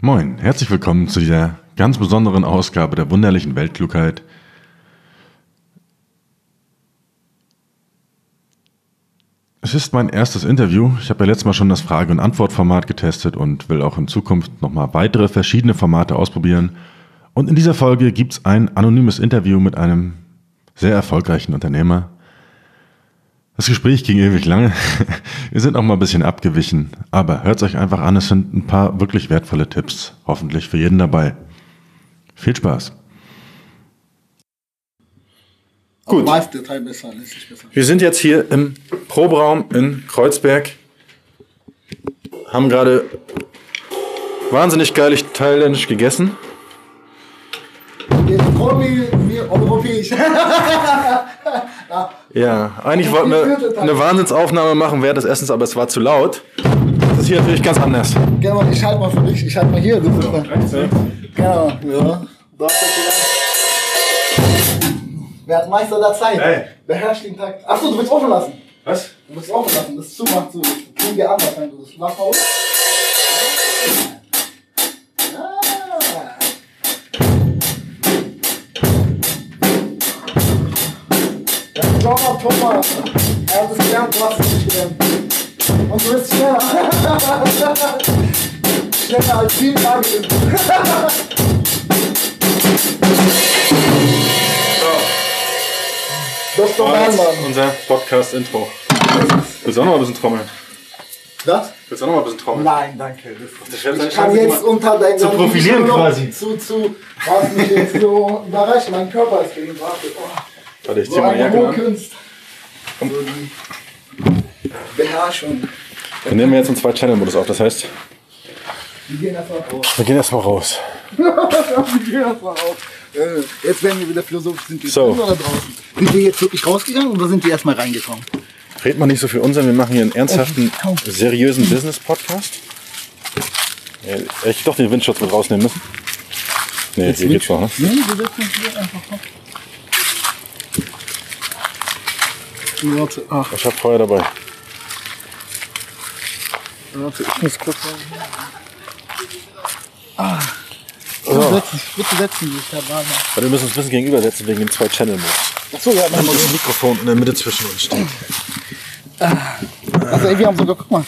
Moin, herzlich willkommen zu dieser ganz besonderen Ausgabe der wunderlichen Weltklugheit. Es ist mein erstes Interview. Ich habe ja letztes Mal schon das Frage- und Antwortformat getestet und will auch in Zukunft nochmal weitere verschiedene Formate ausprobieren. Und in dieser Folge gibt es ein anonymes Interview mit einem sehr erfolgreichen Unternehmer. Das Gespräch ging ewig lange. Wir sind auch mal ein bisschen abgewichen. Aber hört es euch einfach an, es sind ein paar wirklich wertvolle Tipps. Hoffentlich für jeden dabei. Viel Spaß. Gut. Wir sind jetzt hier im Proberaum in Kreuzberg. Haben gerade wahnsinnig geilig thailändisch gegessen. Jetzt Promi wie europäisch. Ja, eigentlich wollten wir eine Wahnsinnsaufnahme machen während des Essens, aber es war zu laut. Das ist hier natürlich ganz anders. genau, ich halte mal für dich. Ich halte mal hier. Das ist dann. Genau, ja. Ist Wer hat Meister der Zeit? Hey. Beherrscht den Takt. Achso, du willst offen lassen. Was? Du willst offen lassen. Das zumacht so. Kriegen wir anders, wenn du das machst. Drummer Thomas. Er hat es gelernt, du hast es nicht gelernt. Und du bist schneller. schneller als sieben Tage sind. Das ist doch mein Mann. unser Podcast-Intro. Willst du auch noch mal ein bisschen trommeln? Das? Willst du auch noch mal ein bisschen trommeln? Nein, danke. Das wäre ich kann jetzt unter deinen zu profilieren quasi. Zu, zu, was mich jetzt so überrascht. Mein Körper ist gegen Warte. Oh, Warte, ich zieh so mal eine Jacke an. Die Beherrschung. Wir nehmen jetzt einen Zwei-Channel-Modus auf, das heißt, Wir gehen erstmal raus. wir gehen erstmal raus. wir gehen erstmal raus. Äh, Jetzt werden wir wieder philosophisch. Sind wir So. draußen? Sind wir jetzt wirklich rausgegangen oder sind wir erstmal reingekommen? Red mal nicht so viel Unsinn, wir machen hier einen ernsthaften, komm. seriösen Business-Podcast. Ich doch den Windschutz mit rausnehmen müssen. Nee, hier geht's noch, ne? Nee, wir setzen uns hier einfach auf. Warte, ach, Ich hab Feuer dabei. warte, ich muss kurz. Ah. Bitte setzen, bitte setzen sich da gerade. Weil wir müssen uns ein bisschen gegenübersetzen wegen dem Zwei-Channel-Modus. Achso, ja, mach Und mal das so. Mikrofon in der Mitte zwischen uns steht. Also, ey, wir haben sogar, guck mal,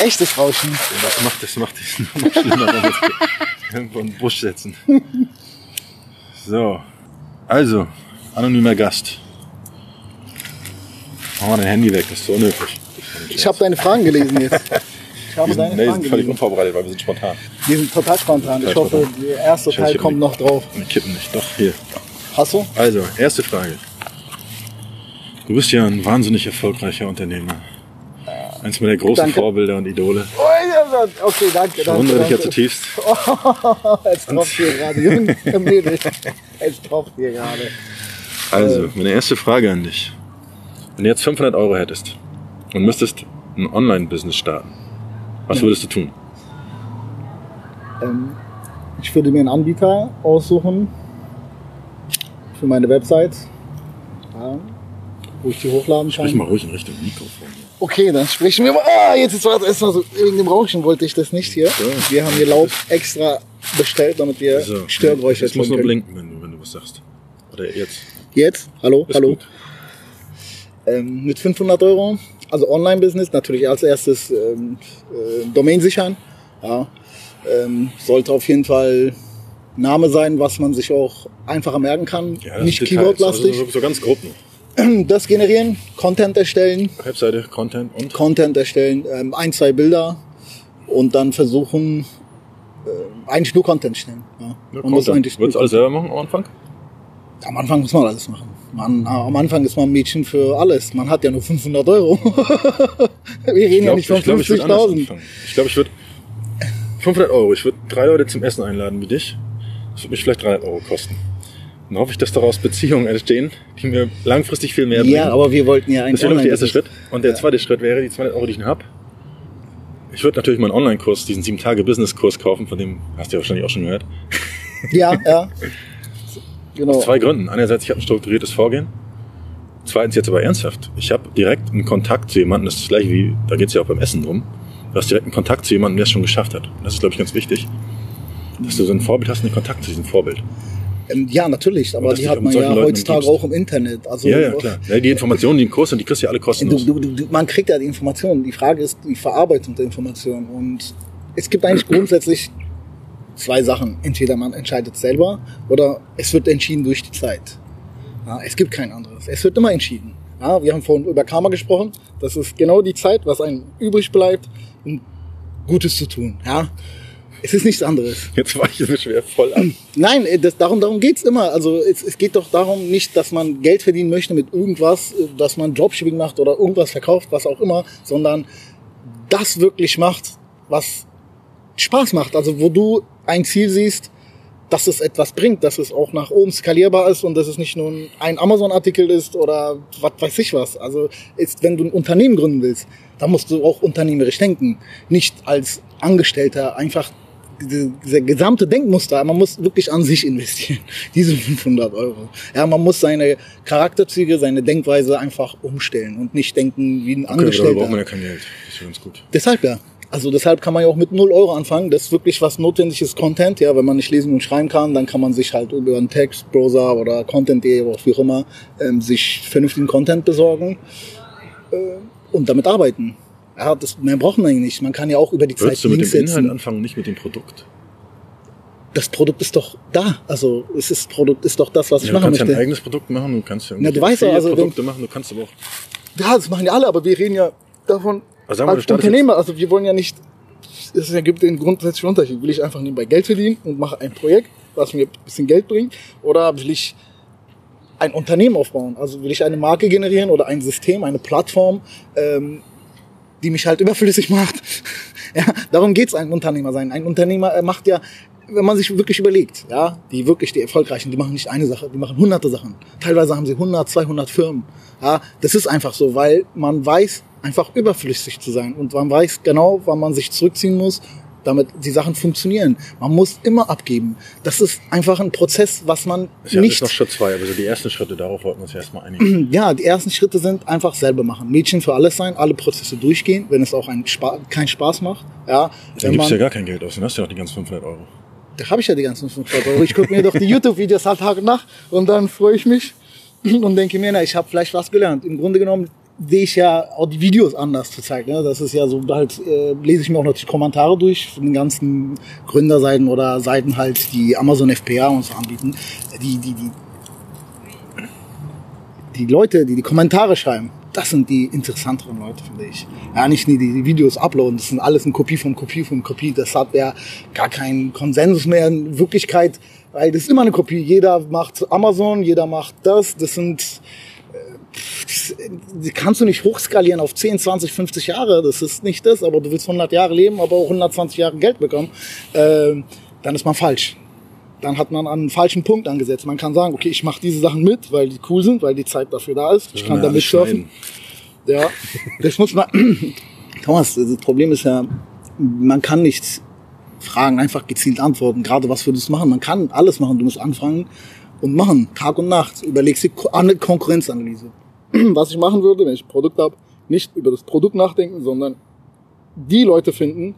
echtes Rauschen. Das macht das macht dich noch schlimmer, wenn wir irgendwo in den Busch setzen. So. Also, anonymer Gast. Mach mal dein Handy weg, das ist so unnötig. Ich habe deine Fragen gelesen jetzt. Ich habe Wir sind, deine nee, Fragen sind völlig gelesen. unvorbereitet, weil wir sind spontan. Die sind total spontan. Ich hoffe, der erste Teil kommt nicht. noch drauf. Wir kippen nicht. Doch, hier. Hast du? Also, erste Frage. Du bist ja ein wahnsinnig erfolgreicher Unternehmer. Eins meiner großen Danke. Vorbilder und Idole. Oh, ja, okay, danke. Ich bewundere dich ja zutiefst. danke. Es tropft hier gerade. Junge, Mädel. Es tropft hier gerade. Also, meine erste Frage an dich. Wenn du jetzt 500 Euro hättest und müsstest ein Online-Business starten, was würdest du tun? Ähm, ich würde mir einen Anbieter aussuchen für meine Website, ja, wo ich die hochladen Sprich kann. mal ruhig in Richtung Mikrofon. Okay, dann sprechen wir mal. Ah, jetzt ist was erstmal so. Wegen dem Rauschen wollte ich das nicht hier. Wir haben hier Laub extra bestellt, damit wir So, Störgeräusche Es muss nur blinken, wenn du, wenn du was sagst. Oder jetzt. Jetzt? Hallo? Ist Hallo? gut. Ähm, mit 500 Euro. Also Online-Business natürlich als erstes ähm, äh, Domain sichern. Ja. Ähm, sollte auf jeden Fall Name sein, was man sich auch einfacher merken kann. Ja, das Nicht Details, Keyword-lastig. Also so, ganz grob. Das generieren, Content erstellen, Webseite, Content und? Content erstellen, ähm, ein, zwei Bilder und dann versuchen, äh, eigentlich nur Content stellen. Ja. Ja, muss Content. eigentlich Würdest du alles selber machen am Anfang? Am Anfang muss man alles machen. Man, am Anfang ist man ein Mädchen für alles. Man hat ja nur 500 Euro. Wir reden ja nicht von ich glaub, ich würd anders 50.000. anfangen. Ich glaube, ich würde 500 Euro. Ich würde drei Leute zum Essen einladen wie dich. Das würde mich vielleicht 300 Euro kosten. Dann hoffe ich, dass daraus Beziehungen entstehen, die mir langfristig viel mehr bringen. Ja, aber wir wollten ja eigentlich das wäre noch der erste. Schritt. Und der zweite Schritt wäre, die 200 Euro, die ich habe. Ich würde natürlich meinen Online-Kurs, diesen 7-Tage-Business-Kurs kaufen, von dem hast du ja wahrscheinlich auch schon gehört. Ja, ja. Genau. Aus zwei Gründen. Einerseits, ich habe ein strukturiertes Vorgehen. Zweitens, jetzt aber ernsthaft. Ich habe direkt einen Kontakt zu jemandem, das ist das gleiche wie, da geht es ja auch beim Essen drum. Du hast direkt einen Kontakt zu jemandem, der es schon geschafft hat. Und das ist, glaube ich, ganz wichtig. Dass du so ein Vorbild hast und den Kontakt zu diesem Vorbild. Ähm, ja, natürlich, aber die hat man ja Leuten heutzutage umgibst. auch im Internet. Also Ja, ja, klar. Ja, die Informationen, die im Kurs sind, die kriegst du ja alle Du, kostenlos. du, du, man kriegt ja die Informationen. Die Frage ist die Verarbeitung der Informationen. Und es gibt eigentlich grundsätzlich zwei Sachen. Entweder man entscheidet selber oder es wird entschieden durch die Zeit. Ja, es gibt kein anderes. Es wird immer entschieden. Ja, wir haben vorhin über Karma gesprochen. Das ist genau die Zeit, was einem übrig bleibt, um Gutes zu tun. Ja, es ist nichts anderes. Jetzt war ich mir schwer voll an. Nein, äh, das, darum, darum geht's immer. Also es, es geht doch darum nicht, dass man Geld verdienen möchte mit irgendwas, äh, dass man Dropshipping macht oder irgendwas verkauft, was auch immer, sondern das wirklich macht, was Spaß macht. Also wo du ein Ziel siehst, dass es etwas bringt, dass es auch nach oben skalierbar ist und dass es nicht nur ein Amazon-Artikel ist oder was weiß ich was. Also ist, wenn du ein Unternehmen gründen willst, dann musst du auch unternehmerisch denken, nicht als Angestellter einfach diese, diese gesamte Denkmuster, man muss wirklich an sich investieren, diese 500 Euro. Ja, man muss seine Charakterzüge, seine Denkweise einfach umstellen und nicht denken wie ein Okay, Angestellter. braucht man ja kein Geld. Das ist ja ganz gut. Deshalb ja. Also deshalb kann man ja auch mit 0 Euro anfangen. Das ist wirklich was notwendiges Content. Ja, wenn man nicht lesen und schreiben kann, dann kann man sich halt über einen Textbrowser oder Content.de oder wie auch immer ähm, sich vernünftigen Content besorgen äh, und damit arbeiten. Ja, das, mehr braucht man eigentlich nicht. Man kann ja auch über die Würdest Zeit du mit Links dem Inhalt setzen. anfangen, nicht mit dem Produkt? Das Produkt ist doch da. Also es ist Produkt ist doch das, was ich Ja, du machen kannst ja ein möchte. eigenes Produkt machen, du kannst ja Na, du weißt ja, also wenn- Produkte machen, du kannst aber auch Ja, das machen ja alle, aber wir reden ja davon Also wir, als startest Unternehmer. Also wir wollen ja nicht, es gibt den grundsätzlichen Unterschied. Will ich einfach nebenbei Geld verdienen und mache ein Projekt, was mir ein bisschen Geld bringt? Oder will ich ein Unternehmen aufbauen? Also will ich eine Marke generieren oder ein System, eine Plattform, ähm, die mich halt überflüssig macht? ja, darum geht's ein Unternehmer sein. Ein Unternehmer äh, macht ja, wenn man sich wirklich überlegt, ja, die wirklich, die Erfolgreichen, die machen nicht eine Sache, die machen hunderte Sachen. Teilweise haben sie 100, 200 Firmen. Ja, das ist einfach so, weil man weiß, einfach überflüssig zu sein und man weiß genau, wann man sich zurückziehen muss, damit die Sachen funktionieren. Man muss immer abgeben. Das ist einfach ein Prozess, was man ist ja nicht alles noch Schritt zwei, aber so die ersten Schritte, darauf wollten wir uns erstmal einigen. ja, die ersten Schritte sind einfach selber machen. Mädchen für alles sein, alle Prozesse durchgehen, wenn es auch ein Spa keinen Spaß macht. Ja, Dann gibst du ja gar kein Geld aus, dann hast du ja auch die ganzen 500 Euro. da habe ich ja die ganzen 500 Euro. Ich gucke mir doch die YouTube-Videos halt Tag und Nacht und dann freue ich mich und denke mir, na, ich habe vielleicht was gelernt. Im Grunde genommen sehe ich ja auch die Videos anders zu zeigen. Ne? Das ist ja so halt, äh, lese ich mir auch noch die Kommentare durch von den ganzen Gründerseiten oder Seiten halt, die Amazon FPA uns anbieten. Die, die, die, die Leute, die die Kommentare schreiben, das sind die interessanteren Leute, finde ich. Ja, nicht die, die Videos uploaden, das sind alles eine Kopie von Kopie von Kopie. Das hat ja gar keinen Konsensus mehr in Wirklichkeit, weil das ist immer eine Kopie. Jeder macht Amazon, jeder macht das. Das sind, kannst du nicht hochskalieren auf 10, 20, 50 Jahre. Das ist nicht das, aber du willst 100 Jahre leben, aber auch 120 Jahre Geld bekommen. Ähm, dann ist man falsch dann hat man an einen falschen Punkt angesetzt. Man kann sagen, okay, ich mache diese Sachen mit, weil die cool sind, weil die Zeit dafür da ist. Ich kann Ja, damit surfen. Ja, das muss man. Thomas, das Problem ist ja, man kann nicht Fragen einfach gezielt antworten. Gerade was würdest du machen? Man kann alles machen. Du musst anfangen und machen, Tag und Nacht. Überlegst eine Konkurrenzanalyse. Was ich machen würde, wenn ich ein Produkt habe, nicht über das Produkt nachdenken, sondern die Leute finden,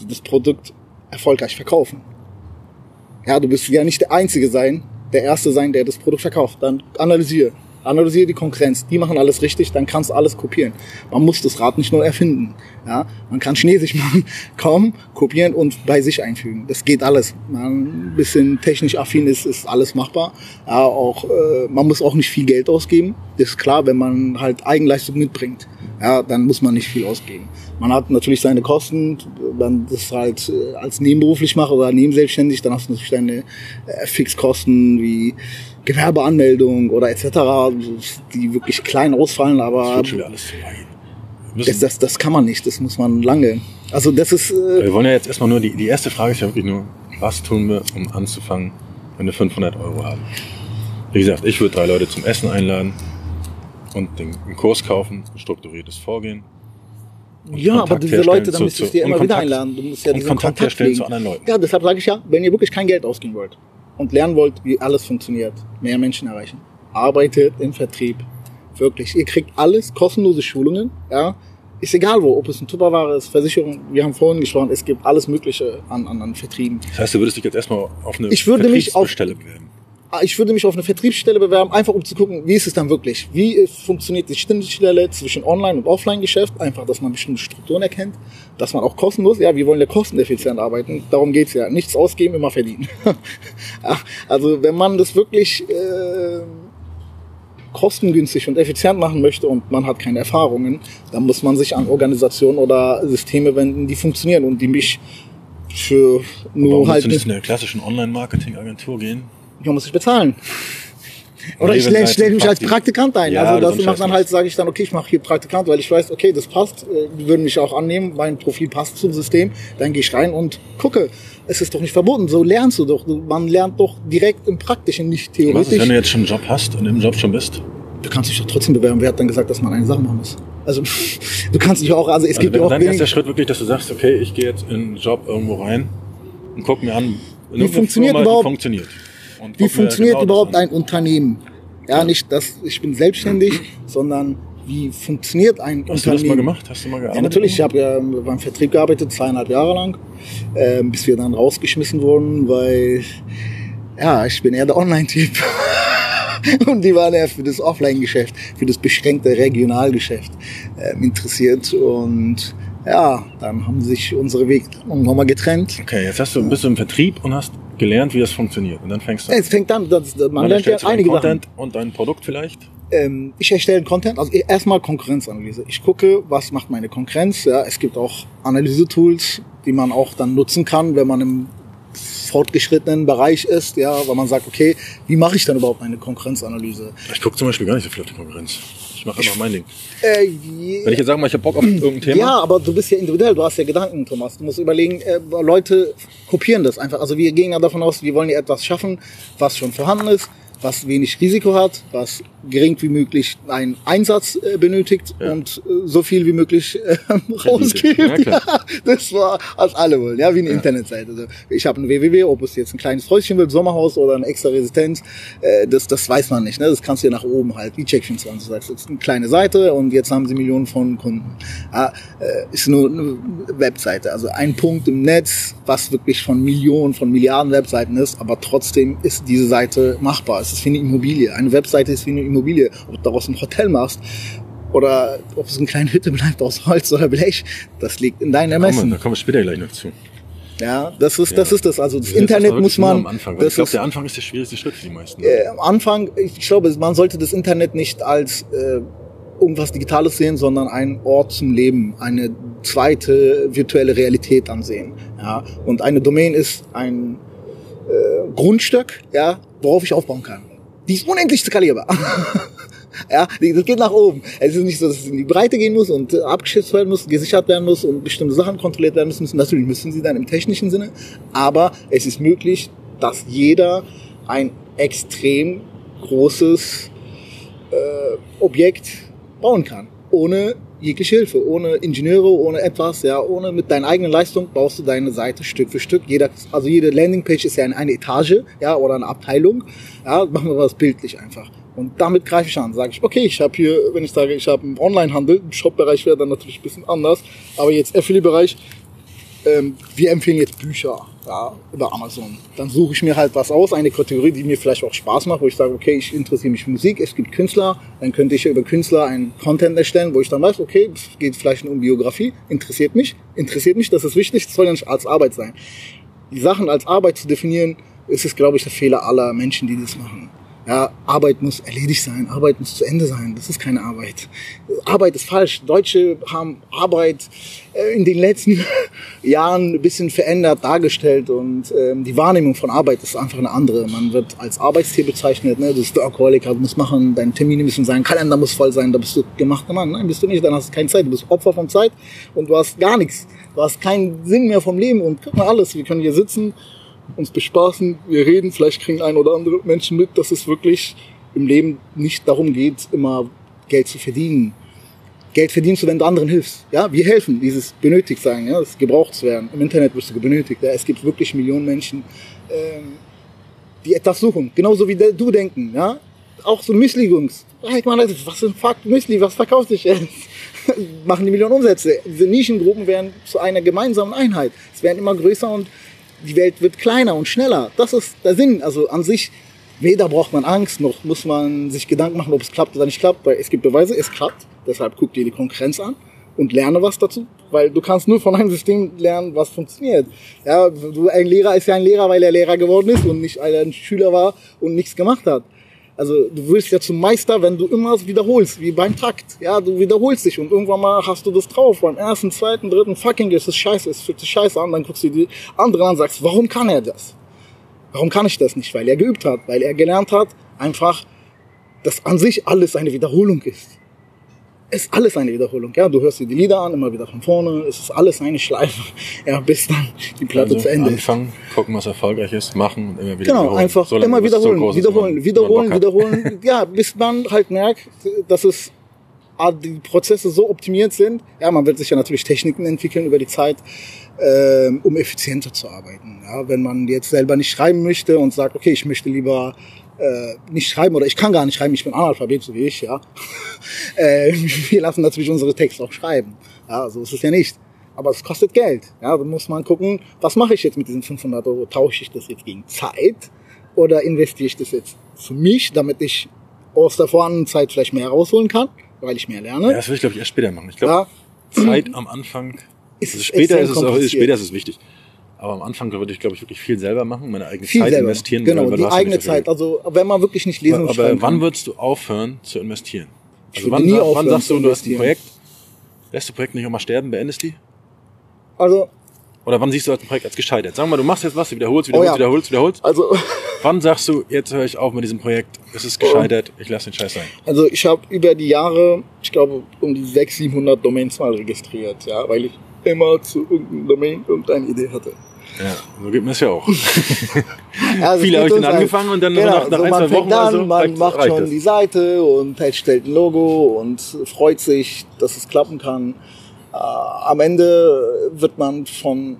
die das Produkt erfolgreich verkaufen. Ja, du bist ja nicht der Einzige sein, der Erste sein, der das Produkt verkauft. Dann analysiere. Analysiere die Konkurrenz. Die machen alles richtig, dann kannst du alles kopieren. Man muss das Rad nicht nur erfinden. Ja, man kann Chinesisch machen, kaum kopieren und bei sich einfügen. Das geht alles. Man ein bisschen technisch affin ist, ist alles machbar. Ja, auch, äh, man muss auch nicht viel Geld ausgeben. Das ist klar, wenn man halt Eigenleistung mitbringt. Ja, dann muss man nicht viel ausgeben. Man hat natürlich seine Kosten, wenn das halt äh, als nebenberuflich macht oder nebenselbstständig, dann hast du natürlich deine äh, Fixkosten wie Gewerbeanmeldung oder etc., die wirklich klein ausfallen, Das aber wird schon wieder alles das, das, das kann man nicht, das muss man lange. Also das ist, äh, wir wollen ja jetzt erstmal nur, die, die erste Frage ist ja wirklich nur, was tun wir, um anzufangen, wenn wir 500 Euro haben? Wie gesagt, ich würde drei Leute zum Essen einladen und den, einen Kurs kaufen, ein strukturiertes Vorgehen. ja, aber Kontakt diese herstellen Leute, dann müsstest du dir immer wieder Kontakt- einladen. Du musst ja diesen Kontakt Kontakt herstellen pflegen. zu anderen Leuten. Ja, deshalb sage ich ja, wenn ihr wirklich kein Geld ausgeben wollt und lernen wollt, wie alles funktioniert, mehr Menschen erreichen, arbeitet im Vertrieb. Wirklich. Ihr kriegt alles, kostenlose Schulungen, ja. ist egal wo, ob es ein Tupperware ist, Versicherung, wir haben vorhin gesprochen, es gibt alles Mögliche an, an, an Vertrieben. Das heißt, du würdest dich jetzt erstmal auf eine Ich würde mich auf- bewerben. Ah, Ich würde mich auf eine Vertriebsstelle bewerben, einfach um zu gucken, wie ist es dann wirklich? Wie äh, funktioniert die Schnittstelle zwischen Online- und Offline-Geschäft? Einfach, dass man bestimmte Strukturen erkennt, dass man auch kostenlos, ja, wir wollen ja kosteneffizient arbeiten, darum geht's ja. Nichts ausgeben, immer verdienen. Also wenn man das wirklich äh, kostengünstig und effizient machen möchte und man hat keine Erfahrungen, dann muss man sich an Organisationen oder Systeme wenden, die funktionieren und die mich für nur halt nicht nicht, in eine klassischen Online-Marketing-Agentur gehen? Man muss ich bezahlen. Oder ich stelle 13 stell mich als Praktik- Praktikant ein. Ja, also das ist macht dann halt, sage ich dann, okay, ich mache hier Praktikant, weil ich weiß, okay, das passt, äh, die würden mich auch annehmen, mein Profil passt zum System, dann gehe ich rein und gucke. Es ist doch nicht verboten, so lernst du doch. Man lernt doch direkt im Praktischen, nicht Was ist, theoretisch. wenn du jetzt schon einen Job hast und im Job schon bist? Du kannst dich doch trotzdem bewerben. Wer hat dann gesagt, dass man eine Sache machen muss? Also du kannst dich auch, also es Also gibt ja auch dein erster wenig, Schritt wirklich, dass du sagst, okay, ich gehe jetzt in einen Job irgendwo rein und guck mir an, irgendeiner funktioniert Firma, überhaupt- funktioniert. Und wie funktioniert genau überhaupt ein Unternehmen? Ja, nicht, dass ich bin selbstständig, sondern wie funktioniert ein Hast du das Unternehmen? mal gemacht? Hast du mal gearbeitet? Ja, natürlich. Ich habe ja beim Vertrieb gearbeitet, zweieinhalb Jahre lang, ähm, bis wir dann rausgeschmissen wurden, weil ja, ich bin eher der Online-Typ. Und die waren eher für das Offline-Geschäft, für das beschränkte Regionalgeschäft ähm, interessiert. Und ja, dann haben sich unsere Wege irgendwann mal getrennt. Okay, jetzt hast du, bist du im Vertrieb und hast gelernt, wie das funktioniert. Und dann fängst du an. Es fängt an, das, man lernt ja einige Sachen. Content und dein Produkt vielleicht. ähm, ich erstelle Content, also erstmal Konkurrenzanalyse. Ich gucke, was macht meine Konkurrenz. Ja, es gibt auch Analyse-Tools, die man auch dann nutzen kann, wenn man im fortgeschrittenen Bereich ist, ja, weil man sagt, okay, wie mache ich dann überhaupt meine Konkurrenzanalyse? Ich gucke zum Beispiel gar nicht so viel auf die Konkurrenz. Ich mache einfach mein Ding. Äh, Wenn ich jetzt sage mal, ich habe Bock auf irgendein Thema. Ja, aber du bist ja individuell, du hast ja Gedanken, Thomas. Du musst überlegen, äh, Leute kopieren das einfach. Also wir gehen ja davon aus, wir wollen ja etwas schaffen, was schon vorhanden ist, was wenig Risiko hat, was gering wie möglich einen Einsatz äh, benötigt Ja. und äh, so viel wie möglich äh, rausgibt. Ja. Ja, das war, als alle wollen, ja, wie eine Internetseite. Also ich habe ein www, ob es jetzt ein kleines Häuschen wird, Sommerhaus oder eine extra Residenz, äh, das, das weiß man nicht. Ne? Das kannst du ja nach oben halt, wie Check24 sagst. Das ist eine kleine Seite und jetzt haben sie Millionen von Kunden. Ja, äh, ist nur eine Webseite, also ein Punkt im Netz, was wirklich von Millionen, von Milliarden Webseiten ist, aber trotzdem ist diese Seite machbar. Es ist wie eine Immobilie. Eine Webseite ist wie eine Immobilie. Ob du daraus ein Hotel machst oder ob es eine kleine Hütte bleibt aus Holz oder Blech, das liegt in deinem da, kommen Ermessen. da kommen wir später gleich noch zu. Ja, das ist, das Ja. ist das. Also das Internet muss man, Am Anfang, weil ich das glaube, der Anfang ist der schwierigste Schritt für die meisten. äh, am Anfang, ich glaube, man sollte das Internet nicht als äh, irgendwas Digitales sehen, sondern einen Ort zum Leben, eine zweite virtuelle Realität ansehen. Ja, und eine Domain ist ein äh, Grundstück, ja, worauf ich aufbauen kann. Die ist unendlich skalierbar. Ja, das geht nach oben. Es ist nicht so, dass es in die Breite gehen muss und äh, abgeschätzt werden muss, gesichert werden muss und bestimmte Sachen kontrolliert werden müssen. Natürlich müssen sie dann im technischen Sinne, aber es ist möglich, dass jeder ein extrem großes äh, Objekt bauen kann, ohne jegliche Hilfe, ohne Ingenieure, ohne etwas, ja, ohne mit deiner eigenen Leistung baust du deine Seite Stück für Stück. Jeder, also jede Landingpage ist ja eine, eine Etage, ja, oder eine Abteilung. Ja, machen wir was bildlich einfach. Und damit greife ich an, sage ich, okay, ich habe hier, wenn ich sage, ich habe einen Onlinehandel, im Shop-Bereich wäre dann natürlich ein bisschen anders, aber jetzt Affiliate-Bereich, ähm, wir empfehlen jetzt Bücher ja, über Amazon. Dann suche ich mir halt was aus, eine Kategorie, die mir vielleicht auch Spaß macht, wo ich sage, okay, ich interessiere mich für Musik, es gibt Künstler, dann könnte ich über Künstler einen Content erstellen, wo ich dann weiß, okay, es geht vielleicht um Biografie, interessiert mich, interessiert mich, das ist wichtig, das soll ja nicht als Arbeit sein. Die Sachen als Arbeit zu definieren, ist es, glaube ich, der Fehler aller Menschen, die das machen. Ja, Arbeit muss erledigt sein, Arbeit muss zu Ende sein. Das ist keine Arbeit. Arbeit ist falsch. Deutsche haben Arbeit äh, in den letzten Jahren ein bisschen verändert dargestellt und ähm, die Wahrnehmung von Arbeit ist einfach eine andere. Man wird als Arbeitstier bezeichnet. Ne? Du bist Workaholiker, du musst machen, deine Termine müssen sein, Kalender muss voll sein, da bist du gemachter Mann. Nein, bist du nicht, dann hast du keine Zeit. Du bist Opfer von Zeit und du hast gar nichts. Du hast keinen Sinn mehr vom Leben und guck mal alles. Wir können hier sitzen uns bespaßen, wir reden, vielleicht kriegen ein oder andere Menschen mit, dass es wirklich im Leben nicht darum geht, immer Geld zu verdienen. Geld verdienst du, wenn du anderen hilfst. Ja, wir helfen, dieses benötigt sein, ja, das gebraucht zu werden. Im Internet wirst du benötigt. Ja. Es gibt wirklich Millionen Menschen, ähm, die etwas suchen, genauso wie du denken. Ja, auch so Müsli-Jungs. Hey, man, was ein Fuck Müsli? Was verkauft sich jetzt? machen die Millionen Umsätze. Diese Nischengruppen werden zu einer gemeinsamen Einheit. Es werden immer größer und die Welt wird kleiner und schneller. Das ist der Sinn. Also an sich, weder braucht man Angst, noch muss man sich Gedanken machen, ob es klappt oder nicht klappt, weil es gibt Beweise, es klappt. Deshalb guck dir die Konkurrenz an und lerne was dazu, weil du kannst nur von einem System lernen, was funktioniert. Ja, ein Lehrer ist ja ein Lehrer, weil er Lehrer geworden ist und nicht weil er ein Schüler war und nichts gemacht hat. Also du wirst ja zum Meister, wenn du immer wiederholst, wie beim Takt. Ja, du wiederholst dich und irgendwann mal hast du das drauf. Beim ersten, zweiten, dritten, fucking ist es scheiße, es fühlt sich scheiße an, dann guckst du die anderen an und sagst, warum kann er das? Warum kann ich das nicht? Weil er geübt hat, weil er gelernt hat, einfach, dass an sich alles eine Wiederholung ist ist alles eine Wiederholung. Ja, du hörst dir die Lieder an, immer wieder von vorne. Es ist alles eine Schleife, ja, bis dann die Platte also zu Ende anfangen, ist. gucken, was erfolgreich ist, machen und immer wieder genau, wiederholen. einfach Solange immer wiederholen, so wiederholen, ist, wiederholen, wiederholen. ja, bis man halt merkt, dass es ah, die Prozesse so optimiert sind. Ja, man wird sich ja natürlich Techniken entwickeln über die Zeit, äh, um effizienter zu arbeiten. Ja, wenn man jetzt selber nicht schreiben möchte und sagt, okay, ich möchte lieber äh, nicht schreiben oder ich kann gar nicht schreiben, ich bin Analphabet, so wie ich, ja. äh, wir lassen natürlich unsere Texte auch schreiben. Ja, so ist es ja nicht. Aber es kostet Geld. Ja, da muss man gucken, was mache ich jetzt mit diesen 500 Euro? Tausche ich das jetzt gegen Zeit oder investiere ich das jetzt für mich, damit ich aus der vorhandenen Zeit vielleicht mehr rausholen kann, weil ich mehr lerne? Ja, das will ich glaube ich erst später machen. Ich glaube, ja. Zeit am Anfang, ist also später ist es auch, später ist es wichtig. Aber am Anfang würde ich, glaube ich, wirklich viel selber machen, meine eigene viel Zeit selber. investieren. Genau, die eigene Zeit. Also wenn man wirklich nicht lesen aber, aber wann würdest du aufhören zu investieren? Also wann, wann sagst du, du hast ein Projekt, lässt du Projekt nicht auch mal sterben, beendest die? Also oder wann siehst du das Projekt als gescheitert? Sagen wir mal, du machst jetzt was, du wiederholst, wiederholst, oh ja. wiederholst, wiederholst. Also wann sagst du, jetzt höre ich auf mit diesem Projekt, es ist gescheitert, ich lasse den Scheiß sein? Also ich habe über die Jahre, ich glaube, um die 600, 700 Domains mal registriert, ja, weil ich immer zu irgendeinem Domain irgendeine Idee hatte. Ja, so gibt es ja auch. also Viele habe ich dann angefangen und dann genau, nach, nach so ein, zwei Wochen an, so, man macht schon es. die Seite und stellt ein Logo und freut sich, dass es klappen kann. Äh, am Ende wird man von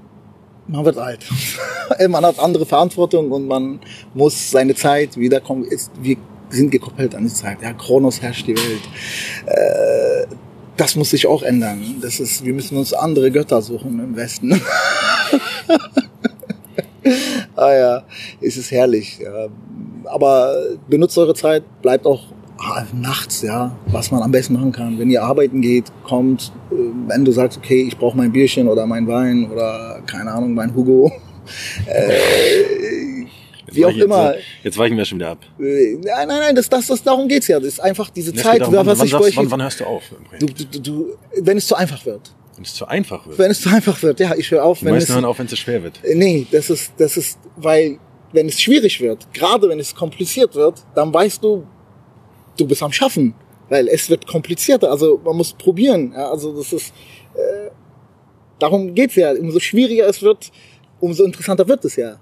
man wird alt. man hat andere Verantwortung und man muss seine Zeit wiederkommen. Wir sind gekoppelt an die Zeit. Ja, Kronos herrscht die Welt. Äh, das muss sich auch ändern. Das ist, wir müssen uns andere Götter suchen im Westen. ah ja, es ist herrlich. Aber benutzt eure Zeit, bleibt auch nachts, ja, was man am besten machen kann. Wenn ihr arbeiten geht, kommt, äh, wenn du sagst, okay, ich brauche mein Bierchen oder mein Wein oder keine Ahnung, mein Hugo. Äh, wie auch immer. Jetzt, jetzt weichen wir schon wieder ab. Äh, nein, nein, nein, das, das, das, darum geht's ja. Das ist einfach diese Zeit, darum, was wann, ich sagst, wann, wann hörst du auf? Du, du, du, wenn es zu einfach wird. Wenn es zu einfach wird. Wenn es zu einfach wird, ja, ich höre auf. Die wenn meisten es, hören auf, wenn es zu schwer wird. Äh, nee, das ist, das ist, weil, wenn es schwierig wird, gerade wenn es kompliziert wird, dann weißt du, du bist am Schaffen. Weil es wird komplizierter, also man muss probieren. Ja, also das ist, äh, darum geht's ja. Umso schwieriger es wird, umso interessanter wird es ja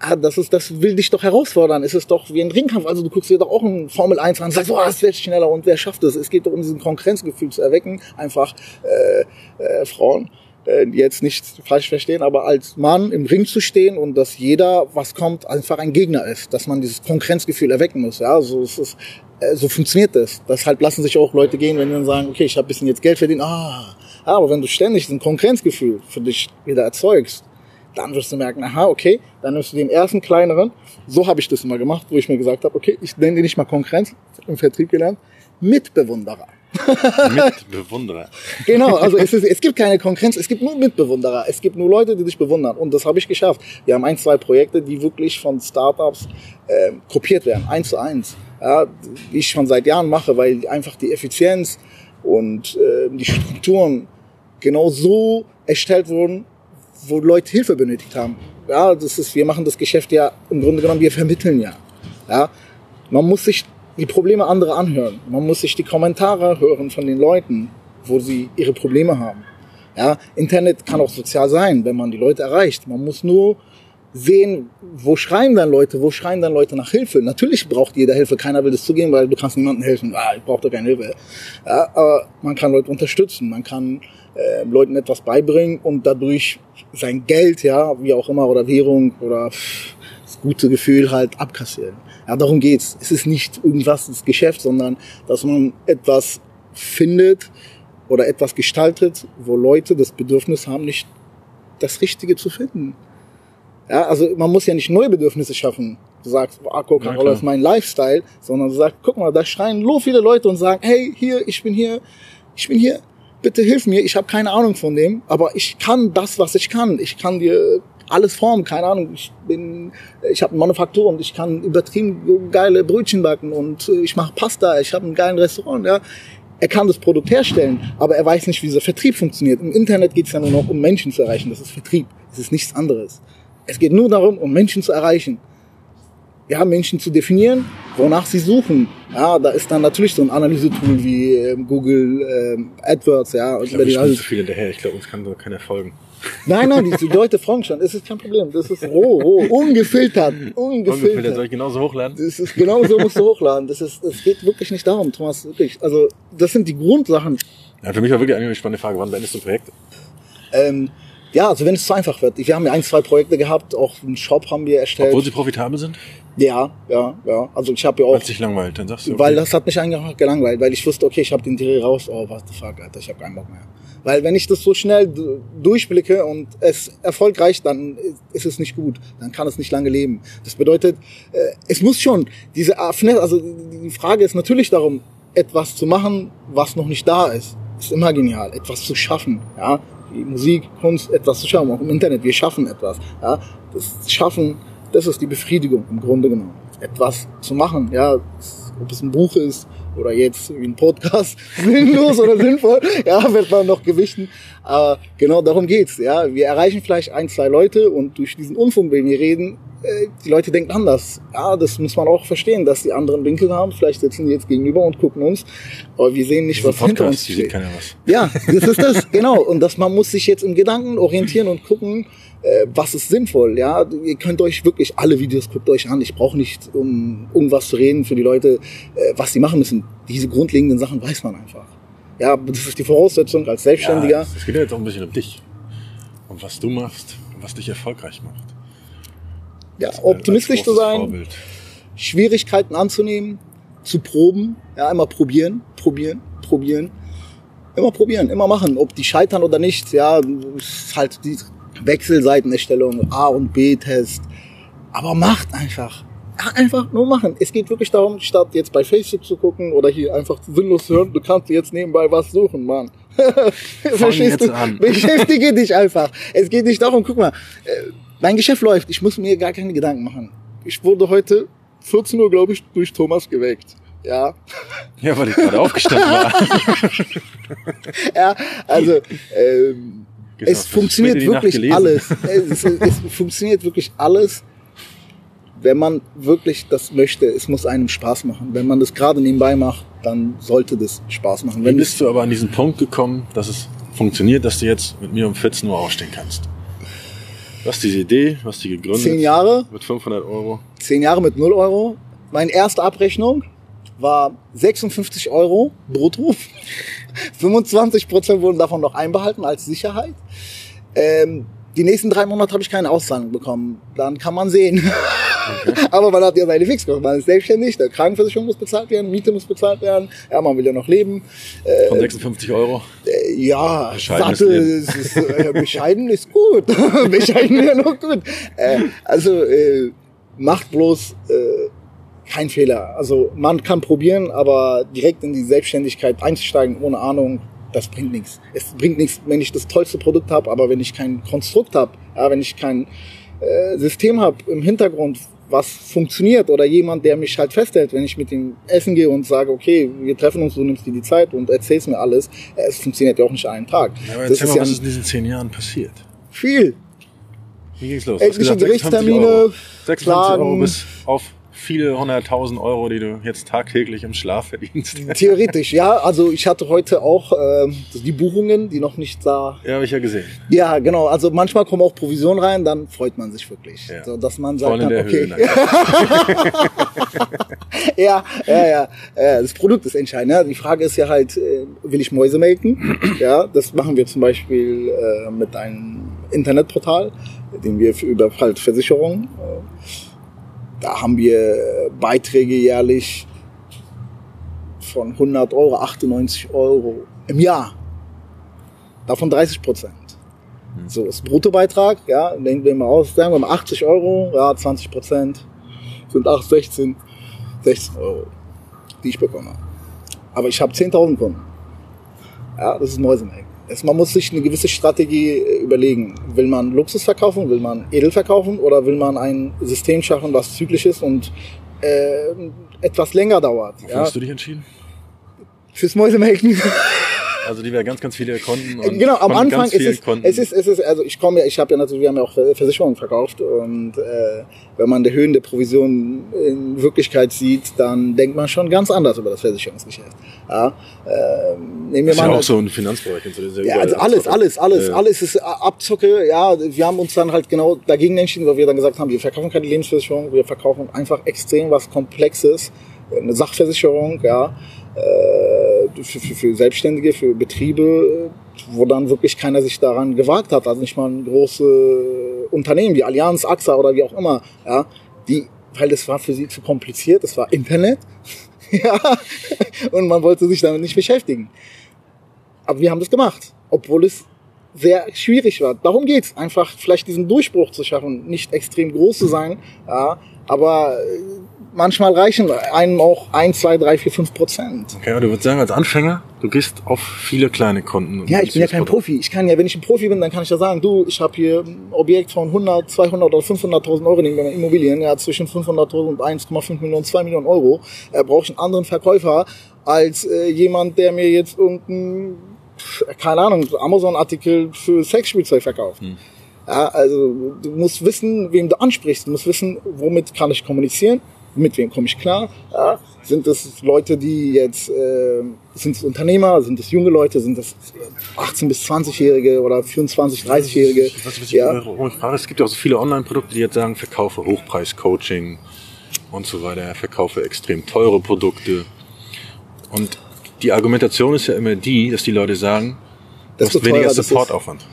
ah, das ist, das will dich doch herausfordern. Es ist doch wie ein Ringkampf. Also du guckst dir doch auch ein Formel 1 an sagst, boah, das wird schneller und wer schafft es? Es geht doch um diesen Konkurrenzgefühl zu erwecken. Einfach äh, äh, Frauen äh, jetzt nicht falsch verstehen, aber als Mann im Ring zu stehen und dass jeder, was kommt, einfach ein Gegner ist, dass man dieses Konkurrenzgefühl erwecken muss. Ja, so es ist, äh, so funktioniert das. Deshalb lassen sich auch Leute gehen, wenn die dann sagen, okay, ich habe bisschen jetzt Geld verdient. Ah, aber wenn du ständig ein Konkurrenzgefühl für dich wieder erzeugst, dann wirst du merken, aha, okay, dann nimmst du den ersten kleineren. So habe ich das immer gemacht, wo ich mir gesagt habe, okay, ich nenne den nicht mal Konkurrenz, im Vertrieb gelernt, Mitbewunderer. Mitbewunderer. genau, also es, ist, es gibt keine Konkurrenz, es gibt nur Mitbewunderer. Es gibt nur Leute, die dich bewundern. Und das habe ich geschafft. Wir haben ein, zwei Projekte, die wirklich von Startups äh, kopiert werden, eins zu eins. Ja, die ich schon seit Jahren mache, weil einfach die Effizienz und äh, die Strukturen genau so erstellt wurden, wo Leute Hilfe benötigt haben. Ja, das ist, wir machen das Geschäft ja im Grunde genommen, wir vermitteln ja. Ja, man muss sich die Probleme anderer anhören. Man muss sich die Kommentare hören von den Leuten, wo sie ihre Probleme haben. Ja, Internet kann auch sozial sein, wenn man die Leute erreicht. Man muss nur sehen, wo schreien dann Leute, wo schreien dann Leute nach Hilfe. Natürlich braucht jeder Hilfe, keiner will das zugeben, weil du kannst niemandem helfen. Ah, ich brauche doch keine Hilfe. Ja, aber man kann Leute unterstützen, man kann äh, Leuten etwas beibringen und dadurch sein Geld, ja, wie auch immer, oder Währung oder das gute Gefühl halt abkassieren. Ja, darum geht's. Es ist nicht irgendwas das Geschäft, sondern dass man etwas findet oder etwas gestaltet, wo Leute das Bedürfnis haben, nicht das Richtige zu finden. Ja, also man muss ja nicht neue Bedürfnisse schaffen. Du sagst, ah, Coca-Cola ist mein Lifestyle, sondern du sagst, guck mal, da schreien so viele Leute und sagen, hey, hier, ich bin hier, ich bin hier, bitte hilf mir, ich habe keine Ahnung von dem, aber ich kann das, was ich kann. Ich kann dir alles formen, keine Ahnung. Ich bin, ich habe eine Manufaktur und ich kann übertrieben geile Brötchen backen und äh, ich mache Pasta, ich habe einen geilen Restaurant, ja. Er kann das Produkt herstellen, aber er weiß nicht, wie dieser Vertrieb funktioniert. Im Internet geht es ja nur noch um Menschen zu erreichen. Das ist Vertrieb. Das ist nichts anderes. Es geht nur darum, um Menschen zu erreichen. Ja, Menschen zu definieren, wonach sie suchen. Ja, da ist dann natürlich so ein Analysetool wie ähm, Google ähm, AdWords, ja. Ich glaube, ich bin zu viel hinterher. Ich glaube, uns kann so keiner folgen. Nein, nein, die, die Leute fragen schon. Es ist kein Problem. Das ist roh, roh, ungefiltert, ungefiltert. Ungefiltert soll ich genauso hochladen? Das ist genauso musst du hochladen. Das ist, es geht wirklich nicht darum, Thomas. Wirklich. Also das sind die Grundsachen. Ja, für mich war wirklich eine spannende Frage. Wann beendest du ein Projekt? Ähm, ja, also wenn es zu einfach wird. Wir haben ja ein, zwei Projekte gehabt, auch einen Shop haben wir erstellt. Obwohl sie profitabel sind? Ja, ja, ja. Also ich habe ja auch. Weil es dich langweilt, dann sagst du. Okay. Weil das hat mich eigentlich gelangweilt, weil ich wusste, okay, ich habe den Dreh raus. Oh, what the fuck, Alter, ich habe keinen Bock mehr. Weil wenn ich das so schnell durchblicke und es erfolgreich, dann ist es nicht gut. Dann kann es nicht lange leben. Das bedeutet, äh, es muss schon diese also die Frage ist natürlich darum, etwas zu machen, was noch nicht da ist. Ist immer genial, etwas zu schaffen. Ja, Musik, Kunst, etwas zu schaffen, auch im Internet. Wir schaffen etwas. Ja, das Schaffen, das ist die Befriedigung im Grunde genommen. Etwas zu machen, ja, ob es ein Buch ist oder jetzt wie ein Podcast, sinnlos oder sinnvoll, ja, wird man noch gewichten. Aber genau darum geht's, ja. Wir erreichen vielleicht ein, zwei Leute und durch diesen Unfug, den wir reden, äh, die Leute denken anders. Ja, das muss man auch verstehen, dass die anderen Winkel haben. Vielleicht sitzen die jetzt gegenüber und gucken uns, aber wir sehen nicht, was Podcast, hinter uns steht. Ja, das ist das, genau. Und dass man muss sich jetzt im Gedanken orientieren und gucken, äh, was ist sinnvoll. Ja, ihr könnt euch wirklich alle Videos guckt euch an. Ich brauche nicht um irgendwas zu reden für die Leute, äh, was sie machen müssen. Diese grundlegenden Sachen weiß man einfach. Ja, das ist die Voraussetzung als Selbstständiger. Ja, es geht ja jetzt auch ein bisschen um dich. Um was du machst, was dich erfolgreich macht. Ja, optimistisch zu sein, Vorbild. Schwierigkeiten anzunehmen, zu proben, ja, immer probieren, probieren, probieren. Immer probieren, immer machen, ob die scheitern oder nicht, ja, ist halt die Wechselseitenerstellung, A und B-Test. Aber macht einfach. Einfach nur machen. Es geht wirklich darum, statt jetzt bei Facebook zu gucken oder hier einfach sinnlos zu hören, du kannst jetzt nebenbei was suchen, Mann. Verstehst du? an. Beschäftige dich einfach. Es geht nicht darum, guck mal, äh, mein Geschäft läuft, ich muss mir gar keine Gedanken machen. Ich wurde heute 14 Uhr, glaube ich, durch Thomas geweckt. Ja, Ja, weil ich gerade aufgestanden war. ja, also ähm, Genau, es funktioniert wirklich alles. Es, es, es funktioniert wirklich alles, wenn man wirklich das möchte. Es muss einem Spaß machen. Wenn man das gerade nebenbei macht, dann sollte das Spaß machen. Wie Wenn bist du aber an diesen Punkt gekommen, dass es funktioniert, dass du jetzt mit mir um 14 Uhr aufstehen kannst? Du hast diese Idee, hast die gegründet. zehn Jahre, Mit 500 Euro. zehn Jahre mit 0 Euro. Meine erste Abrechnung war 56 Euro brutto. 25 Prozent wurden davon noch einbehalten als Sicherheit. Ähm, die nächsten drei Monate habe ich keine Auszahlung bekommen. Dann kann man sehen. Aber man hat ja seine Fixkosten. Man ist selbstständig, der Krankenversicherung muss bezahlt werden, Miete muss bezahlt werden. Ja, man will ja noch leben. Von 56 Euro. Äh, ja, Sattel ist, ist, äh, bescheiden ist gut. bescheiden wäre noch gut. Äh, also äh, macht bloß äh, kein Fehler. Also man kann probieren, aber direkt in die Selbstständigkeit einzusteigen ohne Ahnung, das bringt nichts. Es bringt nichts, wenn ich das tollste Produkt habe, aber wenn ich kein Konstrukt habe, ja, wenn ich kein äh, System habe im Hintergrund, was funktioniert oder jemand, der mich halt festhält, wenn ich mit ihm essen gehe und sage, okay, wir treffen uns, du nimmst dir die Zeit und erzählst mir alles, äh, es funktioniert ja auch nicht einen Tag. Ja, aber das erzähl ist mal, ja was ist in diesen 10 Jahren passiert? viel. Wie ging's los? Etliche gesagt, 56 Gerichtstermine, Euro. 56 Euro Klagen. bis auf viele hunderttausend Euro, die du jetzt tagtäglich im Schlaf verdienst. Theoretisch, ja. Also ich hatte heute auch ähm, die Buchungen, die noch nicht da. Ja, habe ich ja gesehen. Ja, genau. Also manchmal kommen auch Provisionen rein, dann freut man sich wirklich, Ja. so, dass man sagt, dann, okay, ja, ja, ja, ja. Das Produkt ist entscheidend. Ja. Die Frage ist ja halt, äh, will ich Mäuse melken? Ja, das machen wir zum Beispiel äh, mit einem Internetportal, den wir über halt Versicherungen. Äh, da haben wir Beiträge jährlich von 100 Euro 98 Euro im Jahr. Davon 30 Prozent. So ist Bruttobeitrag, ja, denken wir mal aus, sagen wir mal 80 Euro, ja, 20 Prozent sind 8, 16, 16 Euro, die ich bekomme. Aber ich habe 10.000 Kunden. Ja, das ist Mäusemelk. Man muss sich eine gewisse Strategie äh, überlegen. Will man Luxus verkaufen, will man edel verkaufen oder will man ein System schaffen, was zyklisch ist und äh, etwas länger dauert. Wofür Ja? hast du dich entschieden? Fürs Mäusemelken. Also die wäre ganz, ganz viele Konten. Und genau, am Anfang ist es, Konten. es ist, es ist, also ich komme ja, ich habe ja natürlich, wir haben ja auch Versicherungen verkauft und äh, wenn man die Höhen der Provision in Wirklichkeit sieht, dann denkt man schon ganz anders über das Versicherungsgeschäft. Ja, äh, nehmen wir das ist mal ja auch so ein Finanzbereich. so, ist ja, also alles, alles, alles, Äh, alles ist Abzocke. Ja, wir haben uns dann halt genau dagegen entschieden, weil wir dann gesagt haben, wir verkaufen keine Lebensversicherung, wir verkaufen einfach extrem was Komplexes, eine Sachversicherung, ja, äh, für, für, für Selbstständige, für Betriebe, wo dann wirklich keiner sich daran gewagt hat, also nicht mal große Unternehmen wie Allianz, AXA oder wie auch immer, ja, die, weil das war für sie zu kompliziert, das war Internet, ja, und man wollte sich damit nicht beschäftigen. Aber wir haben das gemacht, obwohl es sehr schwierig war. Darum geht's, einfach vielleicht diesen Durchbruch zu schaffen, nicht extrem groß zu sein, ja, aber äh, manchmal reichen einem auch ein, zwei, drei, vier, fünf Prozent. Okay, aber du würdest sagen, als Anfänger, du gehst auf viele kleine Konten. Ja, ich bin ja kein Produkt. Profi. Ich kann ja, wenn ich ein Profi bin, dann kann ich ja sagen, du, ich habe hier ein Objekt von 100, 200 oder 500.000 Euro in Immobilien, ja, zwischen 500.000 und 1,5 Millionen, 2 Millionen Euro, äh, brauche ich einen anderen Verkäufer als äh, jemand, der mir jetzt irgendein, keine Ahnung, Amazon-Artikel für Sexspielzeug verkauft. Ja, also du musst wissen, wem du ansprichst. Du musst wissen, womit kann ich kommunizieren, mit wem komme ich klar. Ja, sind das Leute, die jetzt, äh, sind es Unternehmer, sind es junge Leute, sind das 18- bis 20-Jährige oder 24-, 30-Jährige? Was, was ich, Ja. warum ich frage, es gibt ja auch so viele Online-Produkte, die jetzt sagen, verkaufe Hochpreis-Coaching und so weiter, verkaufe extrem teure Produkte. Und die Argumentation ist ja immer die, dass die Leute sagen, weniger das ist. Supportaufwand.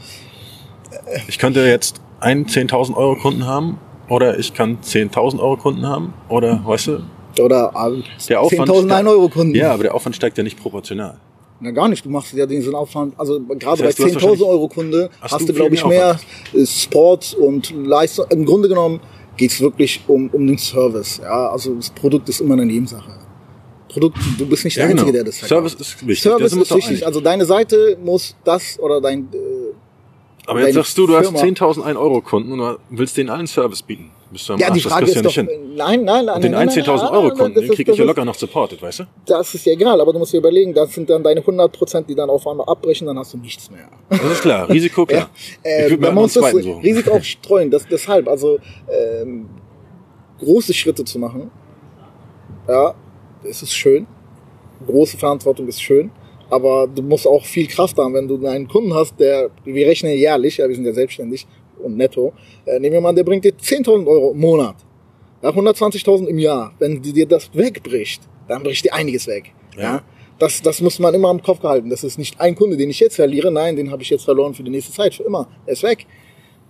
Ich könnte jetzt einen 10.000 Euro Kunden haben oder ich kann 10.000 Euro Kunden haben oder, weißt du, Oder äh, der Aufwand 10.000 steigt- Euro Kunden. Ja, aber der Aufwand steigt ja nicht proportional. Na gar nicht, du machst ja diesen Aufwand, also gerade Das heißt, bei hast 10.000 wahrscheinlich- Euro Kunde Hast hast, du glaube ich, mehr mehr äh, Sport und Leistung. Im Grunde genommen geht's wirklich um, um den Service. Ja, also das Produkt ist immer eine Nebensache. Produkt, du bist nicht der Einzige, der das verkauft. Service ist wichtig. Service ist wichtig, also deine Seite muss das oder dein äh, Aber jetzt sagst du, du hast Firma- 10.000 Euro Kunden und du willst denen allen Service bieten. Bist du am ja, die Arsch, das Frage du ist ja doch, nicht hin. nein, nein, nein, Und den nein, einen nein, 10.000 nein, Euro Kunden, das den kriege ich das ja locker noch supported, weißt du? Das ist ja egal, aber du musst dir überlegen, das sind dann deine 100 Prozent, die dann auf einmal abbrechen, dann hast du nichts mehr. Das ist klar, Risiko klar. Äh, ich würde mir man einen muss das zweiten suchen. Risiko auch streuen. Das, deshalb, also ähm, große Schritte zu machen, ja, das ist schön. Große Verantwortung ist schön. Aber du musst auch viel Kraft haben, wenn du einen Kunden hast, der, wir rechnen jährlich, ja, wir sind ja selbstständig und netto, äh, nehmen wir mal, der bringt dir 10.000 Euro im Monat. Ja, 120.000 im Jahr. Wenn dir das wegbricht, dann bricht dir einiges weg. Ja. Ja. Das, das muss man immer im Kopf behalten. Das ist nicht ein Kunde, den ich jetzt verliere. Nein, den habe ich jetzt verloren für die nächste Zeit, für immer. Er ist weg.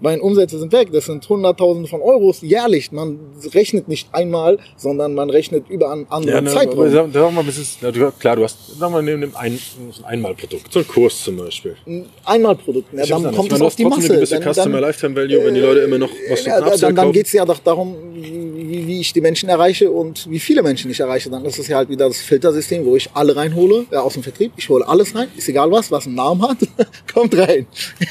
Meine Umsätze sind weg. Das sind Hunderttausende von Euros jährlich. Man rechnet nicht einmal, sondern man rechnet über einen Ja, anderen ne, Zeitraum. sag, sag mal, ist, na, klar, du hast, sag mal, nimm, nimm ein, ein Einmalprodukt, so ein Kurs zum Beispiel. Ein Einmalprodukt. Ja, hab's dann kommt es auf die Masse. eine gewisse Dann- Customer dann- Lifetime Value, wenn die Leute immer noch was zum Ja, Upsell dann, dann kaufen. geht's ja doch darum, wie, wie ich die Menschen erreiche und wie viele Menschen ich erreiche. Dann ist es ja halt wieder das Filtersystem, wo ich alle reinhole, ja, aus dem Vertrieb. Ich hole alles rein, ist egal was, was einen Namen hat, kommt rein.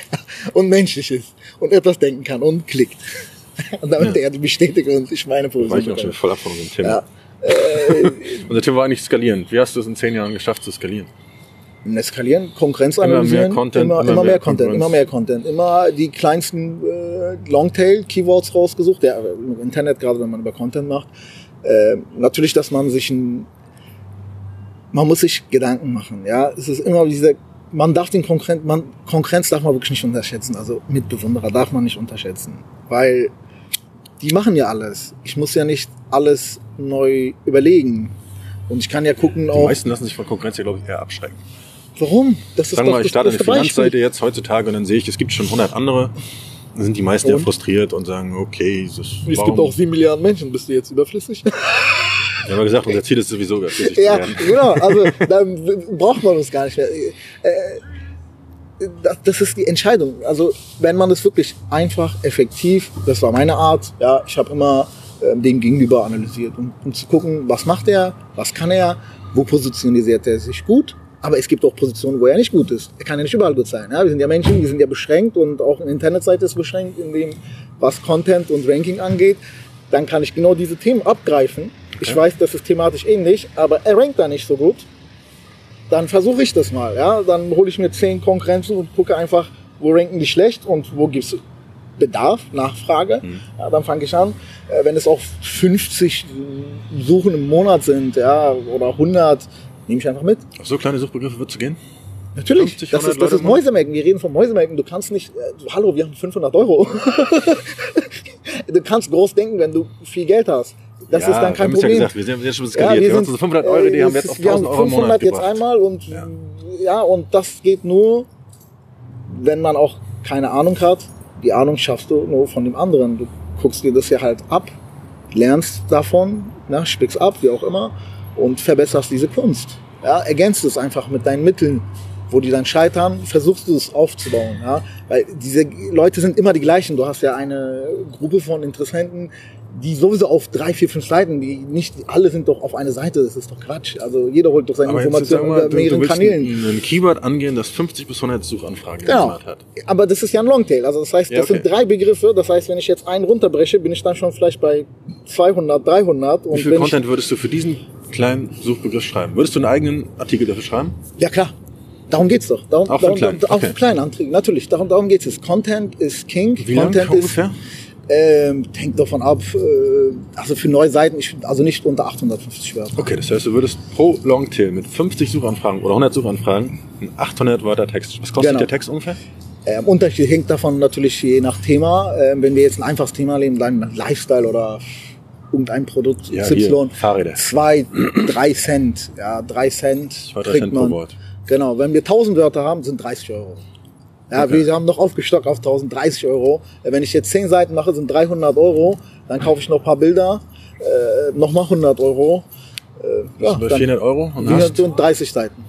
und menschlich ist und etwas denken kann und klickt. Und damit der die bestätigt und ich meine War ich Position. noch schon voll ab von unserem Thema. Ja. Äh, Unser Thema war eigentlich skalieren. Wie hast du es in zehn Jahren geschafft zu skalieren? Eskalieren, Konkurrenz Immer mehr analysieren, Content, immer, immer immer, mehr mehr Content, Konkurrenz. immer mehr Content, immer die kleinsten äh, Longtail-Keywords rausgesucht, ja, im Internet, gerade wenn man über Content macht. Äh, natürlich, dass man sich ein, man muss sich Gedanken machen, ja, es ist immer dieser, man darf den Konkurrent, man, Konkurrenz darf man wirklich nicht unterschätzen, also Mitbewunderer darf man nicht unterschätzen, weil die machen ja alles. Ich muss ja nicht alles neu überlegen. Und ich kann ja gucken Die auch, meisten lassen sich von Konkurrenz ja, glaube ich, eher abschrecken. warum? Das ist Sagen wir mal, das ich starte eine beste Beispiel. Finanzseite jetzt heutzutage und dann sehe ich, es gibt schon 100 andere. Sind die meisten ja Und? frustriert und sagen, okay, das, Es gibt auch sieben Milliarden Menschen, bist du jetzt überflüssig? Wir haben ja gesagt, unser Ziel ist sowieso, günstig Ja, zu werden. genau. Also dann braucht man das gar nicht mehr. Äh, das, das ist die Entscheidung. Also wenn man das wirklich einfach, effektiv, das war meine Art. Ja, ich habe immer ähm, dem Gegenüber analysiert, um, um zu gucken, was macht er, was kann er, wo positioniert er sich gut. Aber es gibt auch Positionen, wo er nicht gut ist. Er kann ja nicht überall gut sein. Ja? Wir sind ja Menschen, wir sind ja beschränkt und auch eine Internetseite ist beschränkt in dem, was Content und Ranking angeht. Dann kann ich genau diese Themen abgreifen. Ich weiß, das ist thematisch ähnlich, aber er rankt da nicht so gut dann versuche ich das mal. Ja? Dann hole ich mir zehn Konkurrenzen und gucke einfach, wo ranken die schlecht und wo gibt's Bedarf, Nachfrage. Ja, dann fange ich an. Äh, wenn es auch 50 Suchen im Monat sind ja, oder 100, nehme ich einfach mit. Auf so kleine Suchbegriffe wird zu gehen? Natürlich, 50, das 100 ist, das ist? Mäusemelken. Wir reden von Mäusemelken. Du kannst nicht, äh, hallo, wir haben 500 Euro. du kannst groß denken, wenn du viel Geld hast. Das ja, ist dann kein wir haben Problem. Ja gesagt, wir sind jetzt schon skaliert. wir haben unsere 500 Euro, äh, die haben wir es jetzt auf ist- wir 1000 haben Euro im Monat 500 jetzt gebracht. einmal und Ja. ja. und das geht nur, wenn man auch keine Ahnung hat. Die Ahnung schaffst du nur von dem anderen. Du guckst dir das ja halt ab, lernst davon, ne, spickst ab, wie auch immer, und verbesserst diese Kunst. Ja, ergänzt es einfach mit deinen Mitteln, wo die dann scheitern, versuchst du es aufzubauen. Ja? Weil diese Leute sind immer die gleichen. Du hast ja eine Gruppe von Interessenten, die sowieso auf drei, vier, fünf Seiten, die nicht alle sind doch auf eine Seite. Das ist doch Quatsch. Also jeder holt doch seine Aber Informationen über du, du mehreren willst Kanälen. ein, ein Keyword angehen, das 50 bis 100 Suchanfragen Genau. Hat. Aber das ist ja ein Longtail. Also das heißt, Ja, das okay. sind drei Begriffe. Das heißt, wenn ich jetzt einen runterbreche, bin ich dann schon vielleicht bei 200, 300. Wie Und viel wenn Content würdest du für diesen kleinen Suchbegriff schreiben? Würdest du einen eigenen Artikel dafür schreiben? ja klar. Darum geht's doch. Darum, Auch für darum, klein, Auch okay. für kleine Anträge. Natürlich. Darum, darum geht's es. Content ist King. Wie lange Content ist, ungefähr? Ähm, hängt davon ab. Äh, also für neue Seiten, ich, also nicht unter 850 Wörter. Okay, das heißt, du würdest pro Longtail mit 50 Suchanfragen oder 100 Suchanfragen einen 800 Wörter Text. Was kostet Genau. der Text ungefähr? Ähm, Unterschied hängt davon natürlich je nach Thema. Ähm, wenn wir jetzt ein einfaches Thema nehmen, dann Lifestyle oder irgendein Produkt Ja, hier, Fahrräder. zwei, drei Cent, ja, drei Cent Zwei, drei kriegt Cent pro man. Wort. Genau, wenn wir 1000 Wörter haben, sind 30 Euro. Ja, Okay. wir haben noch aufgestockt auf 1030 Euro. Äh, Wenn ich jetzt 10 Seiten mache, sind 300 Euro. Dann kaufe ich noch ein paar Bilder, äh, nochmal 100 Euro. Äh, du bei 400 Euro und hast 430 Seiten.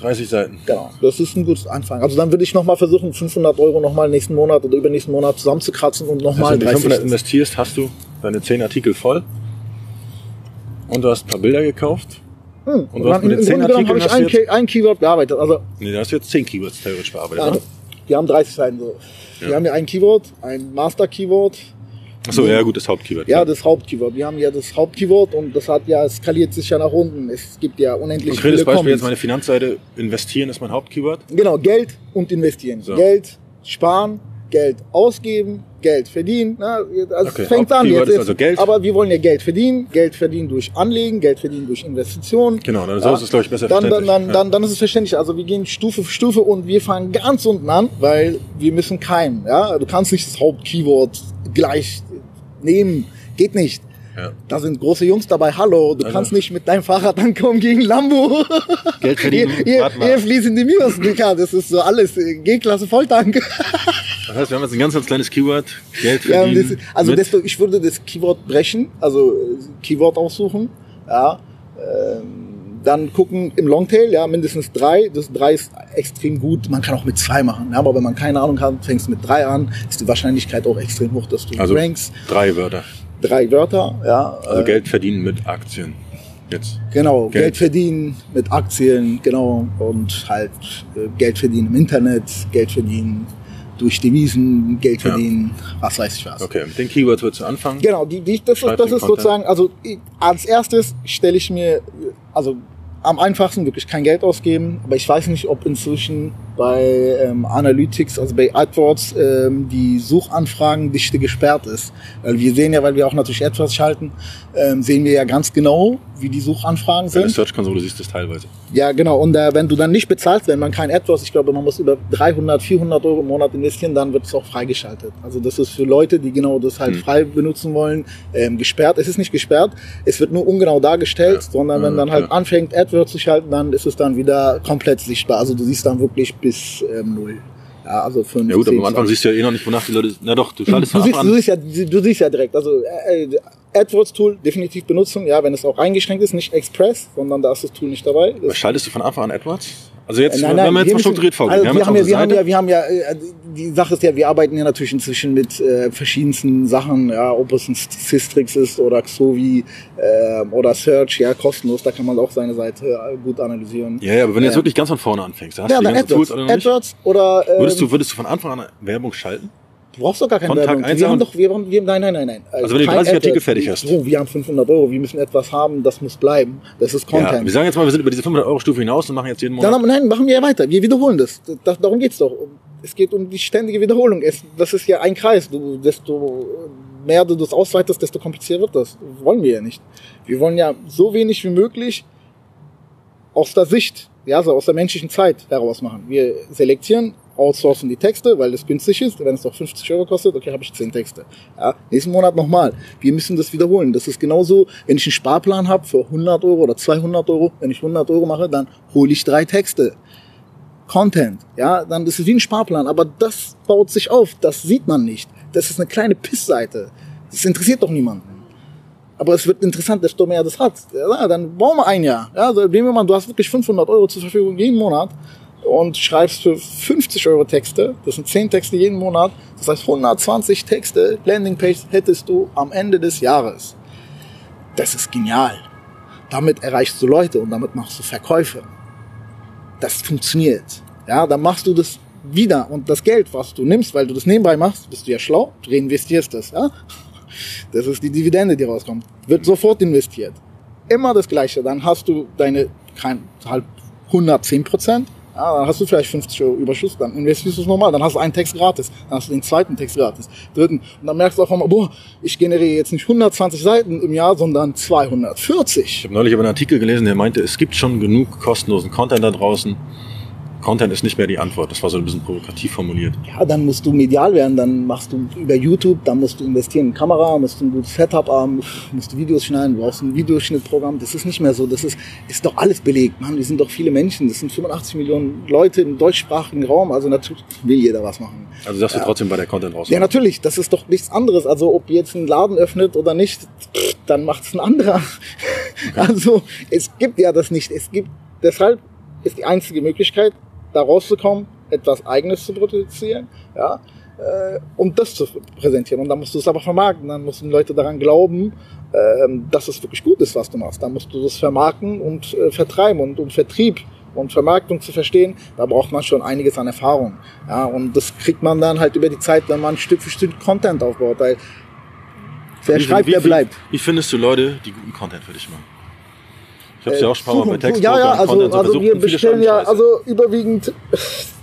30 Seiten. Genau, das ist ein gutes Anfang. Also dann würde ich nochmal versuchen, 500 Euro nochmal nächsten Monat oder übernächsten Monat zusammenzukratzen und Also, nochmal wenn du 30. 500 investierst, hast du deine 10 Artikel voll. Und du hast ein paar Bilder gekauft. Hm. Und du hast mit den im 10 Grunde genommen habe Artikeln ich ein, Key- ein Keyword bearbeitet. Also Nee, da hast du jetzt 10 Keywords theoretisch bearbeitet, ja, oder? wir haben 30 Seiten so. Wir haben ja ein Keyword, ein Master-Keyword, Achso, ja gut, das Hauptkeyword. Ja, das Hauptkeyword. Wir haben ja das Hauptkeyword und das hat ja, es skaliert sich ja nach unten. Es gibt ja unendlich Konkretes viele Beispiel jetzt meine Finanzseite. Investieren ist mein Hauptkeyword. Genau, Geld und investieren. So. Geld sparen, Geld ausgeben, Geld verdienen. Na, also Okay, es fängt an jetzt. ist also Geld. Aber wir wollen ja Geld verdienen. Geld verdienen durch Anlegen, Geld verdienen durch Investitionen. Genau, dann so ist es, glaube ich, besser dann, dann, verständlich. dann, Ja. dann, dann ist es verständlich. Also wir gehen Stufe für Stufe und wir fangen ganz unten an, weil wir müssen keimen. Ja? Du kannst nicht das Hauptkeyword gleich nehmen. Geht nicht. Ja. Da sind große Jungs dabei. Hallo, du Also- kannst nicht mit deinem Fahrrad ankommen gegen Lambo. Geld verdienen, Hier, hier, hier fließen die Mios, Digga. Das ist so alles G-Klasse Volltank. Das heißt, wir haben jetzt ein ganz, ganz kleines Keyword. Geld Ja, verdienen. das, also desto, ich würde das Keyword brechen, also äh, Keyword aussuchen, ja, ähm, dann gucken im Longtail, ja, mindestens drei. Das drei ist extrem gut. Man kann auch mit zwei machen, ja, aber wenn man keine Ahnung hat, fängst du mit drei an, ist die Wahrscheinlichkeit auch extrem hoch, dass du also rankst. drei Wörter. Drei Wörter, ja. Also äh, Geld verdienen mit Aktien. Jetzt. Genau, Geld. Geld. verdienen mit Aktien, genau, und halt äh, Geld verdienen im Internet, Geld verdienen durch Devisen, Geld Ja. verdienen, was weiß ich was. Okay, mit den Keywords würdest du anfangen. Genau, die, die, das, ist, das ist Content. sozusagen, also ich, als erstes stelle ich mir, also am einfachsten wirklich kein Geld ausgeben, aber ich weiß nicht, ob inzwischen bei ähm, Analytics, also bei AdWords, ähm, die Suchanfragendichte gesperrt ist. Weil wir sehen ja, weil wir auch natürlich AdWords schalten, ähm, sehen wir ja ganz genau, wie die Suchanfragen sind. Search-Konsole siehst du es teilweise. Ja, genau. Und äh, wenn du dann nicht bezahlst, wenn man kein AdWords, ich glaube, man muss über 300, 400 Euro im Monat investieren, dann wird es auch freigeschaltet. Also das ist für Leute, die genau das halt Hm. frei benutzen wollen, ähm, gesperrt. Es ist nicht gesperrt, es wird nur ungenau dargestellt, Ja. sondern wenn Ja, dann halt klar. anfängt, AdWords zu schalten, dann ist es dann wieder komplett sichtbar. Also du siehst dann wirklich bis ähm, null. Ja, also fünf, Ja gut, aber zehn, am Anfang 20. siehst du ja eh noch nicht, wonach die Leute. Na doch, du schaltest Du von siehst, Anfang du, an. siehst ja, du siehst ja direkt, also äh, äh, AdWords Tool definitiv benutzen, ja, wenn es auch eingeschränkt ist, nicht Express, sondern da ist das Tool nicht dabei. Das, Schaltest du von Anfang an AdWords? Also jetzt, Äh, wenn wir jetzt mal strukturiert vorgehen. Also wir, haben jetzt ja, wir, haben ja, wir haben ja, äh, die Sache ist ja, wir arbeiten ja natürlich inzwischen mit äh, verschiedensten Sachen, ja, ob es ein Systrix ist oder Xovi äh, oder Search, ja, kostenlos, da kann man auch seine Seite äh, gut analysieren. Ja, ja, aber wenn du jetzt Ja. wirklich ganz von vorne anfängst, hast Ja, du die dann ganzen AdWords. Tools alle noch nicht? AdWords oder ähm, Würdest du, würdest du von Anfang an Werbung schalten? Du brauchst doch gar keine Von Tag Werbung. eins Wir haben doch, wir haben, wir, nein, nein, nein, nein. Also wenn du kein 30 Artikel fertig hast. So, wir haben 500 Euro, wir müssen etwas haben, das muss bleiben. Das ist Ja, Content. wir sagen jetzt mal, wir sind über diese 500 Euro Stufe hinaus und machen jetzt jeden Monat. Dann, nein, machen wir ja weiter. Wir wiederholen das. das darum geht's doch. Es geht um die ständige Wiederholung. Es, das ist ja ein Kreis. Du, desto mehr du das ausweitest, desto komplizierter wird das. Wollen wir ja nicht. Wir wollen ja so wenig wie möglich aus der Sicht, ja, also aus der menschlichen Zeit heraus machen. Wir selektieren, outsourcen die Texte, weil es günstig ist. Wenn es doch 50 Euro kostet, okay, habe ich 10 Texte. Ja, nächsten Monat nochmal. Wir müssen das wiederholen. Das ist genauso, wenn ich einen Sparplan habe für 100 Euro oder 200 Euro. Wenn ich 100 Euro mache, dann hole ich drei Texte. Content, ja, dann ist es wie ein Sparplan, aber das baut sich auf, das sieht man nicht. Das ist eine kleine Pissseite. Das interessiert doch niemanden. Aber es wird interessant, desto mehr das hat. Ja, dann bauen wir ein Jahr. Ja, also nehmen wir mal, du hast wirklich 500 Euro zur Verfügung jeden Monat und schreibst für 50 Euro Texte. Das sind 10 Texte jeden Monat. Das heißt 120 Texte, Landingpage hättest du am Ende des Jahres. Das ist genial. Damit erreichst du Leute und damit machst du Verkäufe. Das funktioniert. Ja, dann machst du das wieder und das Geld, was du nimmst, weil du das nebenbei machst, bist du ja schlau, du reinvestierst es, ja. Das ist die Dividende, die rauskommt. Wird sofort investiert. Immer das Gleiche. Dann hast du deine, kein, halt 110 Prozent. Ja, dann hast du vielleicht 50 Euro Überschuss, dann investierst du es nochmal, dann hast du einen Text gratis, dann hast du den zweiten Text gratis, dritten. Und dann merkst du auf einmal, boah, ich generiere jetzt nicht 120 Seiten im Jahr, sondern 240. Ich habe neulich aber einen Artikel gelesen, der meinte, es gibt schon genug kostenlosen Content da draußen. Content ist nicht mehr die Antwort. Das war so ein bisschen provokativ formuliert. Ja, dann musst du medial werden, dann machst du über YouTube, dann musst du investieren in Kamera, musst du ein gutes Setup haben, musst du Videos schneiden, du brauchst ein Videoschnittprogramm. Das ist nicht mehr so, das ist, ist doch alles belegt. Mann, wir sind doch viele Menschen, das sind 85 Millionen Leute im deutschsprachigen Raum, also natürlich will jeder was machen. Also sagst du trotzdem bei der Content raus. Ja, natürlich, das ist doch nichts anderes. Also ob jetzt ein Laden öffnet oder nicht, dann macht es ein anderer. Also es gibt ja das nicht. Es gibt, deshalb ist die einzige Möglichkeit, da rauszukommen, etwas Eigenes zu produzieren, ja, äh, um das zu präsentieren. Und dann musst du es aber vermarkten, dann müssen Leute daran glauben, ähm, dass es wirklich gut ist, was du machst. Dann musst du das vermarkten und äh, vertreiben und um Vertrieb und Vermarktung zu verstehen, da braucht man schon einiges an Erfahrung. Ja, und das kriegt man dann halt über die Zeit, wenn man Stück für Stück Content aufbaut. Weil wer Wie- schreibt, wie- der wie- bleibt. Wie findest du Leute, die guten Content für dich machen? Ich habe ja auch schon Mal bei Text Ja, ja, also, Content so also wir bestellen ja, also überwiegend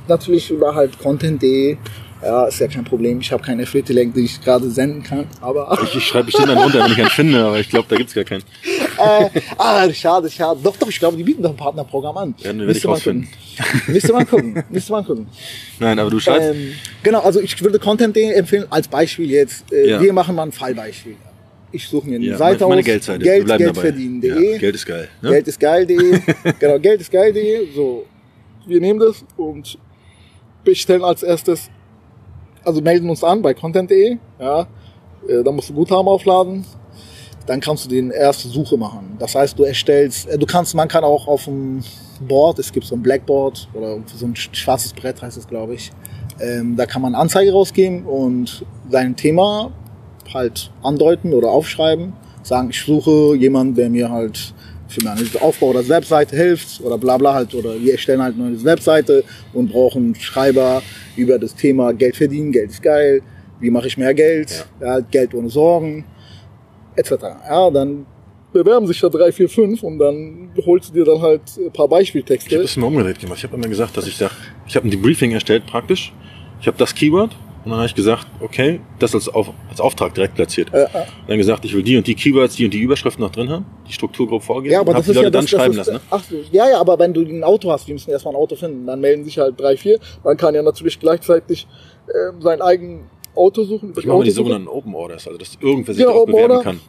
natürlich über halt Content.de. Ja, ist ja kein Problem. Ich habe keinen Affiliate-Link, den ich gerade senden kann. Aber Ich, ich schreibe bestimmt einen runter, wenn ich einen finde, aber ich glaube, da gibt's gar keinen. äh, ah, schade, schade. Doch, doch, ich glaube, die bieten doch ein Partnerprogramm an. Werden wir Müsste man gucken. Müsste man gucken. Müsste man gucken. Nein, aber du schreibst. Ähm, genau, also ich würde Content.de empfehlen als Beispiel jetzt. Äh, Ja. Wir machen mal ein Fallbeispiel. Ich suche mir eine ja, Seite meine, meine aus. Geldseite. Geld, wir bleiben Geld dabei. verdienen.de. Ja, Geld ist geil. Ne? Geld ist geil.de. genau, Geld ist geil.de. So, wir nehmen das und bestellen als erstes, also melden uns an bei content.de. Ja, äh, da musst du Guthaben aufladen. Dann kannst du den erste Suche machen. Das heißt, du erstellst, äh, du kannst, man kann auch auf dem Board, es gibt so ein Blackboard oder so ein sch- schwarzes Brett heißt es, glaube ich. Ähm, da kann man Anzeige rausgeben und sein Thema halt andeuten oder aufschreiben. Sagen, ich suche jemanden, der mir halt für meinen Aufbau der Webseite hilft oder bla bla halt. Oder wir erstellen halt eine neue Webseite und brauchen Schreiber über das Thema Geld verdienen, Geld ist geil, wie mache ich mehr Geld, ja. Geld ohne Sorgen, etc. Ja, dann bewerben sich da drei, vier, fünf und dann holst du dir dann halt ein paar Ich habe Beispieltexte. das immer umgedreht gemacht. Ich habe immer gesagt, dass ich sage, ich habe ein Debriefing erstellt praktisch. Ich habe das Keyword und dann habe ich gesagt, okay, das als, auf, als Auftrag direkt platziert. Äh, äh, Dann gesagt, ich will die und die Keywords, die und die Überschriften noch drin haben, die Struktur grob vorgeben. Ja, aber das die ist Leute ja dann das, das schreiben ist, lassen. Ne? Ach, so, ja, ja, aber wenn du ein Auto hast, wir müssen erstmal ein Auto finden, dann melden sich halt drei, vier. Man kann ja natürlich gleichzeitig ähm, sein eigenes Auto suchen. Ich mache mal die sogenannten Open Orders, also dass irgendwer sich Ja, darauf Open bewerben Order. kann.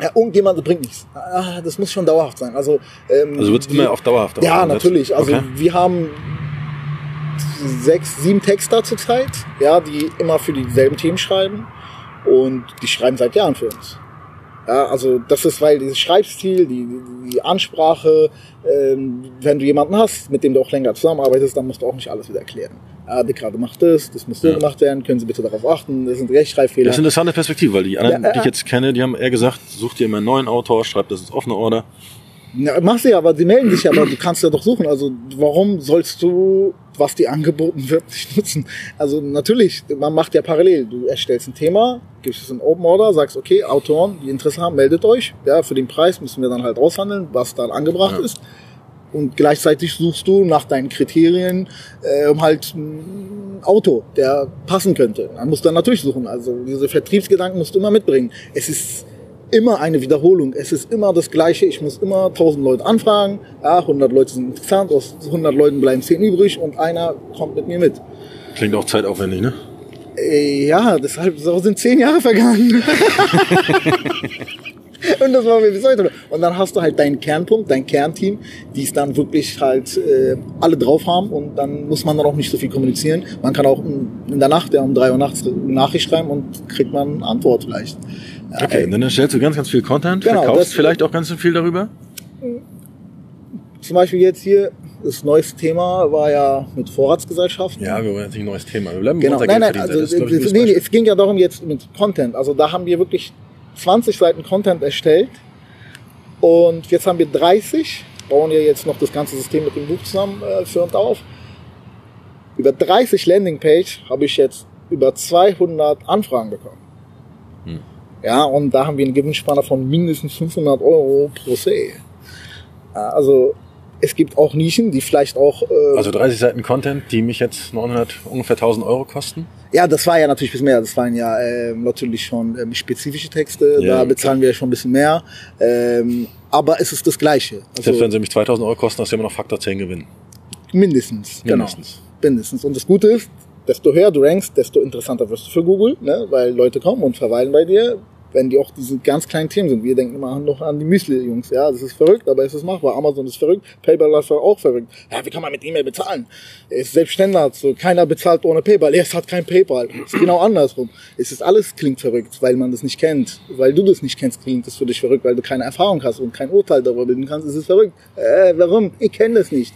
Ja, irgendjemand bringt nichts. Ah, das muss schon dauerhaft sein. Also, ähm, Also wird's die- immer auf dauerhaft Ja, natürlich. Also Okay. wir haben sechs, sieben Texter zurzeit, ja, die immer für dieselben Themen schreiben und die schreiben seit Jahren für uns. Ja, also das ist, weil dieses Schreibstil, die, die Ansprache, ähm, wenn du jemanden hast, mit dem du auch länger zusammenarbeitest, dann musst du auch nicht alles wieder erklären. Ja, der gerade macht das, das muss so Ja. gemacht werden, können Sie bitte darauf achten, das sind Rechtschreibfehler. Das ist eine interessante Perspektive, weil die anderen, Ja, äh, die ich jetzt kenne, die haben eher gesagt, such dir immer einen neuen Autor, schreib das ins offene Order. Ja, machst du ja, aber die melden sich ja, aber du kannst ja doch suchen. Also warum sollst du, was dir angeboten wird, nicht nutzen? Also natürlich, man macht ja parallel. Du erstellst ein Thema, gibst es in Open Order, sagst, okay, Autoren, die Interesse haben, meldet euch. Ja, für den Preis müssen wir dann halt aushandeln, was dann angebracht Ja. ist. Und gleichzeitig suchst du nach deinen Kriterien äh, um halt ein Auto, der passen könnte. Man muss dann natürlich suchen. Also diese Vertriebsgedanken musst du immer mitbringen. Es ist immer eine Wiederholung. Es ist immer das Gleiche. Ich muss immer 1000 Leute anfragen. Ja, 100 Leute sind interessant. Aus 100 Leuten bleiben 10 übrig und einer kommt mit mir mit. Klingt auch zeitaufwendig, ne? Äh, ja, deshalb so sind 10 Jahre vergangen. Und das machen wir bis heute. Und dann hast du halt deinen Kernpunkt, dein Kernteam, die es dann wirklich halt äh, alle drauf haben und dann muss man dann auch nicht so viel kommunizieren. Man kann auch in der Nacht, ja, um drei Uhr nachts eine Nachricht schreiben und kriegt man eine Antwort vielleicht. Okay, und dann erstellst du ganz, ganz viel Content, Genau, verkaufst das- vielleicht auch ganz viel darüber. Zum Beispiel jetzt hier, das neueste Thema war ja mit Vorratsgesellschaften. Ja, wir wollen jetzt nicht ein neues Thema. Wir bleiben Genau, nein, nein, also Das das, gutes nee, es ging ja darum jetzt mit Content. Also da haben wir wirklich 20 Seiten Content erstellt und jetzt haben wir 30, bauen ja jetzt noch das ganze System mit dem Buch zusammen äh, für und auf. Über 30 Landingpage habe ich jetzt über 200 Anfragen bekommen. Hm. Ja, und da haben wir einen Gewinnspanner von mindestens 500 Euro pro. Ja, Also es gibt auch Nischen, die vielleicht auch äh, Also 30 Seiten Content, die mich jetzt 900, ungefähr 1000 Euro kosten. Ja, das war ja natürlich ein bisschen mehr. Das waren ja ähm, natürlich schon ähm, spezifische Texte. Ja, da bezahlen wir ja schon ein bisschen mehr. Ähm, aber es ist das Gleiche. Also Selbst wenn sie mich 2000 Euro kosten, hast du immer noch Faktor 10 Gewinn. mindestens. Mindestens. Genau. Mindestens. Und das Gute ist, desto höher du rankst, desto interessanter wirst du für Google, ne? weil Leute kommen und verweilen bei dir. Wenn die auch diese ganz kleinen Themen sind. Wir denken immer noch an die Müsli-Jungs. Ja, das ist verrückt, aber es ist machbar. Amazon ist verrückt. PayPal ist auch verrückt. Ja, wie kann man mit E-Mail bezahlen? Er ist selbstständig. So, keiner bezahlt ohne PayPal. Er hat kein PayPal. Es ist genau andersrum. Es ist alles klingt verrückt, weil man das nicht kennt. Weil du das nicht kennst, klingt es für dich verrückt, weil du keine Erfahrung hast und kein Urteil darüber bilden kannst. Es ist verrückt. Äh, warum? Ich kenne das nicht.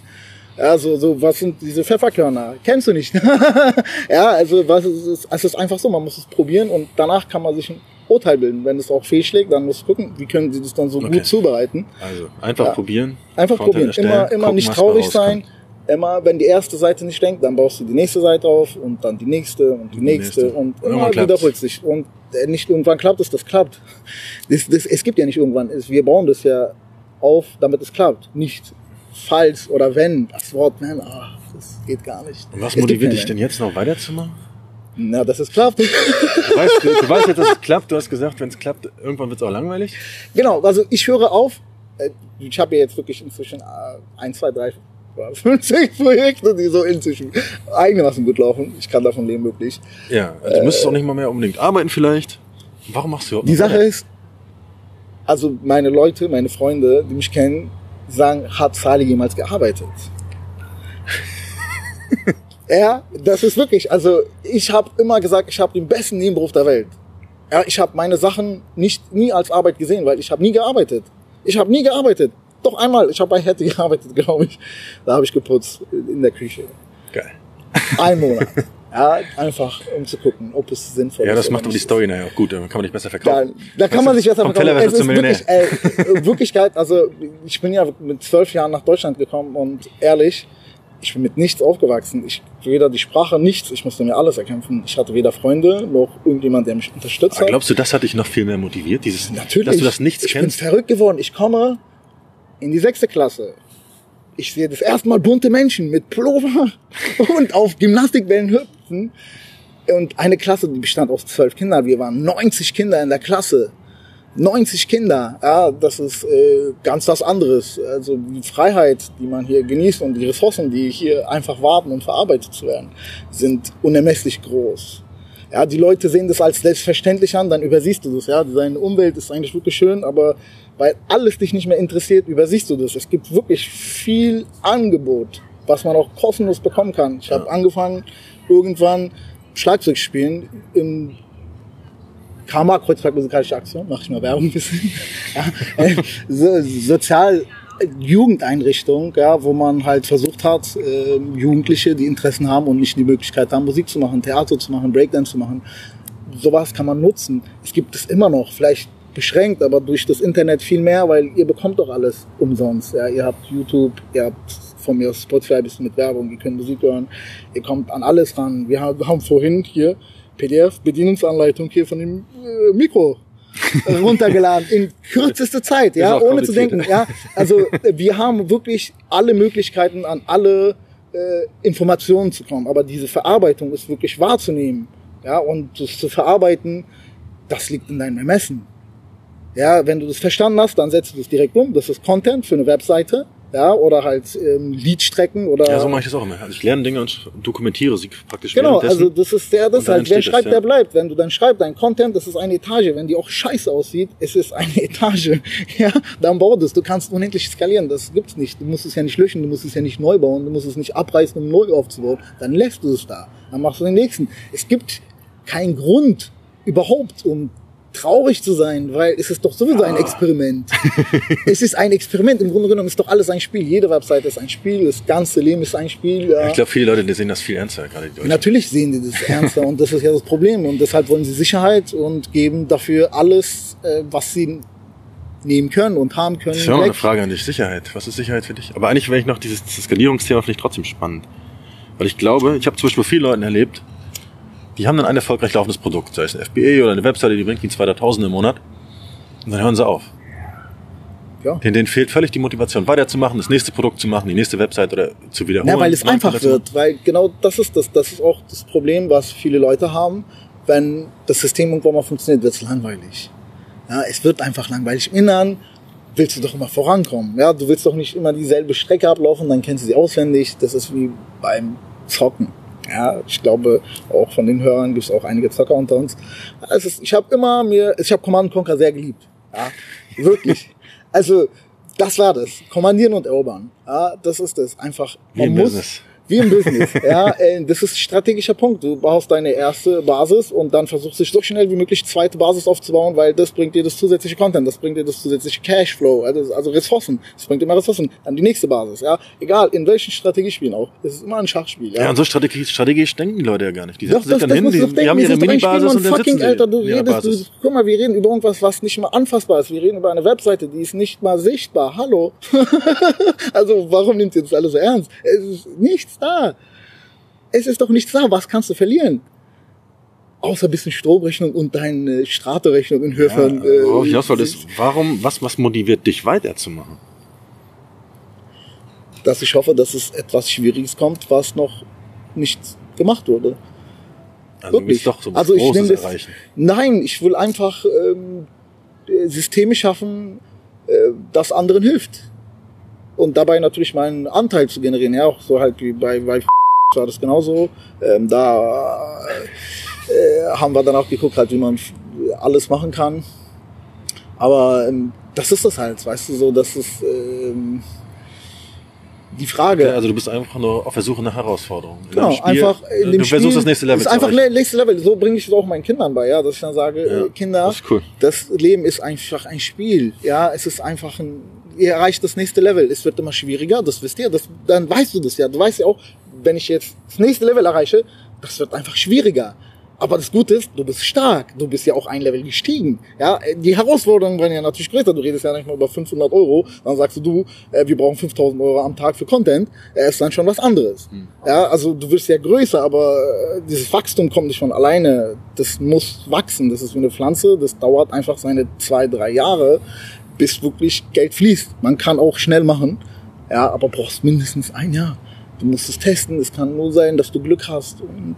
Ja, so, so, was sind diese Pfefferkörner? Kennst du nicht? ja, also, was ist, es- ist einfach so, man muss es probieren und danach kann man sich ein Urteil bilden. Wenn es auch fehlschlägt, dann muss man gucken, wie können sie das dann so Okay. gut zubereiten. Also einfach Ja. probieren. Einfach probieren. Immer, immer gucken, nicht traurig sein. Immer, wenn die erste Seite nicht denkt, dann baust du die nächste Seite auf und dann die nächste und die die nächste nächste. und immer wiederholt sich. Und äh, nicht irgendwann klappt es, das klappt. Das, das, es gibt ja nicht irgendwann. Wir bauen das ja auf, damit es klappt. Nicht falls oder wenn. Das Wort wenn, ah, das geht gar nicht. Und was Es motiviert dich denn jetzt noch weiterzumachen? Na, dass es klappt. Du weißt, du, du weißt jetzt, dass es klappt. Du hast gesagt, wenn es klappt, irgendwann wird es auch langweilig. genau, also ich höre auf. Äh, Ich habe ja jetzt wirklich inzwischen äh, ein, zwei, drei, fünfzig Projekte, die so inzwischen einigermaßen gut laufen. Ich kann davon leben, wirklich. Ja, also du müsstest auch nicht mal mehr unbedingt arbeiten vielleicht. Warum machst du überhaupt Die Sache weiter? ist, also meine Leute, meine Freunde, die mich kennen, sagen, hat Sali jemals gearbeitet? ja, das ist wirklich, also ich habe immer gesagt, ich habe den besten Nebenberuf der Welt. Ja, ich habe meine Sachen nicht nie als Arbeit gesehen, weil ich habe nie gearbeitet. Ich habe nie gearbeitet. Doch einmal, ich habe bei Hetty gearbeitet, glaube ich. Da habe ich geputzt in der Küche. Geil. Ein Monat. Ja, einfach um zu gucken, ob es sinnvoll Ja, ist. das oder macht aber die. Story nachher auch gut. Dann kann man dich besser Da, verkaufen. da kann man sich besser verkaufen. Es ist wirklich, äh, Wirklichkeit, also ich bin ja mit zwölf Jahren nach Deutschland gekommen und ehrlich, ich bin mit nichts aufgewachsen. Ich weder die Sprache, nichts. Ich musste mir alles erkämpfen. Ich hatte weder Freunde noch irgendjemand, der mich unterstützt Aber hat. glaubst du, das hat dich noch viel mehr motiviert? Dieses, Natürlich. Dass du das nichts ich kennst? bin verrückt geworden. Ich komme in die sechste Klasse. Ich sehe das erste Mal bunte Menschen mit Pullover und auf Gymnastikbällen hüpfen. Und eine Klasse, die bestand aus zwölf Kindern. Wir waren 90 Kinder in der Klasse. 90 Kinder, ja, das ist äh, ganz was anderes. Also die Freiheit, die man hier genießt und die Ressourcen, die hier einfach warten, um verarbeitet zu werden, sind unermesslich groß. Ja, die Leute sehen das als selbstverständlich an, dann übersiehst du das. Ja, deine Umwelt ist eigentlich wirklich schön, aber weil alles dich nicht mehr interessiert, übersiehst du das. Es gibt wirklich viel Angebot was man auch kostenlos bekommen kann. Ich habe angefangen, irgendwann Schlagzeug spielen im Karma, Kreuzberg musikalische Aktion, mache ich mal Werbung ein bisschen. ja, äh, so, sozial Jugendeinrichtung, ja, wo man halt versucht hat, äh, Jugendliche, die Interessen haben und nicht die Möglichkeit haben, Musik zu machen, Theater zu machen, Breakdance zu machen. Sowas kann man nutzen. Es gibt es immer noch, vielleicht beschränkt, aber durch das Internet viel mehr, weil ihr bekommt doch alles umsonst. Ja, ihr habt YouTube, ihr habt von mir aus Spotify ein bisschen mit Werbung, ihr könnt Musik hören, ihr kommt an alles ran. Wir haben vorhin hier PDF Bedienungsanleitung hier von dem äh, Mikro runtergeladen in kürzester Zeit, ja, ohne zu denken. Ja, also wir haben wirklich alle Möglichkeiten an alle äh, Informationen zu kommen, aber diese Verarbeitung ist wirklich wahrzunehmen, ja, und das zu verarbeiten, das liegt in deinem Ermessen. Ja, wenn du das verstanden hast, dann setzt du das direkt um. Das ist Content für eine Webseite ja, oder halt ähm, Liedstrecken oder. Ja, so mache ich das auch immer. Also ich lerne Dinge und dokumentiere sie praktisch. Genau, also das ist der, das halt. Wer schreibt, das, ja. der bleibt. Wenn du dann schreibst, dein Content, das ist eine Etage. Wenn die auch scheiße aussieht, es ist eine Etage. Ja, dann bau das. Du kannst unendlich skalieren. Das gibt's nicht. Du musst es ja nicht löschen, du musst es ja nicht neu bauen, du musst es nicht abreißen, um neu aufzubauen. Dann lässt du es da. Dann machst du den nächsten. Es gibt keinen Grund überhaupt, um traurig zu sein, weil es ist doch sowieso ein ah. Experiment. es ist ein Experiment. Im Grunde genommen ist doch alles ein Spiel. Jede Webseite ist ein Spiel. Das ganze Leben ist ein Spiel. Ja. Ich glaube, viele Leute sehen das viel ernster, gerade die Deutschen. Natürlich sehen die das ernster und das ist ja das Problem. Und deshalb wollen sie Sicherheit und geben dafür alles, äh, was sie nehmen können und haben können. Das ist ja eine Frage an dich. Sicherheit. Was ist Sicherheit für dich? Aber eigentlich wäre ich noch dieses Skalierungsthema finde ich trotzdem spannend. Weil ich glaube, ich habe zum Beispiel viele Leute erlebt, die haben dann ein erfolgreich laufendes Produkt, sei es ein FBA oder eine Webseite, die bringt ihnen 2000 im Monat. Und dann hören sie auf. Ja. Denen, denen fehlt völlig die Motivation, weiterzumachen, das nächste Produkt zu machen, die nächste Website oder zu wiederholen. Ja, weil es einfach wird, weil genau das ist das, das ist auch das Problem, was viele Leute haben. Wenn das System irgendwann mal funktioniert, wird es langweilig. Ja, es wird einfach langweilig. Im Innern willst du doch immer vorankommen. Ja, du willst doch nicht immer dieselbe Strecke ablaufen, dann kennst du sie auswendig. Das ist wie beim Zocken. Ja, ich glaube, auch von den Hörern gibt es auch einige Zocker unter uns. Es ist, ich habe immer mir, ich habe Command Conquer sehr geliebt. Ja, wirklich. also, das war das. Kommandieren und erobern. Ja, das ist das. Einfach, man muss, Business. Wie im Business. ja, äh, das ist ein strategischer Punkt. Du baust deine erste Basis und dann versuchst du so schnell wie möglich zweite Basis aufzubauen, weil das bringt dir das zusätzliche Content, das bringt dir das zusätzliche Cashflow, also, also Ressourcen. Das bringt immer Ressourcen. Dann die nächste Basis. Ja, egal in welchen Strategiespielen auch. Es ist immer ein Schachspiel. Ja, ja und so strategisch, strategisch denken die Leute ja gar nicht. Die setzen sich dann hin, die, die haben ihre Mini-Basis und dann fucking, sitzen Alter, du redest, du, guck mal, wir reden über irgendwas, was nicht mal anfassbar ist. Wir reden über eine Webseite, die ist nicht mal sichtbar. Hallo. also warum nimmt ihr das alles so ernst? Es ist nichts da es ist doch nichts da. Was kannst du verlieren? Außer ein bisschen Stromrechnung und deine Straterechnung in Höhe ja, von. Äh, worauf ich soll, ist, warum, was, was motiviert dich weiterzumachen? Dass ich hoffe, dass es etwas Schwieriges kommt, was noch nicht gemacht wurde. Also Wirklich. doch so was also ich Großes das, erreichen. Nein, ich will einfach ähm, Systeme schaffen, äh, das anderen hilft. Und dabei natürlich meinen Anteil zu generieren. Ja, auch so halt wie bei, bei war das genauso. Ähm, da äh, haben wir dann auch geguckt, halt, wie man alles machen kann. Aber ähm, das ist das halt, weißt du, so, das ist ähm, die Frage. Also du bist einfach nur auf der Suche nach Herausforderungen. Genau, einfach in dem Du versuchst das nächste Level ist einfach das nächste Level. So bringe ich es auch meinen Kindern bei, ja, dass ich dann sage, ja, äh, Kinder, das, cool. das Leben ist einfach ein Spiel, ja, es ist einfach ein ihr erreicht das nächste Level. Es wird immer schwieriger, das wisst ihr, das, dann weißt du das ja. Du weißt ja auch, wenn ich jetzt das nächste Level erreiche, das wird einfach schwieriger. Aber das Gute ist, du bist stark. Du bist ja auch ein Level gestiegen. Ja, die Herausforderungen werden ja natürlich größer. Du redest ja nicht mal über 500 Euro. Dann sagst du, du, äh, wir brauchen 5000 Euro am Tag für Content. Äh, ist dann schon was anderes. Mhm. Ja, also du wirst ja größer, aber äh, dieses Wachstum kommt nicht von alleine. Das muss wachsen. Das ist wie eine Pflanze. Das dauert einfach seine zwei, drei Jahre, bis wirklich Geld fließt. Man kann auch schnell machen. Ja, aber brauchst mindestens ein Jahr. Du musst es testen. Es kann nur sein, dass du Glück hast und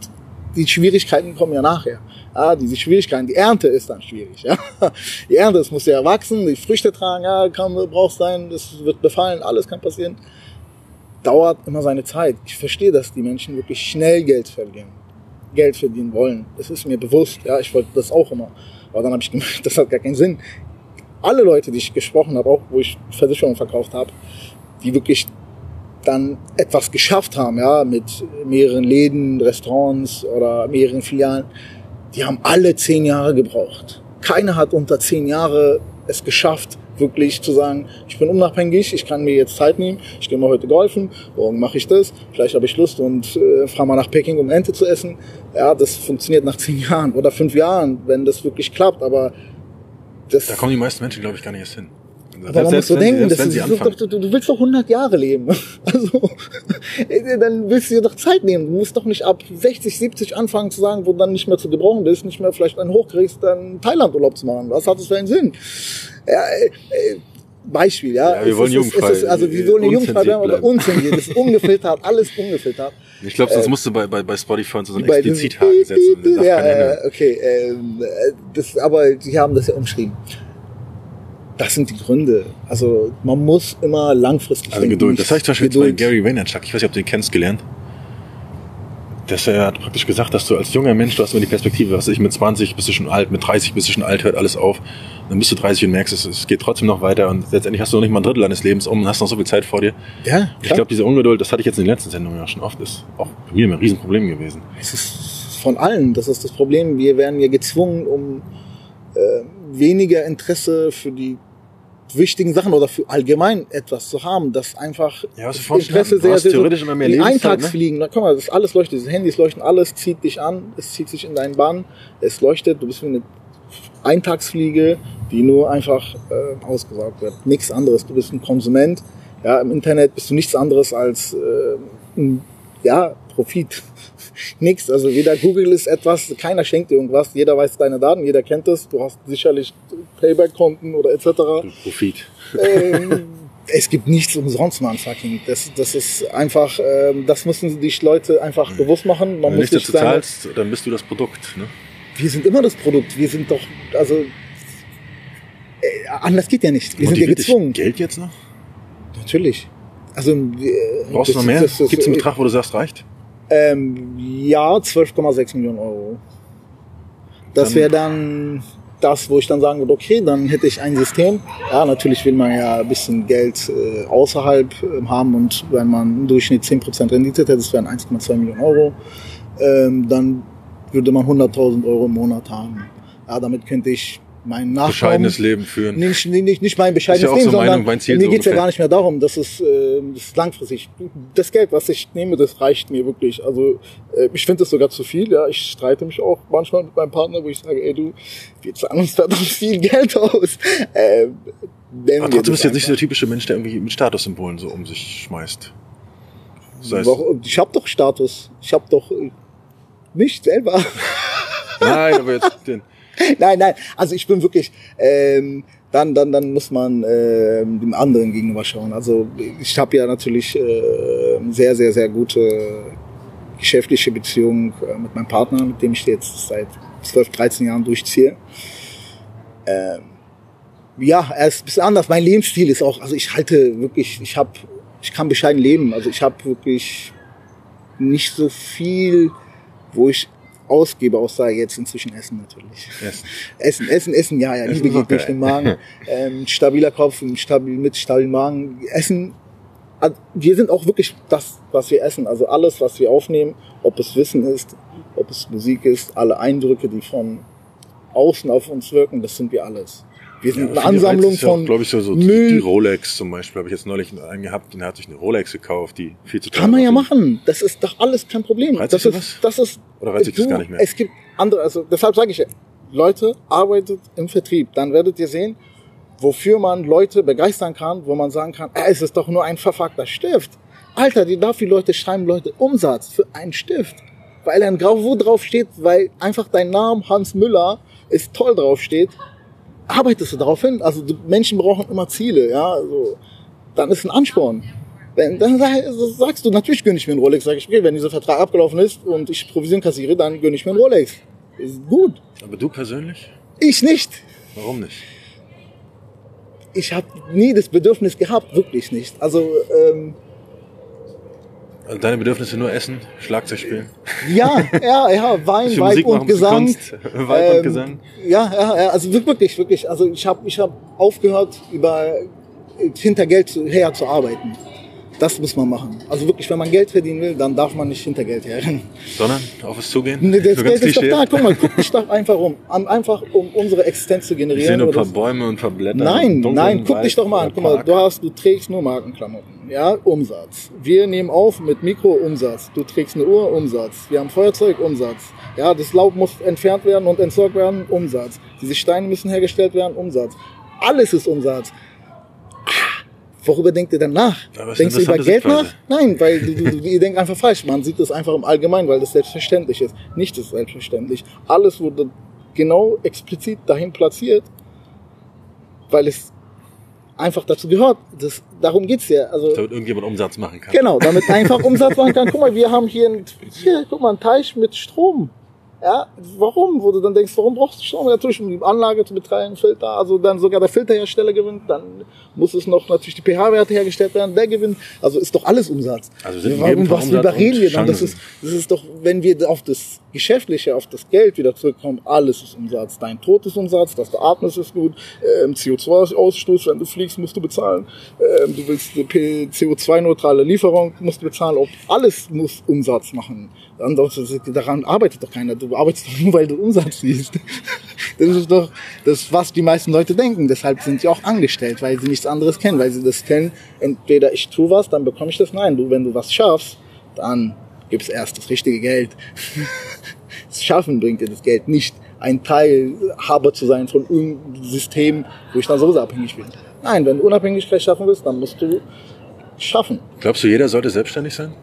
die Schwierigkeiten kommen ja nachher. Ja, diese Schwierigkeiten, die Ernte ist dann schwierig. Ja. Die Ernte, es muss ja wachsen, die Früchte tragen, ja, kann, brauchst sein, das wird befallen, alles kann passieren. Dauert immer seine Zeit. Ich verstehe, dass die Menschen wirklich schnell Geld verdienen, Geld verdienen wollen. Das ist mir bewusst. Ja, ich wollte das auch immer. Aber dann habe ich gemerkt, das hat gar keinen Sinn. Alle Leute, die ich gesprochen habe, auch wo ich Versicherungen verkauft habe, die wirklich dann etwas geschafft haben, ja, mit mehreren Läden, Restaurants oder mehreren Filialen, die haben alle zehn Jahre gebraucht. Keiner hat unter zehn Jahre es geschafft, wirklich zu sagen, ich bin unabhängig, ich kann mir jetzt Zeit nehmen, ich gehe mal heute golfen, morgen mache ich das, vielleicht habe ich Lust und äh, fahre mal nach Peking, um Ente zu essen. Ja, das funktioniert nach zehn Jahren oder fünf Jahren, wenn das wirklich klappt, aber das... Da kommen die meisten Menschen, glaube ich, gar nicht erst hin. Aber man muss so denken, das ist, du, du, du willst doch 100 Jahre leben. Also, dann willst du dir doch Zeit nehmen. Du musst doch nicht ab 60, 70 anfangen zu sagen, wo dann nicht mehr zu gebrauchen bist, nicht mehr vielleicht einen hochkriegst, dann Thailand-Urlaub zu machen. Was hat das für einen Sinn? Ja, äh, äh Beispiel, ja. ja wir wollen jugendfrei. Ist, also wir wollen jugendfrei bleiben oder unzensiert. Das ist ungefiltert, alles ungefiltert. Ich glaube, sonst äh, musst du bei, bei, bei Spotify so einen Explizithaken setzen. Ja, äh, okay. Ähm, äh, das, aber sie haben das ja umschrieben. Das sind die Gründe. Also man muss immer langfristig also denken. Geduld. Das habe ich zum Beispiel Geduld. bei Gary Vaynerchuk, ich weiß nicht, ob du ihn kennst, gelernt. Das er hat praktisch gesagt, dass du als junger Mensch, du hast immer die Perspektive, was ich mit 20 bist du schon alt, mit 30 bist du schon alt, hört alles auf. Dann bist du 30 und merkst, es, es geht trotzdem noch weiter und letztendlich hast du noch nicht mal ein Drittel deines Lebens um und hast noch so viel Zeit vor dir. Ja. Ich glaube, diese Ungeduld, das hatte ich jetzt in den letzten Sendungen ja schon oft, ist auch bei mir ein Riesenproblem gewesen. Es ist von allen, das ist das Problem. Wir werden ja gezwungen, um äh, weniger Interesse für die wichtigen Sachen oder für allgemein etwas zu haben, das einfach ja, was Interesse sehr, sehr theoretisch immer mehr Eintagsfliegen, ne? guck mal, das alles leuchtet, diese Handys leuchten, alles zieht dich an, es zieht sich in deinen Bann, es leuchtet, du bist wie eine Eintagsfliege, die nur einfach äh, ausgesaugt wird. Nichts anderes. Du bist ein Konsument. Ja, im Internet bist du nichts anderes als äh, ein, ja, Profit. Nichts. Also weder Google ist etwas, keiner schenkt dir irgendwas, jeder weiß deine Daten, jeder kennt es. Du hast sicherlich Payback-Konten oder etc. Profit. Ähm, es gibt nichts umsonst, man, fucking. Das, das ist einfach, ähm, das müssen sich Leute einfach bewusst machen. Man Wenn muss du nicht dazu zahlst, dann bist du das Produkt. Ne? Wir sind immer das Produkt. Wir sind doch, also äh, anders geht ja nicht. Wir Motiviert sind ja gezwungen. Geld jetzt noch? Natürlich. Also äh, brauchst du noch mehr? Gibt es einen Betrag, wo du sagst, reicht? Ähm, ja, 12,6 Millionen Euro. Das wäre dann das, wo ich dann sagen würde, okay, dann hätte ich ein System. Ja, natürlich will man ja ein bisschen Geld äh, außerhalb äh, haben und wenn man im Durchschnitt 10% Rendite hätte, das wären 1,2 Millionen Euro. Ähm, dann würde man 100.000 Euro im Monat haben. Ja, damit könnte ich mein Nachkommen... Bescheidenes Leben führen. Nicht, nicht, nicht mein bescheidenes ja Leben, so sondern Meinung, mir geht's ja gar nicht mehr darum, dass es äh, das ist langfristig. Das Geld, was ich nehme, das reicht mir wirklich. Also äh, ich finde das sogar zu viel. Ja, Ich streite mich auch manchmal mit meinem Partner, wo ich sage, ey du, wir zahlen uns verdammt viel Geld aus. Äh, Aber du bist jetzt nicht so der typische Mensch, der irgendwie mit Statussymbolen so um sich schmeißt. Das heißt, ich habe doch Status. Ich habe doch mich selber. Nein, aber jetzt den. Nein, nein. Also ich bin wirklich. Ähm, dann, dann, dann muss man äh, dem anderen gegenüber schauen. Also ich habe ja natürlich äh, sehr, sehr, sehr gute geschäftliche Beziehung äh, mit meinem Partner, mit dem ich jetzt seit 12, 13 Jahren durchziehe. Ähm, ja, er ist ein bisschen anders. Mein Lebensstil ist auch, also ich halte wirklich, ich habe, ich kann bescheiden leben. Also ich habe wirklich nicht so viel wo ich ausgebe, außer jetzt inzwischen Essen natürlich. Essen, Essen, Essen, Essen ja, ja, Liebe geht durch den Magen. Ähm, stabiler Kopf, stabil, mit stabilem Magen. Essen, also wir sind auch wirklich das, was wir essen. Also alles, was wir aufnehmen, ob es Wissen ist, ob es Musik ist, alle Eindrücke, die von außen auf uns wirken, das sind wir alles. Wir sind ja, eine Ansammlung von ja, glaube ich, so, so Müll. Die, Rolex zum Beispiel habe ich jetzt neulich einen gehabt, der hat sich eine Rolex gekauft, die viel zu teuer Kann man ja machen. Das ist doch alles kein Problem. Reizt das ist, was? das ist, Oder reizt sich das gar nicht mehr? Es gibt andere, also deshalb sage ich ja, Leute, arbeitet im Vertrieb. Dann werdet ihr sehen, wofür man Leute begeistern kann, wo man sagen kann, äh, es ist doch nur ein verfuckter Stift. Alter, die dafür Leute schreiben Leute Umsatz für einen Stift. Weil ein Grau drauf steht, weil einfach dein Name Hans Müller ist toll drauf steht arbeitest du darauf hin. Also Menschen brauchen immer Ziele, ja. Also, dann ist ein Ansporn. Wenn, dann sagst du, natürlich gönne ich mir einen Rolex. Sag ich, okay, wenn dieser Vertrag abgelaufen ist und ich Provision kassiere, dann gönne ich mir einen Rolex. Ist gut. Aber du persönlich? Ich nicht. Warum nicht? Ich habe nie das Bedürfnis gehabt, wirklich nicht. Also ähm, also deine Bedürfnisse nur Essen, Schlagzeug spielen? Ja, ja, ja, Wein, Wein und Gesang. Kunst, Wein ähm, und Gesang. Ja, ja, ja, also wirklich, wirklich. Also ich habe ich hab aufgehört, über hinter Geld her zu arbeiten. Das muss man machen. Also wirklich, wenn man Geld verdienen will, dann darf man nicht hinter Geld herrennen. Sondern auf es zugehen? Nee, das Geld ist doch da. Guck mal, guck dich doch einfach um. Einfach um unsere Existenz zu generieren. nur ein paar. Bäume und ein paar Blätter. Nein, nein, guck Wald dich doch mal an. Guck mal, du hast, du trägst nur Markenklamotten. Ja, Umsatz. Wir nehmen auf mit Mikro Umsatz. Du trägst eine Uhr Umsatz. Wir haben Feuerzeug Umsatz. Ja, das Laub muss entfernt werden und entsorgt werden Umsatz. Diese Steine müssen hergestellt werden Umsatz. Alles ist Umsatz. Worüber denkt ihr denn nach? Ist Denkst du über Geld nach? interessante Nein, weil ihr denkt einfach falsch. Man sieht das einfach im Allgemeinen, weil das selbstverständlich ist. Nicht ist selbstverständlich. Alles wurde genau explizit dahin platziert, weil es einfach dazu gehört. Das, darum geht's ja. Also, Damit irgendjemand Umsatz machen kann. genau, damit einfach Umsatz machen kann. Guck mal, wir haben hier, ein, hier guck mal, einen Teich mit Strom. Ja, warum? Wo du dann denkst, warum brauchst du Strom? Natürlich, um die Anlage zu betreiben, Filter, also dann sogar der Filterhersteller gewinnt, dann muss es noch natürlich die pH-Werte hergestellt werden, der gewinnt. Also ist doch alles Umsatz. Also sind warum, was Umsatz überreden und wir dann? Das ist, das ist doch, wenn wir auf das Geschäftliche, auf das Geld wieder zurückkommen, alles ist Umsatz. Dein Tod ist Umsatz, dass du atmest ist gut, ähm, CO2-Ausstoß, wenn du fliegst, musst du bezahlen. Ähm, du willst eine P- CO2-neutrale Lieferung, musst du bezahlen. Ob alles muss Umsatz machen. Daran arbeitet doch keiner. Du arbeitest doch nur, weil du Umsatz siehst. Das ist doch das, was die meisten Leute denken. Deshalb sind sie auch angestellt, weil sie nichts anderes kennen, weil sie das kennen. Entweder ich tue was, dann bekomme ich das. Nein, du, wenn du was schaffst, dann gibt's erst das richtige Geld. Das Schaffen bringt dir das Geld nicht, ein Teilhaber zu sein von irgendeinem System, wo ich dann sowieso abhängig bin. Nein, wenn du Unabhängigkeit schaffen willst, dann musst du schaffen. Glaubst du, jeder sollte selbstständig sein?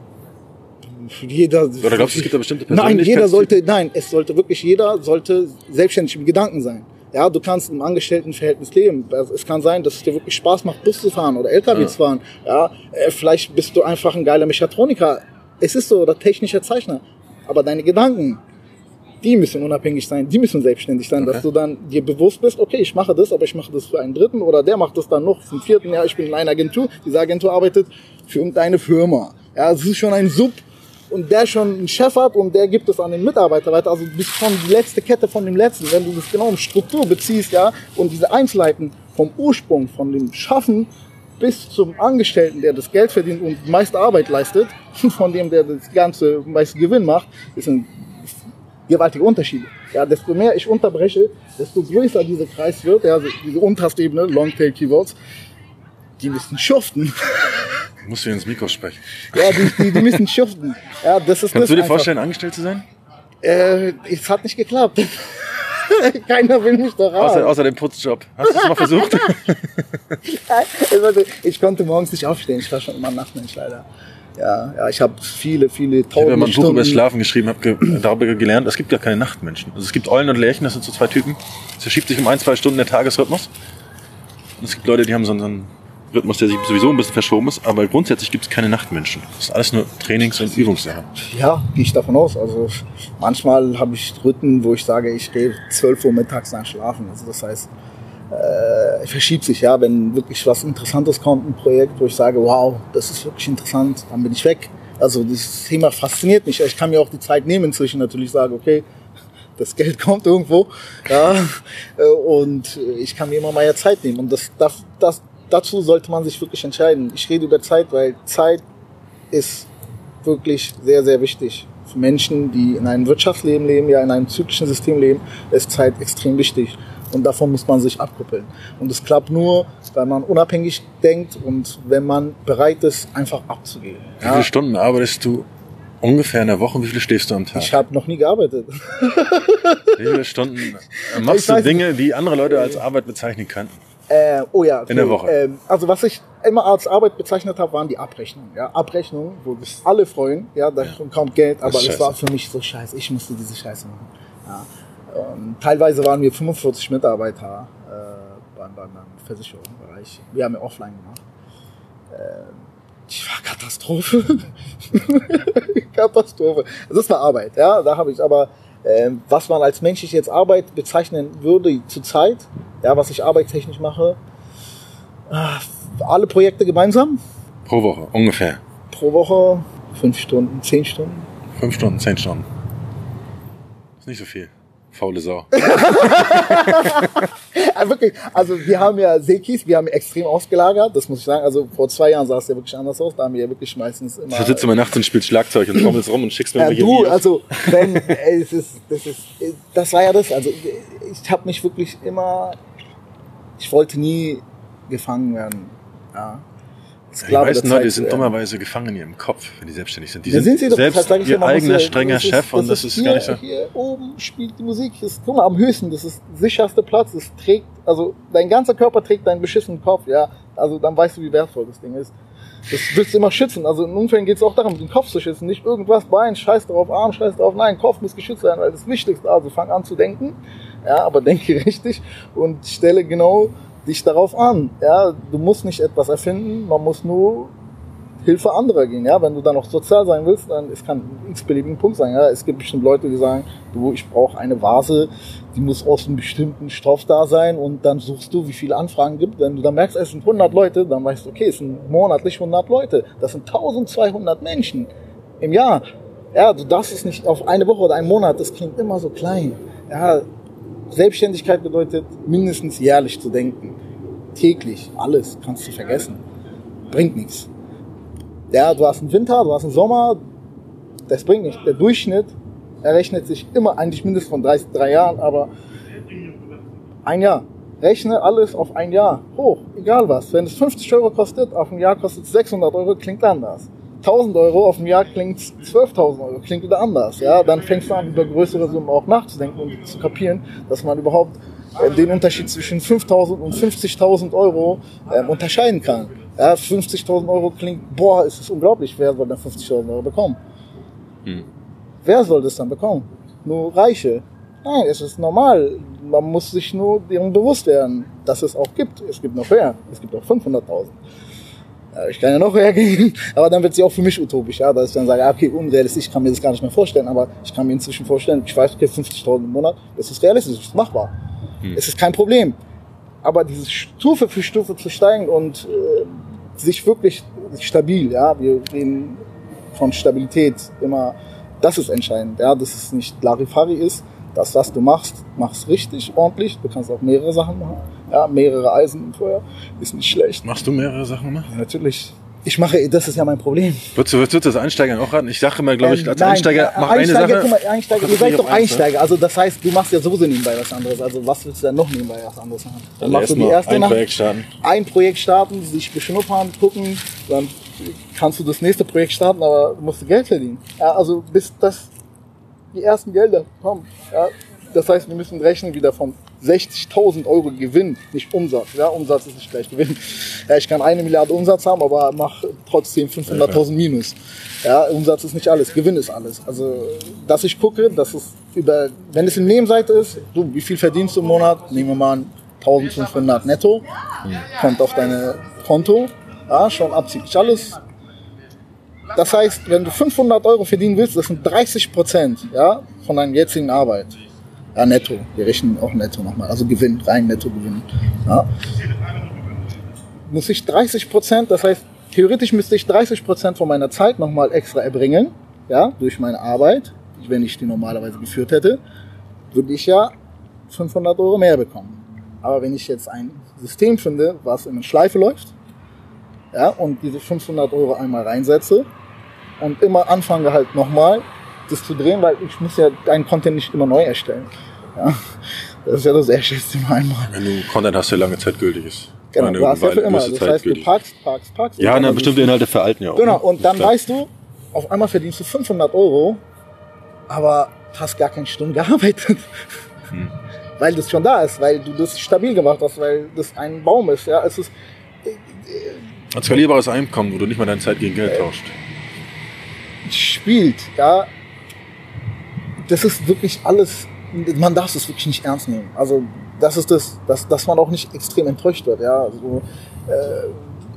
Jeder, Oder glaubst du, es gibt da bestimmte Nein, jeder sollte, nein, es sollte wirklich jeder sollte selbstständig im Gedanken sein. Ja, du kannst im Angestelltenverhältnis leben. Es kann sein, dass es dir wirklich Spaß macht, Bus zu fahren oder LKW zu fahren. Ja, äh, vielleicht bist du einfach ein geiler Mechatroniker. Es ist so, oder technischer Zeichner. Aber deine Gedanken, die müssen unabhängig sein, die müssen selbstständig sein, dass du dann dir bewusst bist, okay, ich mache das, aber ich mache das für einen Dritten oder der macht das dann noch zum vierten. Ja, ich bin in einer Agentur, diese Agentur arbeitet für irgendeine Firma. Ja, es ist schon ein Sub und der schon einen Chef hat und der gibt es an den Mitarbeiter weiter. Also bist schon die letzte Kette von dem letzten. Wenn du das genau in Struktur beziehst, ja, und diese Einzelheiten vom Ursprung, von dem Schaffen bis zum Angestellten, der das Geld verdient und meiste Arbeit leistet, von dem, der das ganze meiste Gewinn macht, ist ein gewaltige Unterschiede. Ja, desto mehr ich unterbreche, desto größer dieser Kreis wird, ja, also diese unterste Ebene, Longtail Keywords, die müssen schuften. Musst du ins Mikro sprechen. Ja, die, die, die müssen schuften. Ja, das ist Kannst das du dir einfach. vorstellen, angestellt zu sein? Äh, es hat nicht geklappt. Keiner will mich doch Außer, haben. außer dem Putzjob. Hast du es mal versucht? Ich konnte morgens nicht aufstehen. Ich war schon immer ein Nachtmensch leider. Ja, ja, ich habe viele, viele Ich habe ja mal ein Buch über das Schlafen geschrieben, habe ge darüber gelernt, es gibt gar keine Nachtmenschen. Also es gibt Eulen und Lerchen, das sind so zwei Typen. Es verschiebt sich um ein, zwei Stunden der Tagesrhythmus. Und es gibt Leute, die haben so einen Rhythmus, der sich sowieso ein bisschen verschoben ist, aber grundsätzlich gibt es keine Nachtmenschen. Das ist alles nur Trainings- und Übungssache. Ja, gehe ich davon aus. Also manchmal habe ich Rhythmen, wo ich sage, ich gehe 12 Uhr mittags dann schlafen. Also das heißt, äh, verschiebt sich, ja, wenn wirklich was Interessantes kommt, ein Projekt, wo ich sage, wow, das ist wirklich interessant, dann bin ich weg. Also das Thema fasziniert mich. Ich kann mir auch die Zeit nehmen inzwischen natürlich sagen, okay, das Geld kommt irgendwo, ja, äh, und ich kann mir immer mal ja Zeit nehmen. Und das, das, das, dazu sollte man sich wirklich entscheiden. Ich rede über Zeit, weil Zeit ist wirklich sehr, sehr wichtig. Für Menschen, die in einem Wirtschaftsleben leben, ja in einem zyklischen System leben, ist Zeit extrem wichtig. Und davon muss man sich abkuppeln. Und es klappt nur, wenn man unabhängig denkt und wenn man bereit ist, einfach abzugeben. Wie viele Stunden arbeitest du ungefähr in der Woche? Wie viele schläfst du am Tag? Ich habe noch nie gearbeitet. Wie viele Stunden machst Ich du Dinge, die andere Leute als Arbeit bezeichnen könnten? Äh, oh ja. In der Woche. Ähm, also was ich immer als Arbeit bezeichnet habe, waren die Abrechnungen. Ja, Abrechnungen, wo sich alle freuen. Ja, da kommt Geld, aber es war für mich so scheiße. Ich musste diese Scheiße machen. Ja. Ähm, teilweise waren wir 45 Mitarbeiter äh, beim, beim, Versicherungsbereich. Wir haben ja offline gemacht. Ähm, die war Katastrophe. Katastrophe. Also das war Arbeit, ja. Da habe ich aber, was man als menschlich jetzt Arbeit bezeichnen würde zurzeit, ja, was ich arbeitstechnisch mache, ah, alle Projekte gemeinsam Pro Woche, ungefähr. pro Woche fünf Stunden, zehn Stunden. Fünf Stunden, zehn Stunden. Ist nicht so viel. Faule Sau. Ja, wirklich, also wir haben ja Sekis, wir haben extrem ausgelagert, das muss ich sagen. Also vor zwei Jahren sah es ja wirklich anders aus. Da haben wir ja wirklich meistens immer. Da sitzt immer nachts und spielt Schlagzeug und trommelst rum und schickst mir Ja, irgendwelche du, also wenn ey, es ist, das ist, das war ja das. Also ich habe mich wirklich immer, ich wollte nie gefangen werden. Ja. Das die meisten der Leute Zeit, sind äh, dummerweise gefangen in ihrem Kopf, wenn die selbstständig sind. Die Ja, sind sie doch, selbst das ich ja, ihr eigener strenger das ist- Chef und das ist hier, gar nicht so. Hier oben spielt die Musik, das ist, guck mal, am höchsten, das ist der sicherste Platz, es trägt, also dein ganzer Körper trägt deinen beschissenen Kopf, ja, also dann weißt du, wie wertvoll das Ding ist. Das willst du immer schützen, also in Unfällen geht es auch darum, den Kopf zu schützen, nicht irgendwas, Bein, scheiß drauf, Arm, scheiß drauf, nein, Kopf muss geschützt werden, weil das Wichtigste, also fang an zu denken, ja, aber denke richtig und stelle genau dich darauf an, ja, du musst nicht etwas erfinden, man muss nur Hilfe anderer gehen. Ja, wenn du dann noch sozial sein willst, dann es kann ein x-beliebigen Punkt sein. Ja, es gibt bestimmt Leute, die sagen, du, ich brauche eine Vase, die muss aus einem bestimmten Stoff da sein und dann suchst du, wie viele Anfragen gibt. Wenn du dann merkst, es sind 100 Leute, dann weißt du, okay, es sind monatlich 100 Leute. Das sind 1200 Menschen im Jahr. Ja, du darfst es nicht auf eine Woche oder einen Monat, das klingt immer so klein. Ja, Selbstständigkeit bedeutet mindestens jährlich zu denken. Täglich, alles kannst du vergessen. Bringt nichts. Ja, du hast einen Winter, du hast einen Sommer, das bringt nichts. Der Durchschnitt errechnet sich immer eigentlich mindestens von 30, drei Jahren, aber ein Jahr. Rechne alles auf ein Jahr hoch, egal was. Wenn es 50 Euro kostet, auf ein Jahr kostet es 600 Euro, klingt anders. 1000 Euro auf ein Jahr klingt 12.000 Euro, klingt wieder anders. Ja, dann fängst du an, über größere Summen auch nachzudenken und zu kapieren, dass man überhaupt äh, den Unterschied zwischen 5.000 und 50.000 Euro ähm, unterscheiden kann. Ja, 50.000 Euro klingt, boah, ist es unglaublich, wer soll denn 50.000 Euro bekommen? Wer soll das dann bekommen? Nur Reiche. Nein, es ist normal. Man muss sich nur deren bewusst werden, dass es auch gibt. Es gibt noch höher. Es gibt auch 500.000. Ja, ich kann ja noch höher gehen, aber dann wird sie auch für mich utopisch, ja, dass ich dann sage, okay, unrealistisch, ich kann mir das gar nicht mehr vorstellen, aber ich kann mir inzwischen vorstellen, ich weiß, okay, 50.000 im Monat, das ist realistisch, das ist machbar. Es ist kein Problem. Aber diese Stufe für Stufe zu steigen und äh, sich wirklich stabil, ja, wir reden von Stabilität immer, das ist entscheidend, ja, dass es nicht Larifari ist, das, was du machst, machst richtig, ordentlich, du kannst auch mehrere Sachen machen, ja, mehrere Eisen im Feuer, ist nicht schlecht. Machst du mehrere Sachen immer? Ja, natürlich. Ich mache, das ist ja mein Problem. Würdest du, würdest du das Einsteigern auch raten? Ich sage immer, glaube ich, Ähm, als nein, Einsteiger, mach Einsteiger, eine Sache. Guck mal, Einsteiger, ihr seid doch ne? Einsteiger. Also das heißt, du machst ja sowieso nebenbei was anderes. Also was willst du denn noch nebenbei was anderes machen? Dann Also machst du die erste ein Nacht, Projekt starten. ein Projekt starten, sich beschnuppern, gucken, dann kannst du das nächste Projekt starten, aber du musst Geld verdienen. Ja, also bis das die ersten Gelder kommen. Ja, das heißt, wir müssen rechnen wieder von 60.000 Euro Gewinn, nicht Umsatz. Ja, Umsatz ist nicht gleich Gewinn. Ja, ich kann eine Milliarde Umsatz haben, aber mache trotzdem 500.000 Minus. Ja, Umsatz ist nicht alles, Gewinn ist alles. Also, dass ich gucke, dass es über, wenn es in Nebenseite ist, du, wie viel verdienst du im Monat? Nehmen wir mal an, 1500 netto, kommt auf deine Konto, ja, schon abzüglich alles. Das heißt, wenn du 500 Euro verdienen willst, das sind 30 Prozent ja, von deiner jetzigen Arbeit. Ja, netto. Wir rechnen auch netto nochmal. Also Gewinn, rein netto Gewinn. Ja. Muss ich 30 Prozent, das heißt, theoretisch müsste ich 30 Prozent von meiner Zeit nochmal extra erbringen, ja, durch meine Arbeit. Wenn ich die normalerweise geführt hätte, würde ich ja 500 Euro mehr bekommen. Aber wenn ich jetzt ein System finde, was in eine Schleife läuft, ja, und diese 500 Euro einmal reinsetze und immer anfange halt nochmal das zu drehen, weil ich muss ja einen Content nicht immer neu erstellen. Ja, das ist ja das Erste immer einmal. Wenn du Content hast, der lange Zeit gültig ist. Genau, du hast ja für immer. Das Zeit heißt, du gültig. packst, packst, packst. Ja, und na, dann bestimmte Inhalte veralten ja auch. Genau, ne? und dann weißt du, auf einmal verdienst du 500 Euro, aber hast gar keine Stunden gearbeitet. Hm. Weil das schon da ist, weil du das stabil gemacht hast, weil das ein Baum ist. Ja, es ist Ein skalierbares Einkommen, wo du nicht mal deine Zeit gegen Geld tauscht. spielt, ja. Das ist wirklich alles, man darf es wirklich nicht ernst nehmen. Also, das ist das, dass, dass man auch nicht extrem enttäuscht wird, ja. Also,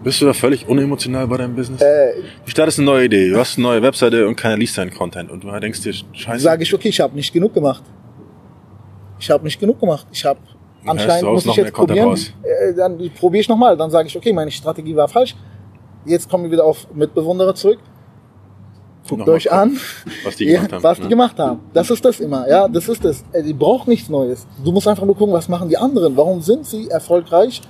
Bist du da völlig unemotional bei deinem Business? äh, Du startest eine neue Idee, du hast eine neue Webseite und keiner liest deinen Content und du denkst dir, scheiße, sage ich, okay, ich habe nicht genug gemacht. Ich habe nicht genug gemacht. Ich habe anscheinend muss ich jetzt probieren. Äh, dann probiere ich nochmal. Dann sage ich, okay, meine Strategie war falsch. Jetzt kommen wir wieder auf Mitbewunderer zurück. Guckt euch an, was die gemacht haben. was ne? die gemacht haben. Das ist das immer, ja, das ist das. Die braucht nichts Neues. Du musst einfach nur gucken, was machen die anderen? Warum sind sie erfolgreich?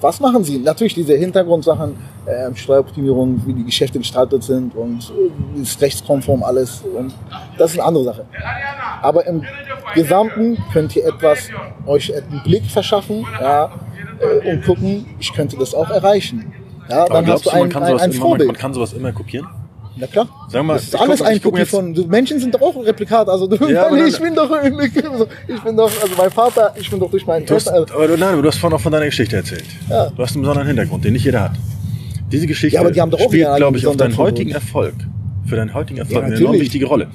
Was machen sie? Natürlich diese Hintergrundsachen, äh, Steueroptimierung, wie die Geschäfte gestaltet sind und äh, ist rechtskonform alles. Und das ist eine andere Sache. Aber im Gesamten könnt ihr etwas, euch einen Blick verschaffen ja, äh, und gucken, ich könnte das auch erreichen. Ja, Aber dann glaubst hast du du, man ein, kann, ein, sowas ein immer, man, man kann sowas immer kopieren? Na klar. Sag mal, das ist ich alles guck- ein ich Kopie von. Menschen sind doch auch ein Replikat. Also du, Ja, ich dann- bin doch, ich bin doch, also mein Vater, ich bin doch durch meinen Eltern. Also, aber du, nein, aber du hast vorhin auch von deiner Geschichte erzählt. Ja. Du hast einen besonderen Hintergrund, den nicht jeder hat. Diese Geschichte Ja, aber die haben doch auch spielt, glaube ich, auf deinen heutigen. Erfolg. Für deinen heutigen Erfolg Ja, eine enorm wichtige Rolle.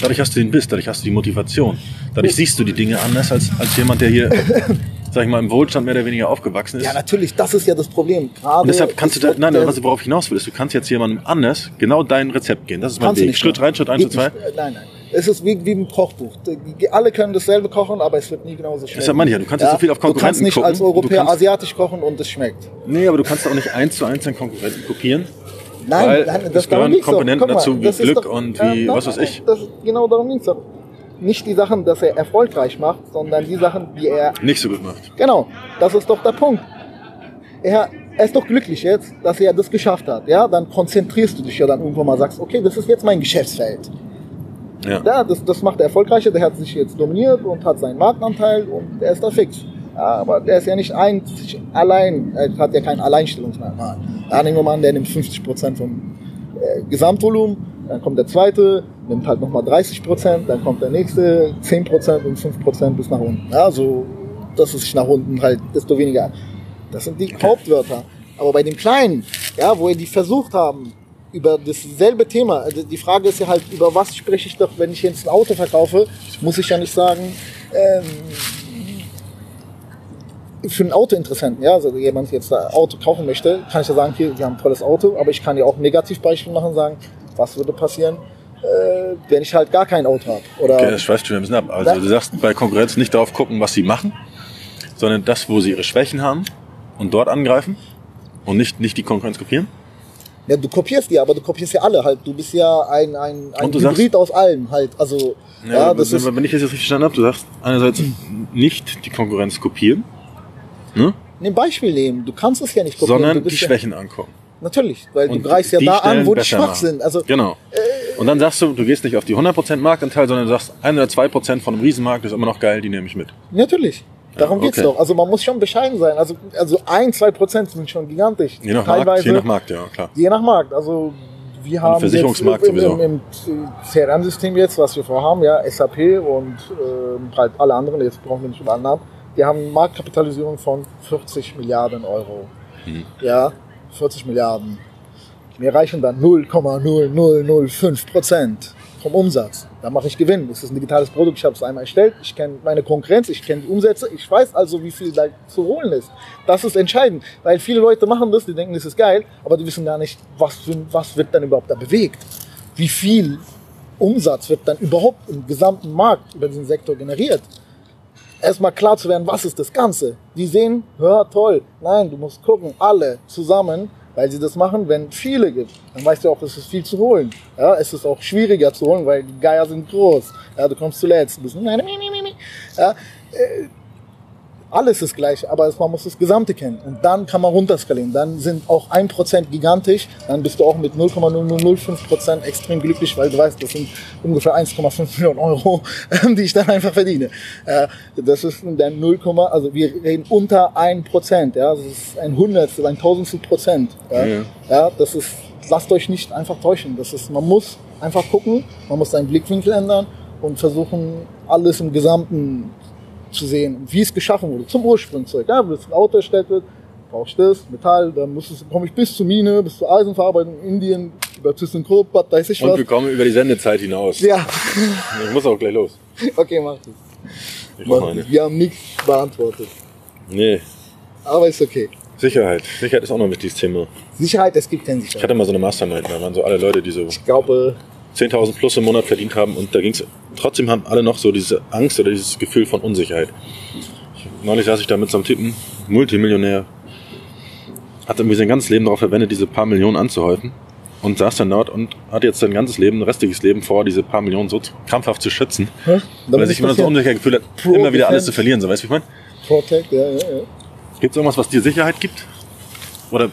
Dadurch hast du den Biss, dadurch hast du die Motivation. Dadurch siehst du die Dinge anders als, als jemand, der hier, sag ich mal, im Wohlstand mehr oder weniger aufgewachsen ist. ja, natürlich, das ist ja das Problem. Gerade Und deshalb kannst du da, nein, was ich worauf ich hinaus will, ist, du kannst jetzt jemandem anders genau dein Rezept gehen. Das ist mein du Weg. Schritt rein, Schritt eins, Schritt zwei. Nein, nein. Es ist wie, wie ein Kochbuch. Alle können dasselbe kochen, aber es wird nie genauso schmecken. Deshalb meine ich ja, du kannst jetzt so viel auf Du kannst Konkurrenten nicht gucken. als Du Europäer kannst- asiatisch kochen und es schmeckt. Nee, aber du kannst auch nicht eins zu eins deinen Konkurrenten kopieren. Nein, nein, das gehören. Komponenten Guck mal, dazu, wie Glück doch- und äh, wie nein, was weiß ich. Das, genau darum ging es. Nicht die Sachen, dass er erfolgreich macht, sondern die Sachen, die er Nicht so gut macht. Genau, das ist doch der Punkt. Er, er ist doch glücklich jetzt, dass er das geschafft hat. Ja, dann konzentrierst du dich ja dann irgendwann mal, sagst, okay, das ist jetzt mein Geschäftsfeld. Ja. Ja, das, das macht der Erfolgreiche, der hat sich jetzt dominiert und hat seinen Marktanteil und der ist da fix. Ja, aber der ist ja nicht einzig allein, er hat ja kein Alleinstellungsmerkmal. Ja, nehmen wir mal an, der nimmt 50 Prozent vom äh, Gesamtvolumen, dann kommt der zweite, nimmt halt nochmal 30 Prozent, dann kommt der nächste 10 Prozent und 5 Prozent bis nach unten. Ja, dass es sich nach unten halt, desto weniger. Das sind die Hauptwörter. Aber bei dem Kleinen, ja, wo die versucht haben, über dasselbe Thema, also die Frage ist ja halt, über was spreche ich doch, wenn ich jetzt ein Auto verkaufe, muss ich ja nicht sagen, ähm, für einen Autointeressenten, ja, also jemand jetzt ein Auto kaufen möchte, kann ich ja sagen, hier, wir haben ein tolles Auto, aber ich kann ja auch ein Negativbeispiel machen und sagen, was würde passieren, äh, wenn ich halt gar kein Auto habe. Oder Okay, das schweift schon ein bisschen ab. Also du sagst bei Konkurrenz nicht darauf gucken, was sie machen, sondern das, wo sie ihre Schwächen haben und dort angreifen und nicht, nicht die Konkurrenz kopieren. Ja, du kopierst die, aber du kopierst ja alle halt. Du bist ja ein, ein, ein Hybrid aus allem halt. Also, ja, das ist, wenn ich das jetzt richtig verstanden habe, du sagst einerseits nicht die Konkurrenz kopieren, ne? ein Beispiel nehmen. Du kannst es ja nicht kopieren. sondern die ja, Schwächen angucken. Natürlich, weil Und du greifst ja da Stellen an, wo die schwach machen. sind. Also, Genau. Und dann sagst du, du gehst nicht auf die 100% Marktanteil, sondern du sagst, 1 oder 2% von einem Riesenmarkt ist immer noch geil, die nehme ich mit. natürlich. Darum Ja, geht's okay. doch. Also man muss schon bescheiden sein. Also, also ein, zwei Prozent sind schon gigantisch. Je nach Teilweise, Markt, je nach Markt, ja, klar. Je nach Markt. Also wir haben Versicherungsmarkt jetzt im, im, im CRM-System jetzt, was wir vorhaben, ja, SAP und ähm, halt alle anderen, jetzt brauchen wir nicht über Namen, die haben eine Marktkapitalisierung von 40 Milliarden Euro. Mhm. Ja, 40 Milliarden. Mir reichen dann 0,0005 Prozent vom Umsatz. Da mache ich Gewinn. Das ist ein digitales Produkt. Ich habe es einmal erstellt. Ich kenne meine Konkurrenz. Ich kenne die Umsätze. Ich weiß also, wie viel da zu holen ist. Das ist entscheidend, weil viele Leute machen das. Die denken, das ist geil, aber die wissen gar nicht, was, was wird dann überhaupt da bewegt. Wie viel Umsatz wird dann überhaupt im gesamten Markt über diesen Sektor generiert erstmal klar zu werden, was ist das Ganze. Die sehen, ja toll, nein, du musst gucken, alle zusammen, weil sie das machen, wenn viele gibt, dann weißt du auch, es ist viel zu holen. Ja, es ist auch schwieriger zu holen, weil die Geier sind groß. Ja, du kommst zuletzt, du bist, ja, äh, alles ist gleich, aber man muss das Gesamte kennen. Und dann kann man runterskalieren. Dann sind auch 1% gigantisch. Dann bist du auch mit 0,0005% extrem glücklich, weil du weißt, das sind ungefähr 1,5 Millionen Euro, die ich dann einfach verdiene. Äh, Das ist dann 0, also wir reden unter 1%. Ja, das ist ein Hundertstel, ein Tausendstel Prozent. Ja, Ja. ja das ist, lasst euch nicht einfach täuschen. Das ist, man muss einfach gucken, man muss seinen Blickwinkel ändern und versuchen, alles im Gesamten zu sehen, wie es geschaffen wurde, zum Ursprung zurück. Ja, wenn ein Auto erstellt wird, brauchst du das, Metall, dann muss es, komme ich bis zur Mine, bis zur Eisenverarbeitung in Indien, über ThyssenKrupp, was weiß ich Und was. wir kommen über die Sendezeit hinaus. Ja, Ich muss auch gleich los. okay, mach das. Ich mach eine. Wir haben nichts beantwortet, Nee, aber ist okay. Sicherheit. Sicherheit ist auch noch ein wichtiges Thema. Sicherheit, es gibt keine Ich Sicherheit. hatte mal so eine Mastermind, da waren so alle Leute, die so Ich glaube, 10.000 plus im Monat verdient haben und da ging's trotzdem haben alle noch so diese Angst oder dieses Gefühl von Unsicherheit. Ich, neulich saß ich da mit so einem Typen, Multimillionär, hat irgendwie sein ganzes Leben darauf verwendet, diese paar Millionen anzuhäufen und saß dann dort und hat jetzt sein ganzes Leben, ein restliches Leben vor, diese paar Millionen so krampfhaft zu schützen, weil er sich immer so unsicher gefühlt hat, Pro immer wieder alles zu verlieren. So, weißt du, wie ich meine? Protect, ja, ja, ja. Gibt es irgendwas, was dir Sicherheit gibt? Oder,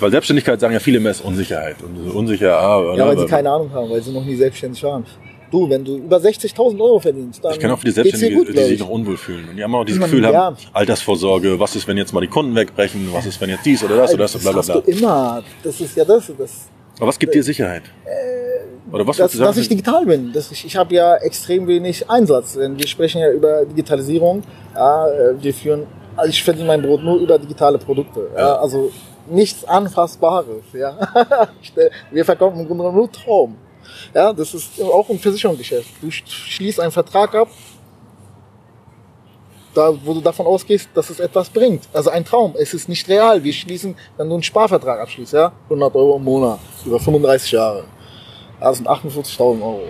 weil Selbstständigkeit sagen ja viele mehr ist Unsicherheit. Und unsicher, ah, Ja, weil sie keine Ahnung haben, weil sie noch nie selbstständig waren. Du, wenn du über 60.000 Euro verdienst, dann Ich kenne auch viele Selbstständige, gut, die sich ich. noch unwohl fühlen. Und die haben auch dieses Gefühl ja. haben, Altersvorsorge, was ist, wenn jetzt mal die Kunden wegbrechen, was ist, wenn jetzt dies oder das oder das, das bla bla hast bla. du immer. Das ist ja das. das Aber was gibt dir Sicherheit? Oder was dass, du sagen? dass ich digital bin. Dass ich ich habe ja extrem wenig Einsatz. Denn wir sprechen ja über Digitalisierung. Ja, äh, wir führen, also ich verdiene mein Brot nur über digitale Produkte. Ja, also nichts Anfassbares. Ja. Wir verkaufen im Grunde genommen nur Traum. Ja, das ist auch ein Versicherungsgeschäft. Du sch- schließt einen Vertrag ab, da, wo du davon ausgehst, dass es etwas bringt. Also ein Traum. Es ist nicht real. Wir schließen, wenn du einen Sparvertrag abschließt, ja, 100 Euro im Monat über 35 Jahre. Das sind 48.000 Euro.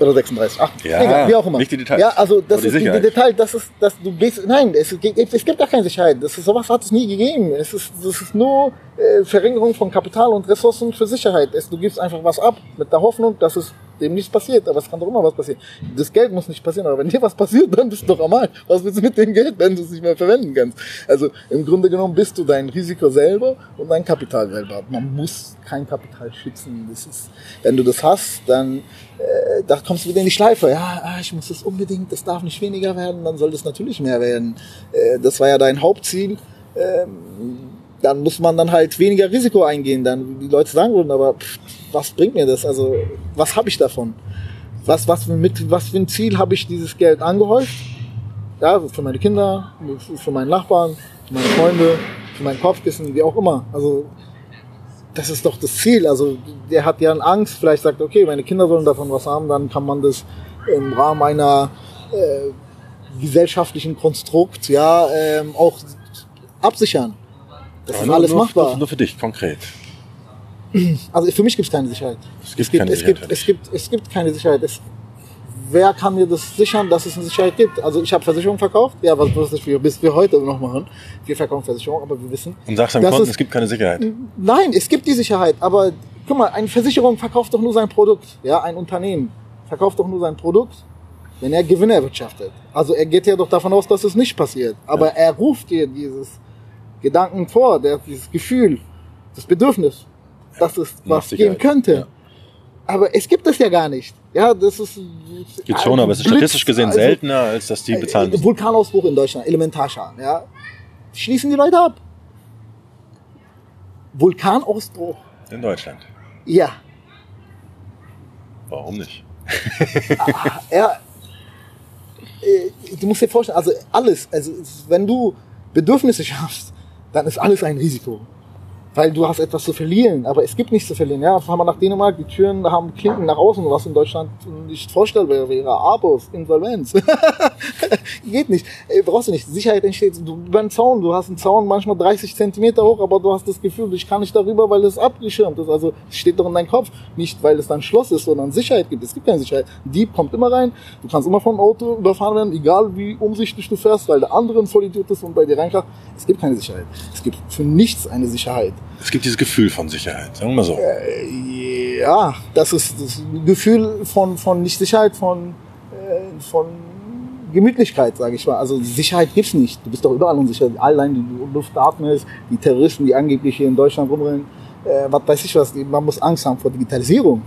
Oder 36, 8, Ja, egal, wie auch immer. nicht die Details. Ja, also das die ist die, die. Detail, das ist, dass du gehst, nein, es, gibt- es gibt gar keine Sicherheit. Das ist, sowas hat es nie gegeben. Es ist, das ist nur äh, Verringerung von Kapital und Ressourcen für Sicherheit. Es, du gibst einfach was ab mit der Hoffnung, dass es dem nichts passiert. Aber es kann doch immer was passieren. Das Geld muss nicht passieren, aber wenn dir was passiert, dann bist du doch am Arsch. Was willst du mit dem Geld, wenn du es nicht mehr verwenden kannst? Also im Grunde genommen bist du dein Risiko selber und dein Kapital selber. Man muss kein Kapital schützen. Das ist, wenn du das hast, dann äh, da kommst du wieder in die Schleife. Ja, ah, ich muss das unbedingt, das darf nicht weniger werden, dann soll das natürlich mehr werden. Äh, das war ja dein Hauptziel. Ähm, dann muss man dann halt weniger Risiko eingehen. Dann die Leute sagen würden, aber was bringt mir das? Also was habe ich davon? Was, was, mit, was für ein Ziel habe ich dieses Geld angehäuft? Ja, für meine Kinder, für meinen Nachbarn, für meine Freunde, für mein Kopfkissen, wie auch immer. Also das ist doch das Ziel. Also der hat ja eine Angst, vielleicht sagt, okay, meine Kinder sollen davon was haben, dann kann man das im Rahmen einer äh, gesellschaftlichen Konstrukt ja ähm, auch absichern. Das ist nur, alles nur, machbar. Nur, nur für dich, konkret. Also für mich gibt es keine Sicherheit. Es gibt es gibt, keine es Sicherheit gibt, es gibt, es gibt keine Sicherheit. Es, wer kann mir das sichern, dass es eine Sicherheit gibt? Also ich habe Versicherung verkauft, ja, was, was wir bis wir heute noch machen. Wir verkaufen Versicherung, aber wir wissen. Und sagst dass Kunden, es- es gibt keine Sicherheit. Nein, es gibt die Sicherheit, aber guck mal, eine Versicherung verkauft doch nur sein Produkt. Ja, ein Unternehmen verkauft doch nur sein Produkt, wenn er Gewinne erwirtschaftet. Also er geht ja doch davon aus, dass es nicht passiert. Aber er ruft dir dieses Gedanken vor, der, dieses Gefühl, das Bedürfnis, dass es was geben könnte. Ja. Aber es gibt es ja gar nicht. Ja, das ist. Gibt schon, aber es ist statistisch gesehen also- seltener, als dass die bezahlen äh, müssen. Vulkanausbruch in Deutschland, Elementarschaden, ja. Schließen die Leute ab. Vulkanausbruch, In Deutschland. ja. Warum nicht? Ja, äh, du musst dir vorstellen, also alles, also wenn du Bedürfnisse schaffst, dann ist alles ein Risiko. Weil du hast etwas zu verlieren, aber es gibt nichts zu verlieren. Ja, fahren wir nach Dänemark, die Türen haben Klinken nach außen, was in Deutschland nicht vorstellbar wäre. Abos, Insolvenz. Geht nicht. Äh, brauchst du nicht. Sicherheit entsteht du, über einen Zaun. Du hast einen Zaun manchmal 30 Zentimeter hoch, aber du hast das Gefühl, ich kann nicht darüber, weil es abgeschirmt ist. Also es steht doch in deinem Kopf. Nicht, weil es dann Schloss ist, sondern Sicherheit gibt. Es gibt keine Sicherheit. Dieb kommt immer rein. Du kannst immer vom Auto überfahren werden, egal wie umsichtig du fährst, weil der andere ein Vollidiot ist und bei dir reinkracht. Es gibt keine Sicherheit. Es gibt für nichts eine Sicherheit. Es gibt dieses Gefühl von Sicherheit, sagen wir mal so. Ja, das ist das Gefühl von, von Nicht-Sicherheit, von, äh, von Gemütlichkeit, sage ich mal. Also Sicherheit gibt's nicht. Du bist doch überall unsicher. Allein die Luft atmest, die Terroristen, die angeblich hier in Deutschland rumrennen, äh, was weiß ich was, man muss Angst haben vor Digitalisierung.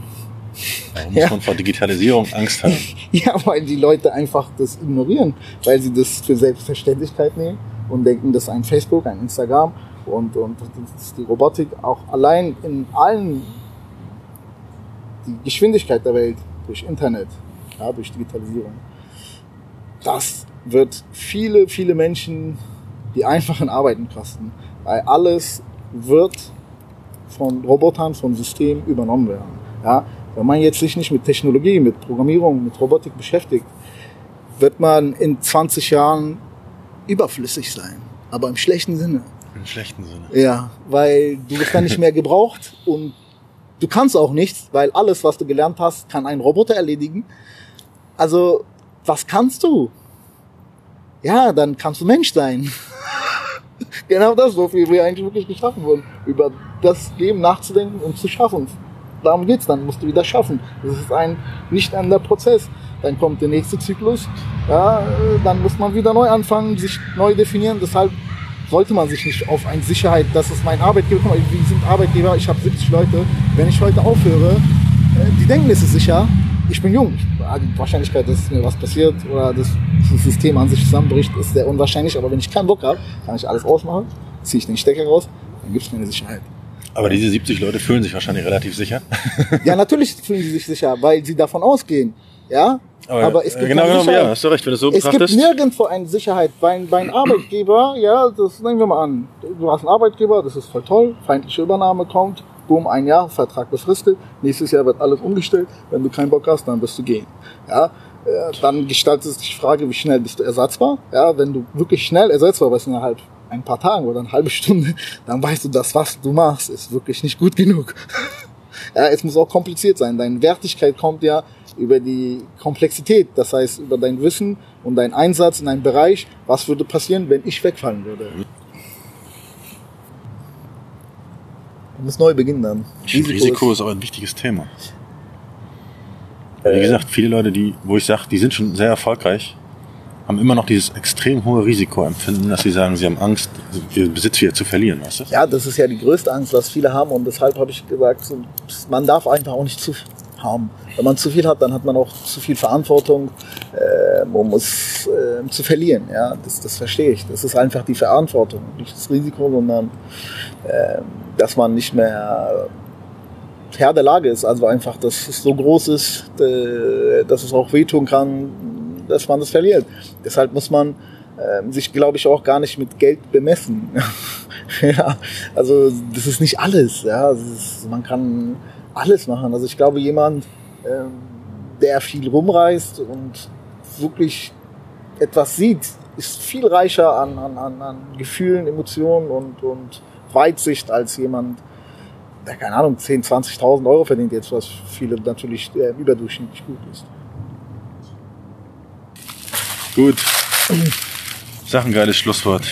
Warum muss Ja. man vor Digitalisierung Angst haben? Ja, weil die Leute einfach das ignorieren, weil sie das für Selbstverständlichkeit nehmen und denken, das ist ein Facebook, ein Instagram und, und die Robotik auch allein in allen die Geschwindigkeit der Welt durch Internet, ja, durch Digitalisierung. Das wird viele, viele Menschen die einfachen Arbeiten kosten, weil alles wird von Robotern, von Systemen übernommen werden. Ja, wenn man jetzt sich nicht mit Technologie, mit Programmierung, mit Robotik beschäftigt, wird man in 20 Jahren überflüssig sein. Aber im schlechten Sinne. Im schlechten Sinne. Ja, weil du wirst dann nicht mehr gebraucht und du kannst auch nichts, weil alles, was du gelernt hast, kann ein Roboter erledigen. Also, was kannst du? Ja, dann kannst du Mensch sein. genau das, wofür wir eigentlich wirklich geschaffen wurden. Über das Leben nachzudenken und zu schaffen. Darum geht's dann, musst du wieder schaffen. Das ist ein nicht ender Prozess. Dann kommt der nächste Zyklus, ja, dann muss man wieder neu anfangen, sich neu definieren. Deshalb sollte man sich nicht auf eine Sicherheit, das ist mein Arbeitgeber, guck mal, wir sind Arbeitgeber, ich habe 70 Leute, wenn ich heute aufhöre, äh, die denken, es ist sicher, ich bin jung. Die Wahrscheinlichkeit, dass mir was passiert oder das System an sich zusammenbricht, ist sehr unwahrscheinlich. Aber wenn ich keinen Bock habe, kann ich alles ausmachen, ziehe ich den Stecker raus, dann gibt es mir eine Sicherheit. Aber diese 70 Leute fühlen sich wahrscheinlich relativ sicher. ja, natürlich fühlen sie sich sicher, weil sie davon ausgehen. Ja, aber, aber es gibt genau, genau, ja, hast du recht, wenn du so es betrachtest. Es gibt nirgendwo eine Sicherheit. Bei, bei einem Arbeitgeber, ja, das nehmen wir mal an. Du hast einen Arbeitgeber, das ist voll toll, feindliche Übernahme kommt, boom, ein Jahr, Vertrag befristet, nächstes Jahr wird alles umgestellt, wenn du keinen Bock hast, dann wirst du gehen. Ja, äh, dann gestaltet sich die Frage, wie schnell bist du ersatzbar? Ja, wenn du wirklich schnell ersetzbar bist innerhalb ein paar Tagen oder eine halbe Stunde, dann weißt du, das, was du machst, ist wirklich nicht gut genug. ja, es muss auch kompliziert sein. Deine Wertigkeit kommt ja über die Komplexität, das heißt über dein Wissen und deinen Einsatz in einem Bereich. Was würde passieren, wenn ich wegfallen würde? Man muss neu beginnen dann. Risiko, Risiko ist, ist aber ein wichtiges Thema. Wie äh. gesagt, viele Leute, die, wo ich sage, die sind schon sehr erfolgreich, haben immer noch dieses extrem hohe Risikoempfinden, dass sie sagen, sie haben Angst, ihren Besitz wieder zu verlieren, weißt du? Ja, das ist ja die größte Angst, was viele haben und deshalb habe ich gesagt, man darf einfach auch nicht zu haben. Wenn man zu viel hat, dann hat man auch zu viel Verantwortung, äh, um es äh, zu verlieren. Ja, das, das verstehe ich. Das ist einfach die Verantwortung, nicht das Risiko, sondern äh, dass man nicht mehr Herr der Lage ist. Also einfach, dass es so groß ist, äh, dass es auch wehtun kann, dass man das verliert. Deshalb muss man äh, sich, glaube ich, auch gar nicht mit Geld bemessen. ja, also das ist nicht alles. Ja, ist, man kann alles machen. Also ich glaube, jemand, ähm, der viel rumreist und wirklich etwas sieht, ist viel reicher an, an, an, an Gefühlen, Emotionen und, und Weitsicht als jemand, der, keine Ahnung, 10.000, 20.000 Euro verdient jetzt, was viele natürlich äh, überdurchschnittlich gut ist. Gut. Sag ein geiles Schlusswort.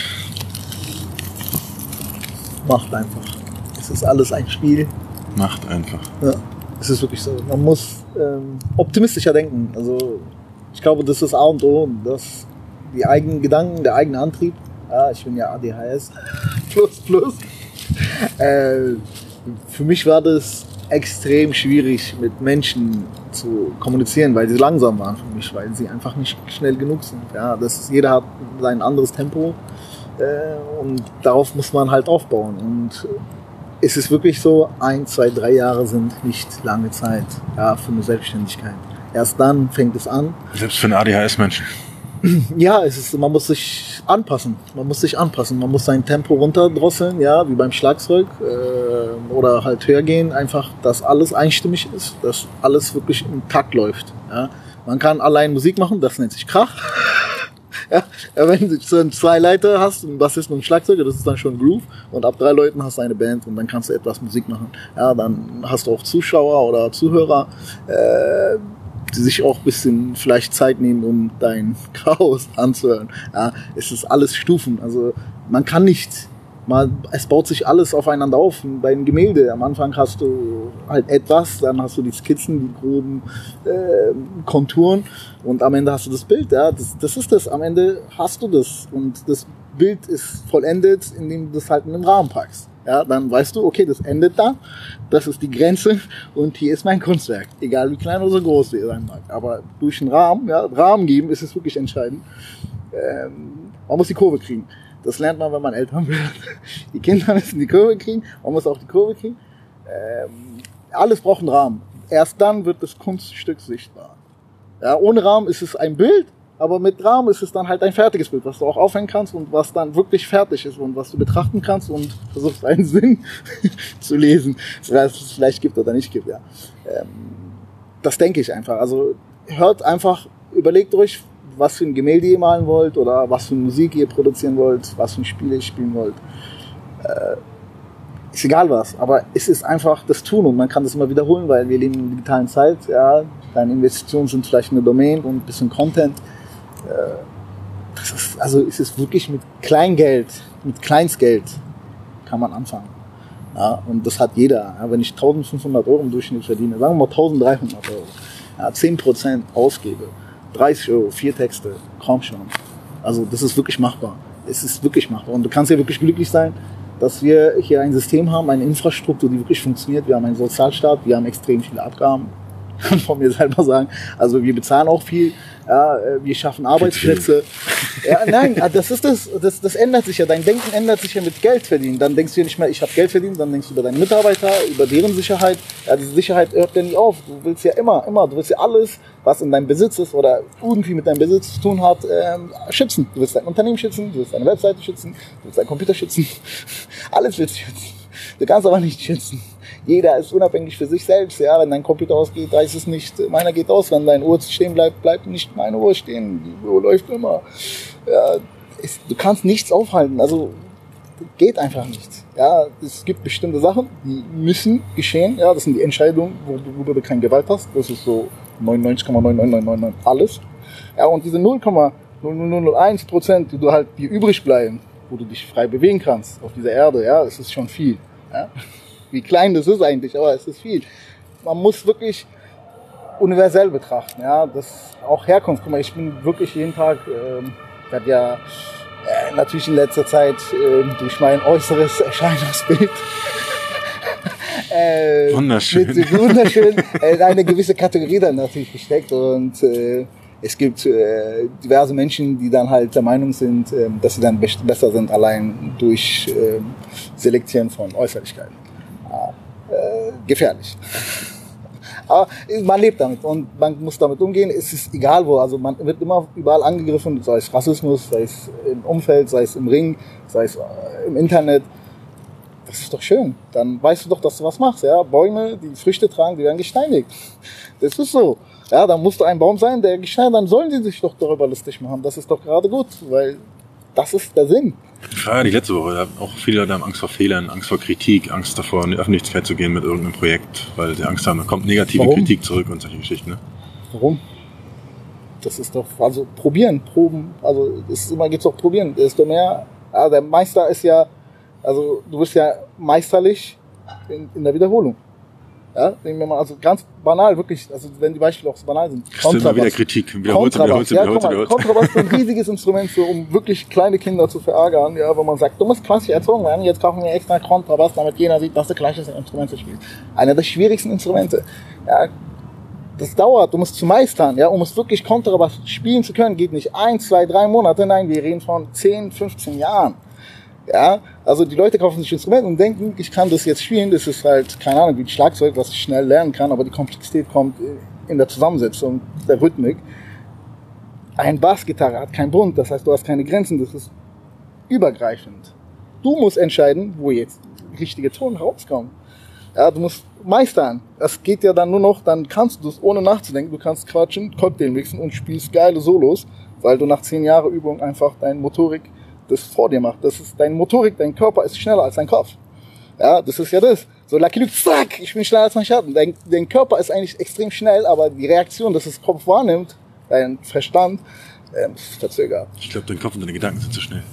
Macht einfach. Es ist alles ein Spiel. Macht einfach. Ja, es ist wirklich so. Man muss ähm, optimistischer denken. Also ich glaube, das ist A und O. Das, die eigenen Gedanken, der eigene Antrieb. Ja, ich bin ja ADHS. plus, plus. Äh, für mich war das extrem schwierig, mit Menschen zu kommunizieren, weil sie langsam waren für mich, weil sie einfach nicht schnell genug sind. Ja, das ist, jeder hat sein anderes Tempo äh, und darauf muss man halt aufbauen. Und es ist wirklich so, ein, zwei, drei Jahre sind nicht lange Zeit ja, für eine Selbstständigkeit. Erst dann fängt es an. Selbst für einen ADHS-Menschen. Ja, es ist, man muss sich anpassen. Man muss sich anpassen. Man muss sein Tempo runterdrosseln, ja, wie beim Schlagzeug. Äh, oder halt höher gehen. Einfach, dass alles einstimmig ist, dass alles wirklich im Takt läuft. Ja. Man kann allein Musik machen, das nennt sich Krach. ja, wenn du zwei Leiter hast, ein Bassist und Schlagzeuger, das ist dann schon Groove. Und ab drei Leuten hast du eine Band und dann kannst du etwas Musik machen. Ja, dann hast du auch Zuschauer oder Zuhörer. Äh, die sich auch ein bisschen vielleicht Zeit nehmen, um dein Chaos anzuhören. Ja, es ist alles Stufen. Also man kann nicht mal, es baut sich alles aufeinander auf. Einem Gemälde, am Anfang hast du halt etwas, dann hast du die Skizzen, die groben äh, Konturen und am Ende hast du das Bild. Ja, das, das ist das. Am Ende hast du das und das Bild ist vollendet, indem du das halt in den Rahmen packst ja, dann weißt du, okay, das endet da, das ist die Grenze und hier ist mein Kunstwerk, egal wie klein oder so groß der sein mag. Aber durch den Rahmen, ja, Rahmen geben ist es wirklich entscheidend. Ähm, man muss die Kurve kriegen. Das lernt man, wenn man Eltern wird. Die Kinder müssen die Kurve kriegen, man muss auch die Kurve kriegen. Ähm, alles braucht einen Rahmen. Erst dann wird das Kunststück sichtbar. Ja, ohne Rahmen ist es ein Bild, aber mit Rahmen ist es dann halt ein fertiges Bild, was du auch aufhängen kannst und was dann wirklich fertig ist und was du betrachten kannst und versuchst einen Sinn zu lesen, was es vielleicht gibt oder nicht gibt. Ja. Ähm, das denke ich einfach. Also hört einfach, überlegt euch, was für ein Gemälde ihr malen wollt oder was für Musik ihr produzieren wollt, was für ein Spiel ihr spielen wollt. Äh, ist egal was, aber es ist einfach das Tun und man kann das immer wiederholen, weil wir leben in der digitalen Zeit. Ja, deine Investitionen sind vielleicht eine Domain und ein bisschen Content. Äh, das ist, also ist es wirklich mit Kleingeld, mit Kleinstgeld kann man anfangen. Ja, und das hat jeder. Ja, wenn ich 1500 Euro im Durchschnitt verdiene, sagen wir mal 1300 Euro, ja, 10% ausgebe, 30 Euro, vier Texte, kaum schon. Also das ist wirklich machbar. Es ist wirklich machbar. Und du kannst ja wirklich glücklich sein, dass wir hier ein System haben, eine Infrastruktur, die wirklich funktioniert. Wir haben einen Sozialstaat, wir haben extrem viele Abgaben, von mir selber sagen. Also wir bezahlen auch viel, ja, äh, wir schaffen Arbeitsplätze. Ja, nein, ah, das ist das, das, das ändert sich ja. Dein Denken ändert sich ja mit Geld verdienen. Dann denkst du ja nicht mehr, ich habe Geld verdient, dann denkst du über deine Mitarbeiter, über deren Sicherheit. Ja, diese Sicherheit hört ja nie auf. Du willst ja immer, immer, du willst ja alles, was in deinem Besitz ist oder irgendwie mit deinem Besitz zu tun hat, ähm, schützen. Du willst dein Unternehmen schützen, du willst deine Webseite schützen, du willst deinen Computer schützen. Alles willst du schützen. Du kannst aber nicht schützen. Jeder ist unabhängig für sich selbst. Ja, wenn dein Computer ausgeht, heißt es nicht, meiner geht aus. Wenn deine Uhr stehen bleibt, bleibt nicht meine Uhr stehen. Die Uhr läuft immer. Ja, es, du kannst nichts aufhalten. Also geht einfach nicht. Ja, es gibt bestimmte Sachen, die müssen geschehen. Ja, das sind die Entscheidungen, worüber du keine Gewalt hast. Das ist so 99,99999 alles. Ja, und diese 0,0001 Prozent, die du halt, die übrig bleiben, wo du dich frei bewegen kannst auf dieser Erde, ja, das ist schon viel. Ja? Wie klein das ist eigentlich, aber es ist viel. Man muss wirklich universell betrachten, ja, das auch Herkunft. Guck mal, ich bin wirklich jeden Tag, ähm, werde ja äh, natürlich in letzter Zeit äh, durch mein äußeres Erscheinungsbild äh, wunderschön. Mit, wunderschön äh, eine gewisse Kategorie dann natürlich gesteckt und äh, es gibt äh, diverse Menschen, die dann halt der Meinung sind, äh, dass sie dann besser sind allein durch äh, Selektieren von Äußerlichkeiten äh, gefährlich. Aber man lebt damit und man muss damit umgehen. Es ist egal wo. Also man wird immer überall angegriffen, sei es Rassismus, sei es im Umfeld, sei es im Ring, sei es äh, im Internet. Das ist doch schön. Dann weißt du doch, dass du was machst. Ja? Bäume, die Früchte tragen, die werden gesteinigt. Das ist so. Ja, dann musst du ein Baum sein, der gesteinigt, dann sollen die sich doch darüber lustig machen. Das ist doch gerade gut, weil das ist der Sinn. Ja, die letzte Woche. Auch viele Leute haben Angst vor Fehlern, Angst vor Kritik, Angst davor, in die Öffentlichkeit zu gehen mit irgendeinem Projekt, weil sie Angst haben, da kommt negative Warum? Kritik zurück und solche Geschichten. Ne? Warum? Das ist doch, also probieren, proben. Also es ist immer geht's doch probieren. Desto mehr, ja, der Meister ist ja, also du bist ja meisterlich in, in der Wiederholung. Ja, nehmen wir mal, also ganz banal, wirklich, also wenn die Beispiele auch so banal sind. Kontrabass. Immer wieder Kritik, wiederholt, wiederholt, ja, wiederholt, wiederholt. Kontrabass ist ein riesiges Instrument, für, um wirklich kleine Kinder zu verärgern, ja, wo man sagt, du musst klassisch erzogen werden, jetzt kaufen wir extra Kontrabass, damit jeder sieht, dass du klassische Instrumente spielst. Einer der schwierigsten Instrumente. Ja, das dauert, du musst zu meistern, ja, um es wirklich Kontrabass spielen zu können, geht nicht ein, zwei, drei Monate, nein, wir reden von 10, 15 Jahren. Ja, also die Leute kaufen sich Instrumente und denken, ich kann das jetzt spielen. Das ist halt, keine Ahnung, wie ein Schlagzeug, was ich schnell lernen kann, aber die Komplexität kommt in der Zusammensetzung der Rhythmik. Ein Bassgitarre hat keinen Bund, das heißt, du hast keine Grenzen, das ist übergreifend. Du musst entscheiden, wo jetzt richtige Ton rauskommen. Ja, du musst meistern. Das geht ja dann nur noch, dann kannst du es ohne nachzudenken. Du kannst quatschen, Cocktail mixen und spielst geile Solos, weil du nach zehn Jahren Übung einfach deine Motorik das vor dir macht. Das ist dein Motorik, dein Körper ist schneller als dein Kopf. Ja, das ist ja das. So Lucky Luke, zack, ich bin schneller als mein Schatten. Dein, dein Körper ist eigentlich extrem schnell, aber die Reaktion, dass das Kopf wahrnimmt, dein Verstand, ähm, verzögert. Ich glaube, dein Kopf und deine Gedanken sind zu schnell.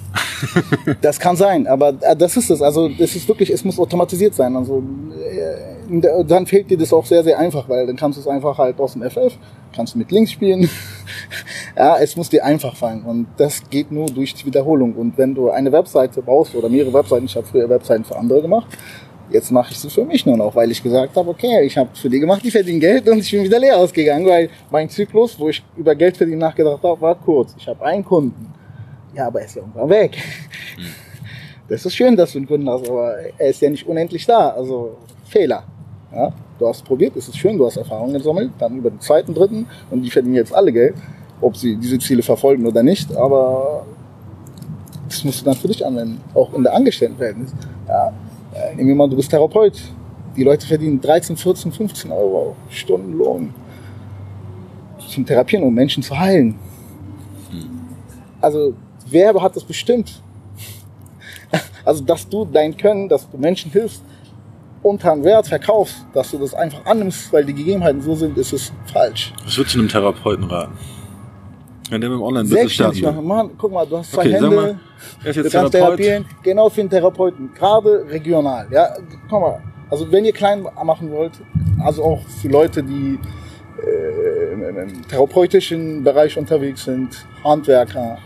das kann sein, aber äh, das ist es. Also das ist wirklich, es muss automatisiert sein. Also äh, dann fehlt dir das auch sehr, sehr einfach, weil dann kannst du es einfach halt aus dem FF, kannst du mit links spielen. ja, es muss dir einfach fallen und das geht nur durch die Wiederholung. Und wenn du eine Webseite baust oder mehrere Webseiten, ich habe früher Webseiten für andere gemacht, Jetzt mache ich sie für mich nur noch, weil ich gesagt habe, okay, ich habe für die gemacht, die verdienen Geld und ich bin wieder leer ausgegangen, weil mein Zyklus, wo ich über Geld verdienen nachgedacht habe, war kurz. Ich habe einen Kunden. Ja, aber er ist ja irgendwann weg. Hm. Das ist schön, dass du einen Kunden hast, aber er ist ja nicht unendlich da. Also Fehler. Ja, du hast probiert, es ist schön, du hast Erfahrungen gesammelt, dann über den zweiten, dritten und die verdienen jetzt alle Geld, ob sie diese Ziele verfolgen oder nicht, aber das musst du dann für dich anwenden, auch in der Angestelltenverhältnis. Ja, äh, nehmen wir mal, du bist Therapeut. Die Leute verdienen 13, 14, 15 Euro Stundenlohn zum Therapieren, um Menschen zu heilen. Also, wer hat das bestimmt? Also, dass du dein Können, dass du Menschen hilfst, unter einen Wert verkaufst, dass du das einfach annimmst, weil die Gegebenheiten so sind, ist es falsch. Was würdest du einem Therapeuten raten? Ja, der mit dem Online-Business starten machen. Mann, guck mal, du hast zwei Okay, Hände. mal, er Du kannst Therapeut. therapieren, genau für den Therapeuten, gerade regional. Ja, guck mal, also wenn ihr klein machen wollt, also auch für Leute, die äh, im, im therapeutischen Bereich unterwegs sind, Handwerker,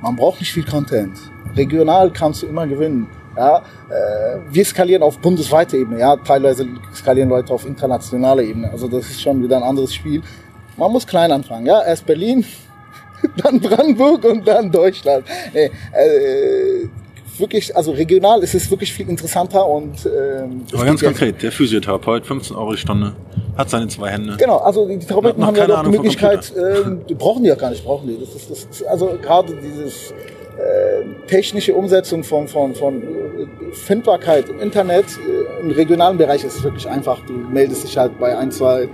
man braucht nicht viel Content. Regional kannst du immer gewinnen. Ja, äh, wir skalieren auf bundesweiter Ebene, ja, teilweise skalieren Leute auf internationaler Ebene. Also das ist schon wieder ein anderes Spiel. Man muss klein anfangen, ja. Erst Berlin, dann Brandenburg und dann Deutschland. Nee, äh, wirklich, also regional ist es wirklich viel interessanter und ähm, Aber ganz ja- konkret, der Physiotherapeut, 15 Euro die Stunde, hat seine zwei Hände. Genau, also die Therapeuten haben ja doch die Möglichkeit, die brauchen die ja gar nicht, brauchen die. Das ist, das ist also gerade dieses äh, technische Umsetzung von, von, von äh, Findbarkeit im Internet, äh, im regionalen Bereich ist es wirklich einfach. Du meldest dich halt bei ein, zwei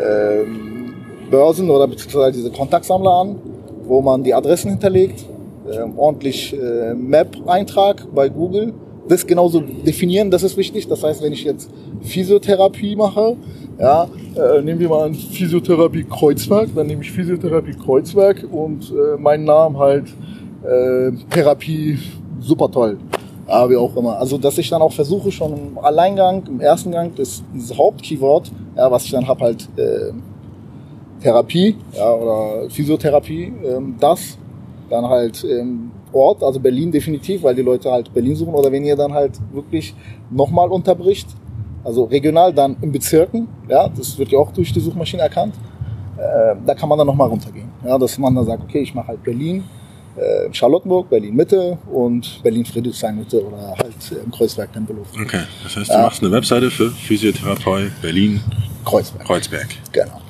ähm, Börsen oder beziehungsweise diese Kontaktsammler an, wo man die Adressen hinterlegt, ähm, ordentlich äh, Map-Eintrag bei Google. Das genauso definieren, das ist wichtig. Das heißt, wenn ich jetzt Physiotherapie mache, ja, äh, nehmen wir mal an Physiotherapie Kreuzberg, dann nehme ich Physiotherapie Kreuzberg und äh, meinen Namen halt äh, Therapie super toll. Ja, wie auch immer. Also, dass ich dann auch versuche, schon im Alleingang, im ersten Gang, das, dieses Hauptkeyword, ja, was ich dann hab halt äh, Therapie ja, oder Physiotherapie, ähm, das dann halt ähm, Ort, also Berlin definitiv, weil die Leute halt Berlin suchen oder wenn ihr dann halt wirklich nochmal unterbricht, also regional dann in Bezirken, ja, das wird ja auch durch die Suchmaschine erkannt, äh, da kann man dann nochmal runtergehen. Ja, dass man dann sagt, okay, ich mache halt Berlin, äh, Charlottenburg, Berlin Mitte und Berlin Friedrichshain Mitte oder halt äh, im Kreuzberg Tempelhof. Okay, das heißt, du machst eine Webseite für Physiotherapeut Berlin, Kreuzberg. Kreuzberg. Genau.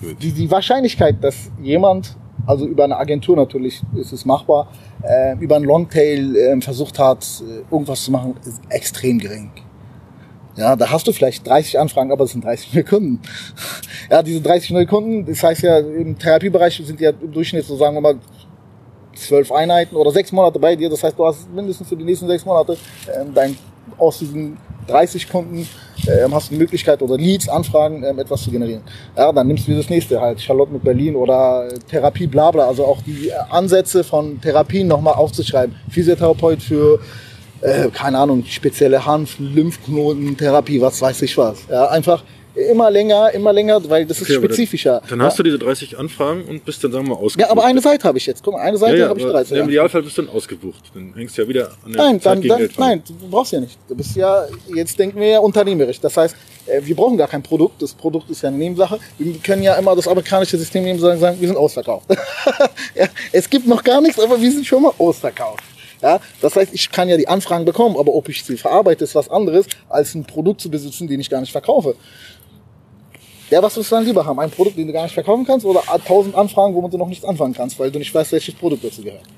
Gut. Die, die Wahrscheinlichkeit, dass jemand, also über eine Agentur natürlich ist es machbar, äh, über einen Longtail äh, versucht hat, äh, irgendwas zu machen, ist extrem gering. Ja, da hast du vielleicht 30 Anfragen, aber es sind 30 neue Kunden. Ja, diese 30 neue Kunden, das heißt ja, im Therapiebereich sind ja im Durchschnitt so, sagen wir mal, zwölf Einheiten oder sechs Monate bei dir. Das heißt, du hast mindestens für die nächsten sechs Monate ähm, dein, aus diesen 30 Kunden ähm, hast du die Möglichkeit oder Leads, Anfragen, ähm, etwas zu generieren. Ja, dann nimmst du das nächste halt, Charlotte mit Berlin oder äh, Therapie, bla bla. Also auch die äh, Ansätze von Therapien nochmal aufzuschreiben. Physiotherapeut für, äh, keine Ahnung, spezielle Hanf, Lymphknoten, Therapie, was weiß ich was. Ja, einfach immer länger, immer länger, weil das ist Okay, dann- spezifischer. Dann ja. hast du diese 30 Anfragen und bist dann, sagen wir mal, ausgebucht. ja, aber eine Seite habe ich jetzt. Guck mal, eine Seite ja, ja, habe ich aber 13. Im Idealfall bist du dann ausgebucht. Dann hängst du ja wieder an der Nein, Zeit dann, gegen dann, Geld nein, du brauchst ja nicht. Du bist ja, jetzt denken wir ja unternehmerisch. Das heißt, äh, wir brauchen gar kein Produkt. Das Produkt ist ja eine Nebensache. Wir können ja immer das amerikanische System nehmen und sagen, wir sind ausverkauft. ja, es gibt noch gar nichts, aber wir sind schon mal ausverkauft. Ja, das heißt, ich kann ja die Anfragen bekommen, aber ob ich sie verarbeite, ist was anderes, als ein Produkt zu besitzen, den ich gar nicht verkaufe. Ja, was willst du dann lieber haben? Ein Produkt, den du gar nicht verkaufen kannst oder tausend Anfragen, womit du noch nichts anfangen kannst, weil du nicht weißt, welches Produkt dazu gehört?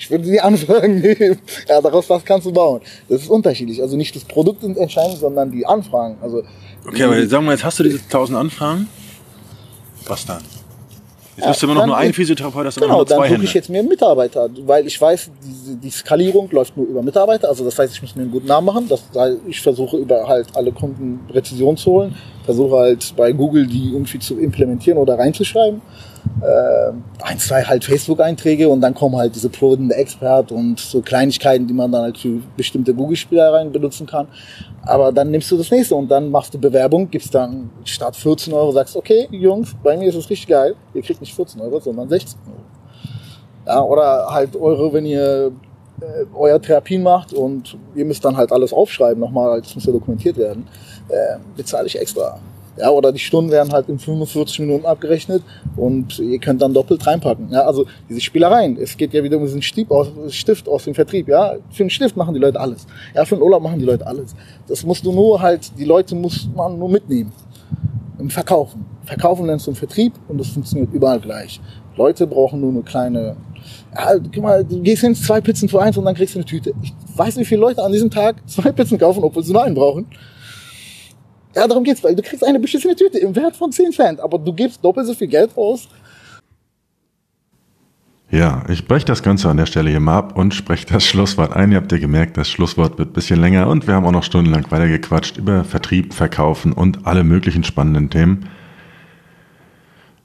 Ich würde die Anfragen nehmen. Ja, daraus was kannst du bauen. Das ist unterschiedlich. Also nicht das Produkt sind entscheidend, sondern die Anfragen. Also Okay, aber sagen wir, jetzt hast du diese 1000 Anfragen. Was dann? Jetzt Ja, bist du immer noch nur ein geht- Physiotherapeut, immer Genau, dann suche ich jetzt mir einen Mitarbeiter, weil ich weiß, diese, die Skalierung läuft nur über Mitarbeiter. Also das heißt, ich muss mir einen guten Namen machen. Das ich versuche über halt alle Kunden Präzision zu holen, versuche halt bei Google die irgendwie zu implementieren oder reinzuschreiben. Ähm, ein, zwei halt Facebook-Einträge und dann kommen halt diese Pro Expert und so Kleinigkeiten, die man dann halt für bestimmte Google-Spielereien benutzen kann. Aber dann nimmst du das nächste und dann machst du Bewerbung, gibst dann statt 14 Euro, sagst, okay, Jungs, bei mir ist es richtig geil, ihr kriegt nicht 14 Euro, sondern 16 Euro. Ja, oder halt eure, wenn ihr äh, euer Therapien macht und ihr müsst dann halt alles aufschreiben nochmal, das muss ja dokumentiert werden, äh, bezahle ich extra. Ja, oder die Stunden werden halt in 45 Minuten abgerechnet und ihr könnt dann doppelt reinpacken. Ja, also diese Spielereien. Es geht ja wieder um diesen Stift aus, Stift aus dem Vertrieb. Ja, für einen Stift machen die Leute alles. Ja, für einen Urlaub machen die Leute alles. Das musst du nur halt, die Leute muss man nur mitnehmen. Im Verkaufen. Verkaufen lernst du im Vertrieb und das funktioniert überall gleich. Leute brauchen nur eine kleine, ja, guck mal, du gehst hin, zwei Pizzen für eins und dann kriegst du eine Tüte. Ich weiß, wie viele Leute an diesem Tag zwei Pizzen kaufen, obwohl sie nur einen brauchen. Ja, darum geht's, weil du kriegst eine beschissene Tüte im Wert von 10 Cent, aber du gibst doppelt so viel Geld aus. Ja, ich breche das Ganze an der Stelle hier mal ab und spreche das Schlusswort ein. Ihr habt ja gemerkt, das Schlusswort wird ein bisschen länger und wir haben auch noch stundenlang weitergequatscht über Vertrieb, Verkaufen und alle möglichen spannenden Themen.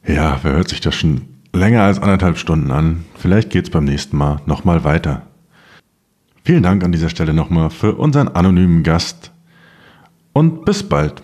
Ja, wer hört sich das schon länger als anderthalb Stunden an. Vielleicht geht's beim nächsten Mal nochmal weiter. Vielen Dank an dieser Stelle nochmal für unseren anonymen Gast und bis bald.